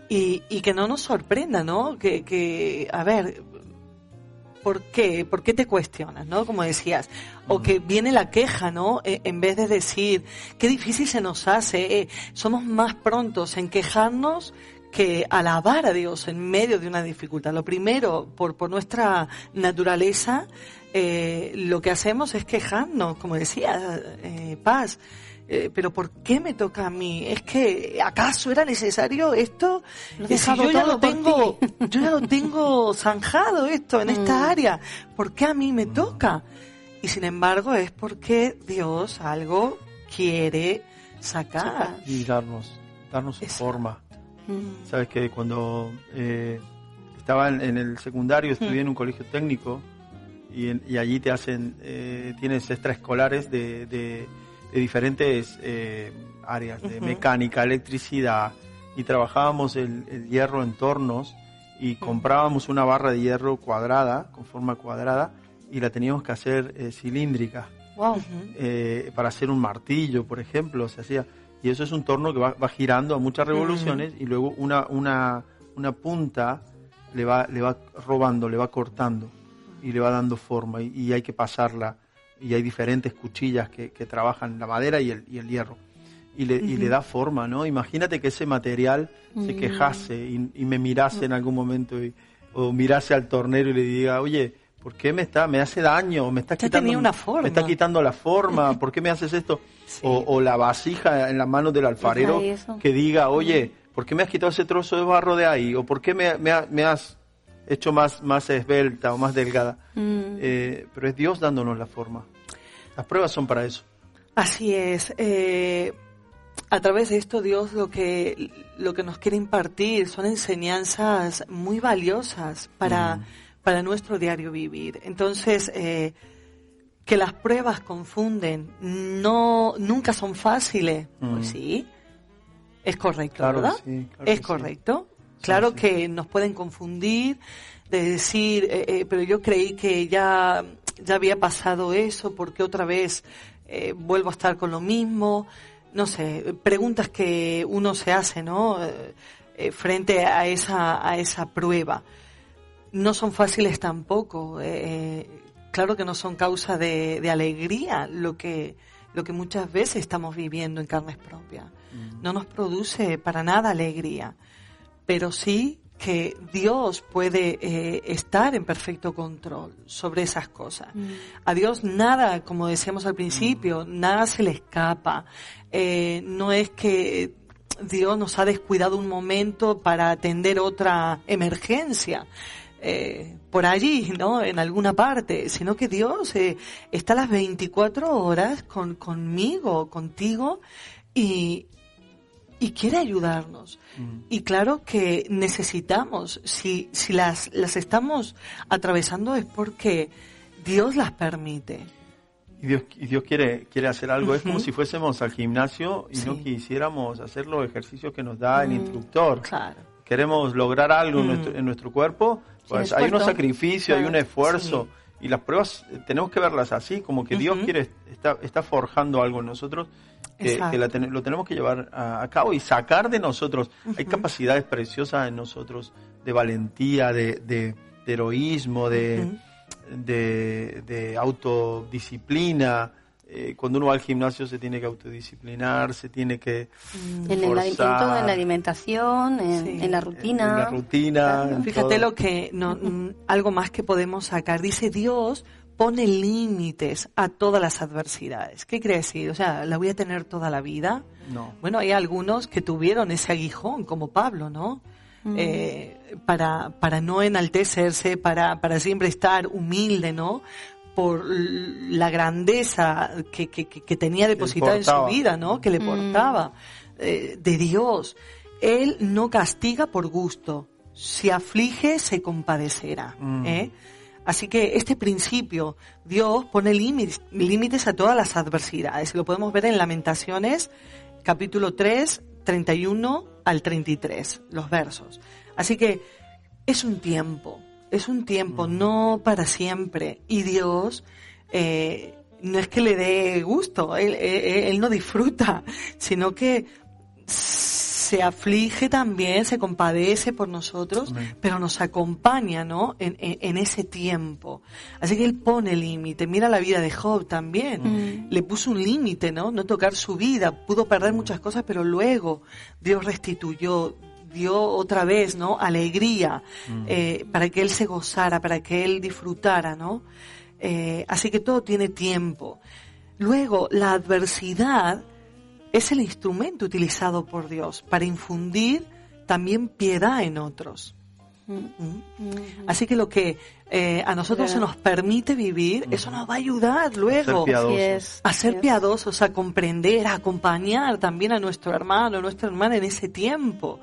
y, y que no nos sorprenda, ¿no? Que, que, a ver, ¿por qué? ¿Por qué te cuestionas, no? Como decías. O que viene la queja, ¿no? Eh, en vez de decir, qué difícil se nos hace. eh, somos más prontos en quejarnos que alabar a Dios en medio de una dificultad. Lo primero, por, por nuestra naturaleza, eh, lo que hacemos es quejarnos, como decía eh, Paz. Eh, pero ¿por qué me toca a mí? Es que ¿acaso era necesario esto? Lo si yo ya lo tengo, (laughs) yo ya lo tengo zanjado esto en Mm. esta área. ¿Por qué a mí me toca? Y sin embargo es porque Dios algo quiere sacar. y darnos, darnos su forma. Mm. Sabes que cuando eh, estaba en, en el secundario, estudié Mm. en un colegio técnico y, en- y allí te hacen, eh, tienes extraescolares de, de, de diferentes eh, áreas, de mecánica, electricidad, y trabajábamos el, el hierro en tornos y comprábamos una barra de hierro cuadrada, con forma cuadrada, y la teníamos que hacer eh, cilíndrica Wow. eh, para hacer un martillo, por ejemplo, se hacía. Y eso es un torno que va, va girando a muchas revoluciones y luego una, una, una punta le va, le va robando, le va cortando y le va dando forma y, y hay que pasarla. Y hay diferentes cuchillas que, que trabajan la madera y el, y el hierro. Y le, y le da forma, ¿no? Imagínate que ese material se Mm. quejase y, y me mirase en algún momento o mirase al tornero y le diga, oye, ¿por qué me está, me hace daño? Me está quitando, tenía una forma. me está quitando la forma, (laughs) ¿por qué me haces esto? O, o la vasija en las manos del alfarero que diga, oye, ¿por qué me has quitado ese trozo de barro de ahí? ¿O por qué me, me ha- me has hecho más, más esbelta o más delgada? Mm. Eh, pero es Dios dándonos la forma. Las pruebas son para eso. Así es. eh, a través de esto Dios lo que, lo que nos quiere impartir son enseñanzas muy valiosas para, para nuestro diario vivir. Entonces, eh, que las pruebas confunden, no, nunca son fáciles. Mm. Pues sí, es correcto, Claro ¿verdad? sí, claro es sí. correcto. Claro que nos pueden confundir, de decir, eh, eh, pero yo creí que ya, ya había pasado eso, porque otra vez eh, vuelvo a estar con lo mismo? No sé, preguntas que uno se hace, ¿no? Eh, frente a esa, a esa prueba. No son fáciles tampoco. eh, eh, claro que no son causa de, de alegría lo que, lo que muchas veces estamos viviendo en carnes propias. No nos produce para nada alegría pero sí que Dios puede eh, estar en perfecto control sobre esas cosas. A Dios nada, como decíamos al principio, nada se le escapa. Eh, no es que Dios nos ha descuidado un momento para atender otra emergencia. Eh, por allí, ¿no? En alguna parte, sino que Dios eh, está las 24 horas con, conmigo, contigo, y, y quiere ayudarnos. Y claro que necesitamos, si, si las, las estamos atravesando es porque Dios las permite. Y Dios, y Dios quiere, quiere hacer algo. Es como si fuésemos al gimnasio y no quisiéramos hacer los ejercicios que nos da el Mm, instructor. Claro. Queremos lograr algo en, Mm. nuestro, en nuestro cuerpo, pues hay unos sacrificios, hay un esfuerzo. Y las pruebas eh, tenemos que verlas así, como que Dios quiere, está, está forjando algo en nosotros, que, la ten- lo tenemos que llevar a, a cabo y sacar de nosotros. Hay capacidades preciosas en nosotros de valentía, de, de- de heroísmo, de, de autodisciplina. Eh, cuando uno va al gimnasio se tiene que autodisciplinar, se tiene que En, el, en todo, en la alimentación, en, en la rutina. en la rutina. en Fíjate todo. lo que no, mm, algo más que podemos sacar. Dice Dios pone límites a todas las adversidades. ¿Qué quiere decir? O sea, ¿la voy a tener toda la vida? No. Bueno, hay algunos que tuvieron ese aguijón, como Pablo, ¿no? Mm. Eh, para, para no enaltecerse, para, para siempre estar humilde, ¿no? Por la grandeza que, que, que- que tenía depositada en su vida, ¿no? Que le Mm. portaba eh, de Dios. Él no castiga por gusto. Si aflige, se compadecerá. Mm. ¿eh? Así que este principio, Dios pone límites, límites a todas las adversidades. Lo podemos ver en Lamentaciones, capítulo 3, 31 al 33, los versos. Así que es un tiempo, es un tiempo, no para siempre. Y Dios eh, no es que le dé gusto, él, él- él no disfruta, (laughs) sino que se aflige también, se compadece por nosotros, pero nos acompaña, ¿no? En, en- en ese tiempo. Así que él pone límite. Mira la vida de Job también. Le puso un límite, ¿no? No tocar su vida. Pudo perder muchas cosas, pero luego Dios restituyó, dio otra vez, ¿no? Alegría, eh, para que él se gozara, para que él disfrutara, ¿no? Eh, así que todo tiene tiempo. Luego, la adversidad es el instrumento utilizado por Dios para infundir también piedad en otros. ¿Mm? Así que lo que eh, a nosotros se nos permite vivir, eso nos va a ayudar luego Ser piadosos. Es, a ser piadosos, a comprender, a acompañar también a nuestro hermano, a nuestra hermana en ese tiempo.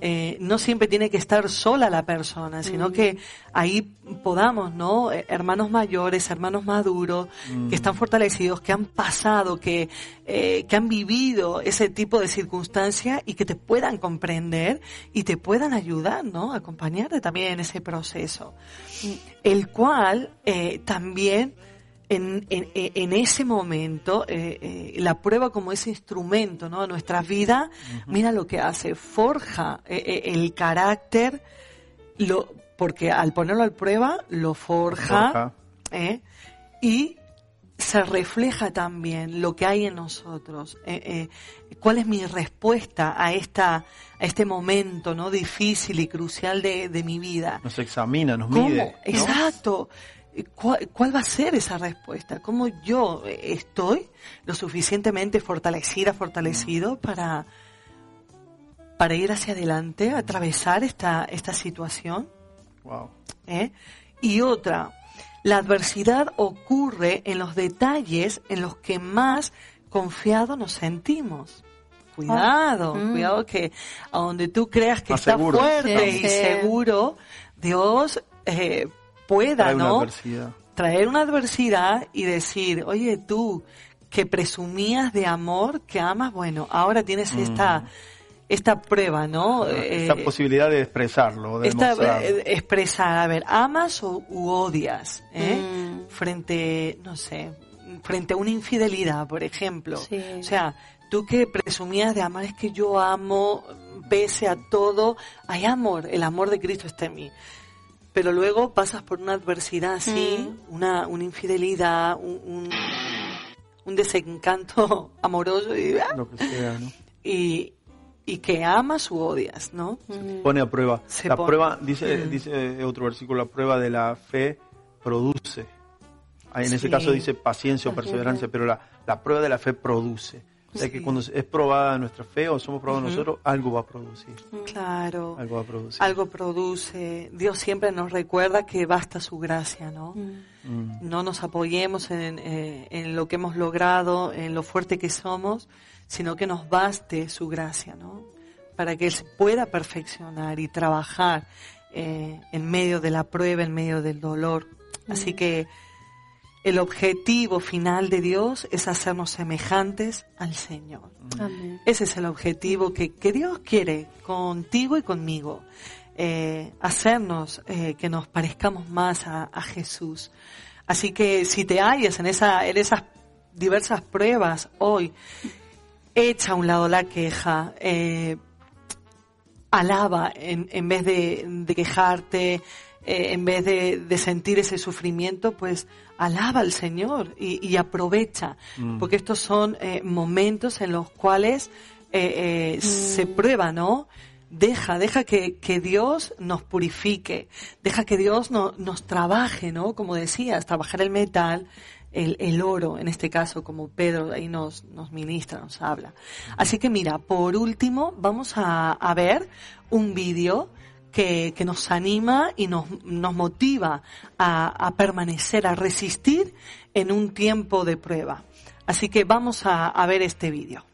Eh, no siempre tiene que estar sola la persona, sino Mm. que ahí podamos, ¿no? Eh, Hermanos mayores, hermanos maduros, Mm. que están fortalecidos, que han pasado, que, eh, que han vivido ese tipo de circunstancia y que te puedan comprender y te puedan ayudar, ¿no? Acompañarte también en ese proceso. El cual eh, también en, en- en ese momento, eh, eh, la prueba como ese instrumento ¿no? a nuestras vidas, mira lo que hace, forja eh, eh, el carácter, lo, porque al ponerlo a prueba, lo forja, Forja. ¿eh? y se refleja también lo que hay en nosotros. eh, eh, ¿Cuál es mi respuesta a esta a este momento no difícil y crucial de, de mi vida? Nos examina, nos ¿Cómo? mide. ¿no? Exacto. ¿Cuál, cuál va a ser esa respuesta? ¿Cómo yo eh, estoy lo suficientemente fortalecida, fortalecido para, para ir hacia adelante, atravesar esta, esta situación? Wow. ¿eh? Y otra, la adversidad ocurre en los detalles en los que más confiado nos sentimos. Cuidado, Ah, mm. cuidado que a donde tú creas que está seguro. fuerte Sí, y sí. seguro, Dios eh, pueda, Trae una ¿no? adversidad. Traer una adversidad y decir, oye, tú que presumías de amor, que amas, bueno, ahora tienes esta, esta prueba, ¿no? Mm. Esta Eh, posibilidad de expresarlo, de esta, eh, expresar, a ver, amas o u odias, ¿eh? Mm. Frente, no sé, frente a una infidelidad, por ejemplo. Sí. O sea, tú que presumías de amar, es que yo amo, pese a todo, hay amor, el amor de Cristo está en mí. Pero luego pasas por una adversidad así, Mm. una, una infidelidad, un, un, un desencanto (laughs) amoroso y, ¡ah! Lo que sea, ¿no? y, y que amas u odias, ¿no? Pone a prueba. Se la pone. prueba, dice, Mm. dice otro versículo, la prueba de la fe produce. En ese Sí. caso dice paciencia o perseverancia, pero la, la prueba de la fe produce. O sea que cuando es probada nuestra fe o somos probados Ujú. nosotros, algo va a producir. Claro. Algo va a producir. Algo produce. Dios siempre nos recuerda que basta su gracia, ¿no? Mm. No nos apoyemos en, eh, en lo que hemos logrado, en lo fuerte que somos, sino que nos baste su gracia, ¿no? Para que Él se pueda perfeccionar y trabajar eh, en medio de la prueba, en medio del dolor. Así que el objetivo final de Dios es hacernos semejantes al Señor. Amén. Ese es el objetivo que, que Dios quiere contigo y conmigo. Eh, hacernos eh, que nos parezcamos más a, a Jesús. Así que si te hallas en, esa, en esas diversas pruebas hoy, echa a un lado la queja, eh, alaba en, en vez de, de quejarte, eh, en vez de, de sentir ese sufrimiento, pues alaba al Señor y, y aprovecha, Mm. porque estos son eh, momentos en los cuales eh, eh, se prueba, ¿no? Deja, deja que, que Dios nos purifique, deja que Dios no- nos trabaje, ¿no? Como decías, trabajar el metal, el, el oro, en este caso, como Pedro ahí nos, nos ministra, nos habla. Así que mira, por último, vamos a, a ver un vídeo que, que nos anima y nos, nos motiva a, a permanecer, a resistir en un tiempo de prueba. Así que vamos a, a ver este vídeo.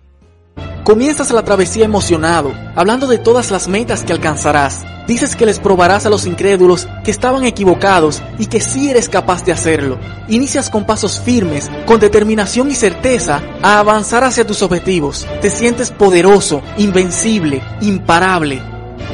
Comienzas la travesía emocionado, hablando de todas las metas que alcanzarás. Dices que les probarás a los incrédulos que estaban equivocados y que sí eres capaz de hacerlo. Inicias con pasos firmes, con determinación y certeza, a avanzar hacia tus objetivos. Te sientes poderoso, invencible, imparable.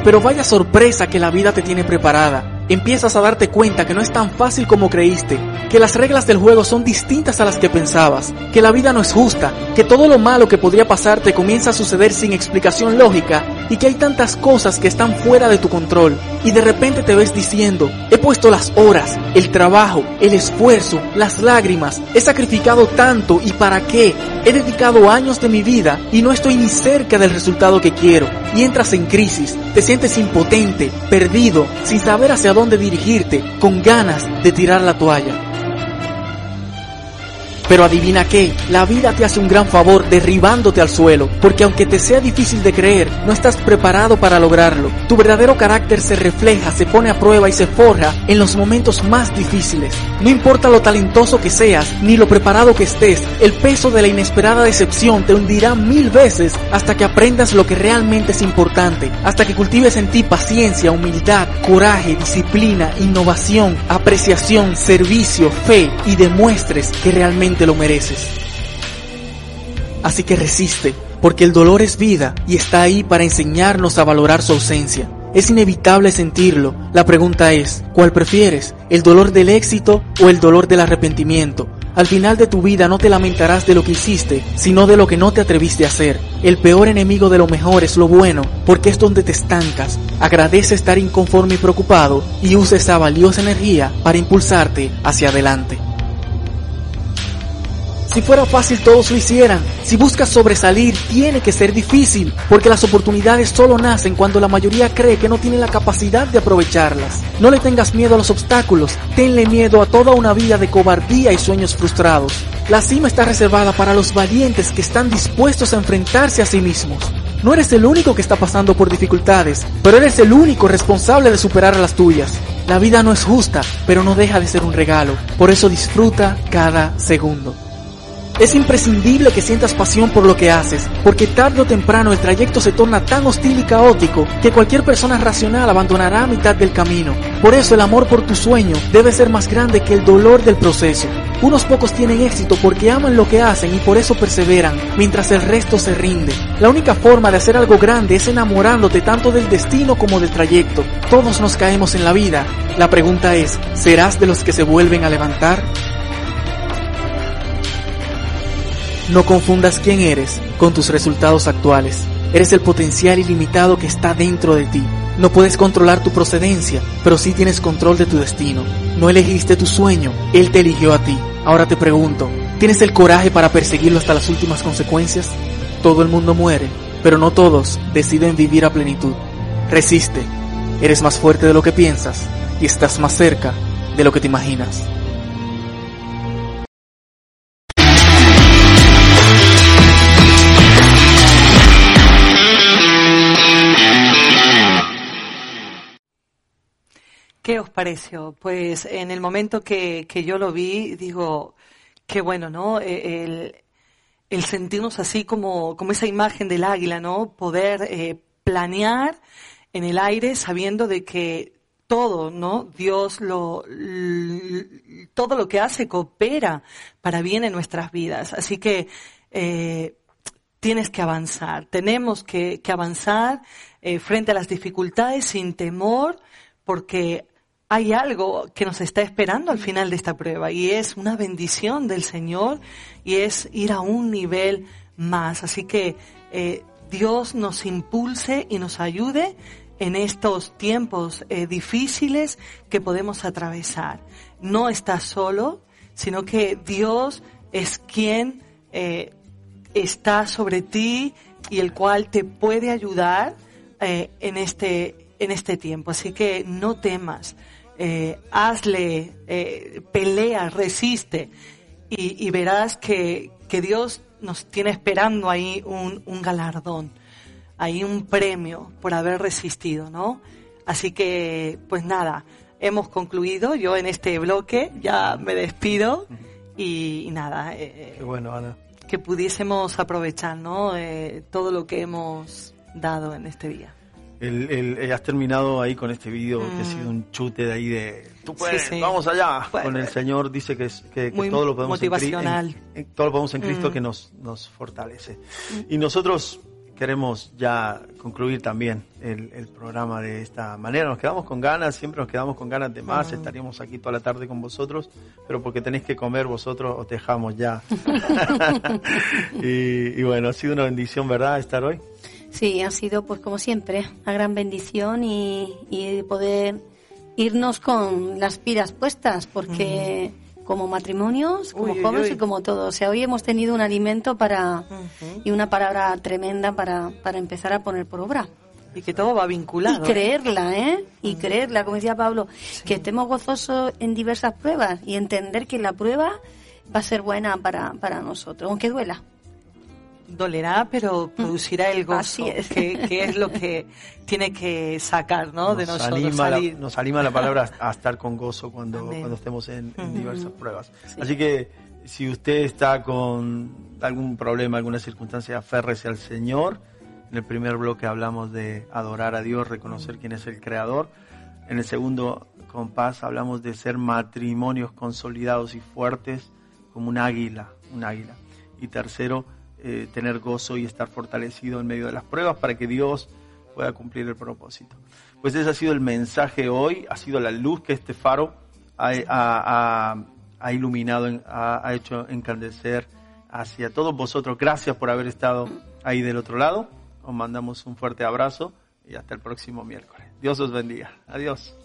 Pero vaya sorpresa que la vida te tiene preparada. Empiezas a darte cuenta que no es tan fácil como creíste, que las reglas del juego son distintas a las que pensabas, que la vida no es justa, que todo lo malo que podría pasarte comienza a suceder sin explicación lógica y que hay tantas cosas que están fuera de tu control. Y de repente te ves diciendo, he puesto las horas, el trabajo, el esfuerzo, las lágrimas, he sacrificado tanto y para qué, he dedicado años de mi vida y no estoy ni cerca del resultado que quiero. Y en crisis, te sientes impotente, perdido, sin saber hacia dónde dirigirte, con ganas de tirar la toalla. Pero adivina qué, la vida te hace un gran favor derribándote al suelo, porque aunque te sea difícil de creer, no estás preparado para lograrlo. Tu verdadero carácter se refleja, se pone a prueba y se forja en los momentos más difíciles. No importa lo talentoso que seas, ni lo preparado que estés, el peso de la inesperada decepción te hundirá mil veces hasta que aprendas lo que realmente es importante, hasta que cultives en ti paciencia, humildad, coraje, disciplina, innovación, apreciación, servicio, fe y demuestres que realmente lo mereces. Así que resiste, porque el dolor es vida y está ahí para enseñarnos a valorar su ausencia. Es inevitable sentirlo. La pregunta es, ¿cuál prefieres? ¿El dolor del éxito o el dolor del arrepentimiento? Al final de tu vida no te lamentarás de lo que hiciste, sino de lo que no te atreviste a hacer. El peor enemigo de lo mejor es lo bueno, porque es donde te estancas. Agradece estar inconforme y preocupado y usa esa valiosa energía para impulsarte hacia adelante. Si fuera fácil todos lo hicieran. Si buscas sobresalir, tiene que ser difícil, porque las oportunidades solo nacen cuando la mayoría cree que no tiene la capacidad de aprovecharlas. No le tengas miedo a los obstáculos, tenle miedo a toda una vida de cobardía y sueños frustrados. La cima está reservada para los valientes que están dispuestos a enfrentarse a sí mismos. No eres el único que está pasando por dificultades, pero eres el único responsable de superar las tuyas. La vida no es justa, pero no deja de ser un regalo. Por eso disfruta cada segundo. Es imprescindible que sientas pasión por lo que haces, porque tarde o temprano el trayecto se torna tan hostil y caótico que cualquier persona racional abandonará a mitad del camino. Por eso el amor por tu sueño debe ser más grande que el dolor del proceso. Unos pocos tienen éxito porque aman lo que hacen y por eso perseveran, mientras el resto se rinde. La única forma de hacer algo grande es enamorándote tanto del destino como del trayecto. Todos nos caemos en la vida. La pregunta es, ¿serás de los que se vuelven a levantar? No confundas quién eres con tus resultados actuales. Eres el potencial ilimitado que está dentro de ti. No puedes controlar tu procedencia, pero sí tienes control de tu destino. No elegiste tu sueño, él te eligió a ti. Ahora te pregunto, ¿tienes el coraje para perseguirlo hasta las últimas consecuencias? Todo el mundo muere, pero no todos deciden vivir a plenitud. Resiste. Eres más fuerte de lo que piensas y estás más cerca de lo que te imaginas. Aprecio. Pues en el momento que, que yo lo vi, digo, qué bueno, ¿no? E, el, el sentirnos así como, como esa imagen del águila, ¿no? Poder eh, planear en el aire sabiendo de que todo, ¿no? Dios lo, todo lo que hace coopera para bien en nuestras vidas. Así que eh, tienes que avanzar, tenemos que, que avanzar eh, frente a las dificultades sin temor, porque hay algo que nos está esperando al final de esta prueba y es una bendición del Señor y es ir a un nivel más. Así que eh, Dios nos impulse y nos ayude en estos tiempos eh, difíciles que podemos atravesar. No estás solo, sino que Dios es quien eh, está sobre ti y el cual te puede ayudar en este en este tiempo. Así que no temas eh, hazle, eh, pelea, resiste y, verás que, Dios nos tiene esperando ahí un, un galardón, ahí un premio por haber resistido, ¿no? Así que, pues nada, hemos concluido. Yo en este bloque ya me despido y, nada. Eh, bueno, Ana. Que pudiésemos aprovechar, ¿no? todo lo que hemos dado en este día el, el, eh, has terminado ahí con este vídeo que ha sido un chute de ahí de tú puedes, vamos allá. con el Señor dice que, que, todo lo podemos motivacional. En, todo lo podemos en Cristo mm. que nos, nos fortalece. Y nosotros queremos ya concluir también el, el, programa de esta manera. Nos quedamos con ganas, siempre nos quedamos con ganas de más. Estaríamos aquí toda la tarde con vosotros, pero porque tenéis que comer vosotros, os dejamos ya. (laughs) (laughs) y, y bueno, ha sido una bendición, ¿verdad? Estar hoy. Sí, ha sido pues como siempre una gran bendición y, poder irnos con las piras puestas porque como matrimonios, como jóvenes y como todo, o sea, hoy hemos tenido un alimento para y una palabra tremenda para, para empezar a poner por obra. Y que todo va vinculado. Y ¿eh? creerla, ¿eh? Y creerla, como decía Pablo, que estemos gozosos en diversas pruebas y entender que la prueba va a ser buena para, para nosotros, aunque duela dolerá, pero mm. producirá el gozo, Que, es lo que (laughs) tiene que sacar ¿no? de nosotros. Anima La, nos anima la palabra a (laughs) estar con gozo cuando, cuando estemos en, diversas pruebas. Así que si usted está con algún problema, alguna circunstancia, aférrese al Señor. En el primer bloque hablamos de adorar a Dios, reconocer quién es el Creador. En el segundo compás hablamos de ser matrimonios consolidados y fuertes como un águila, un águila. Y tercero, eh, tener gozo y estar fortalecido en medio de las pruebas para que Dios pueda cumplir el propósito. Pues ese ha sido el mensaje hoy, ha sido la luz que este faro ha, ha, ha, ha iluminado, ha, hecho encandecer hacia todos vosotros. Gracias por haber estado ahí del otro lado. Os mandamos un fuerte abrazo y hasta el próximo miércoles. Dios os bendiga. Adiós.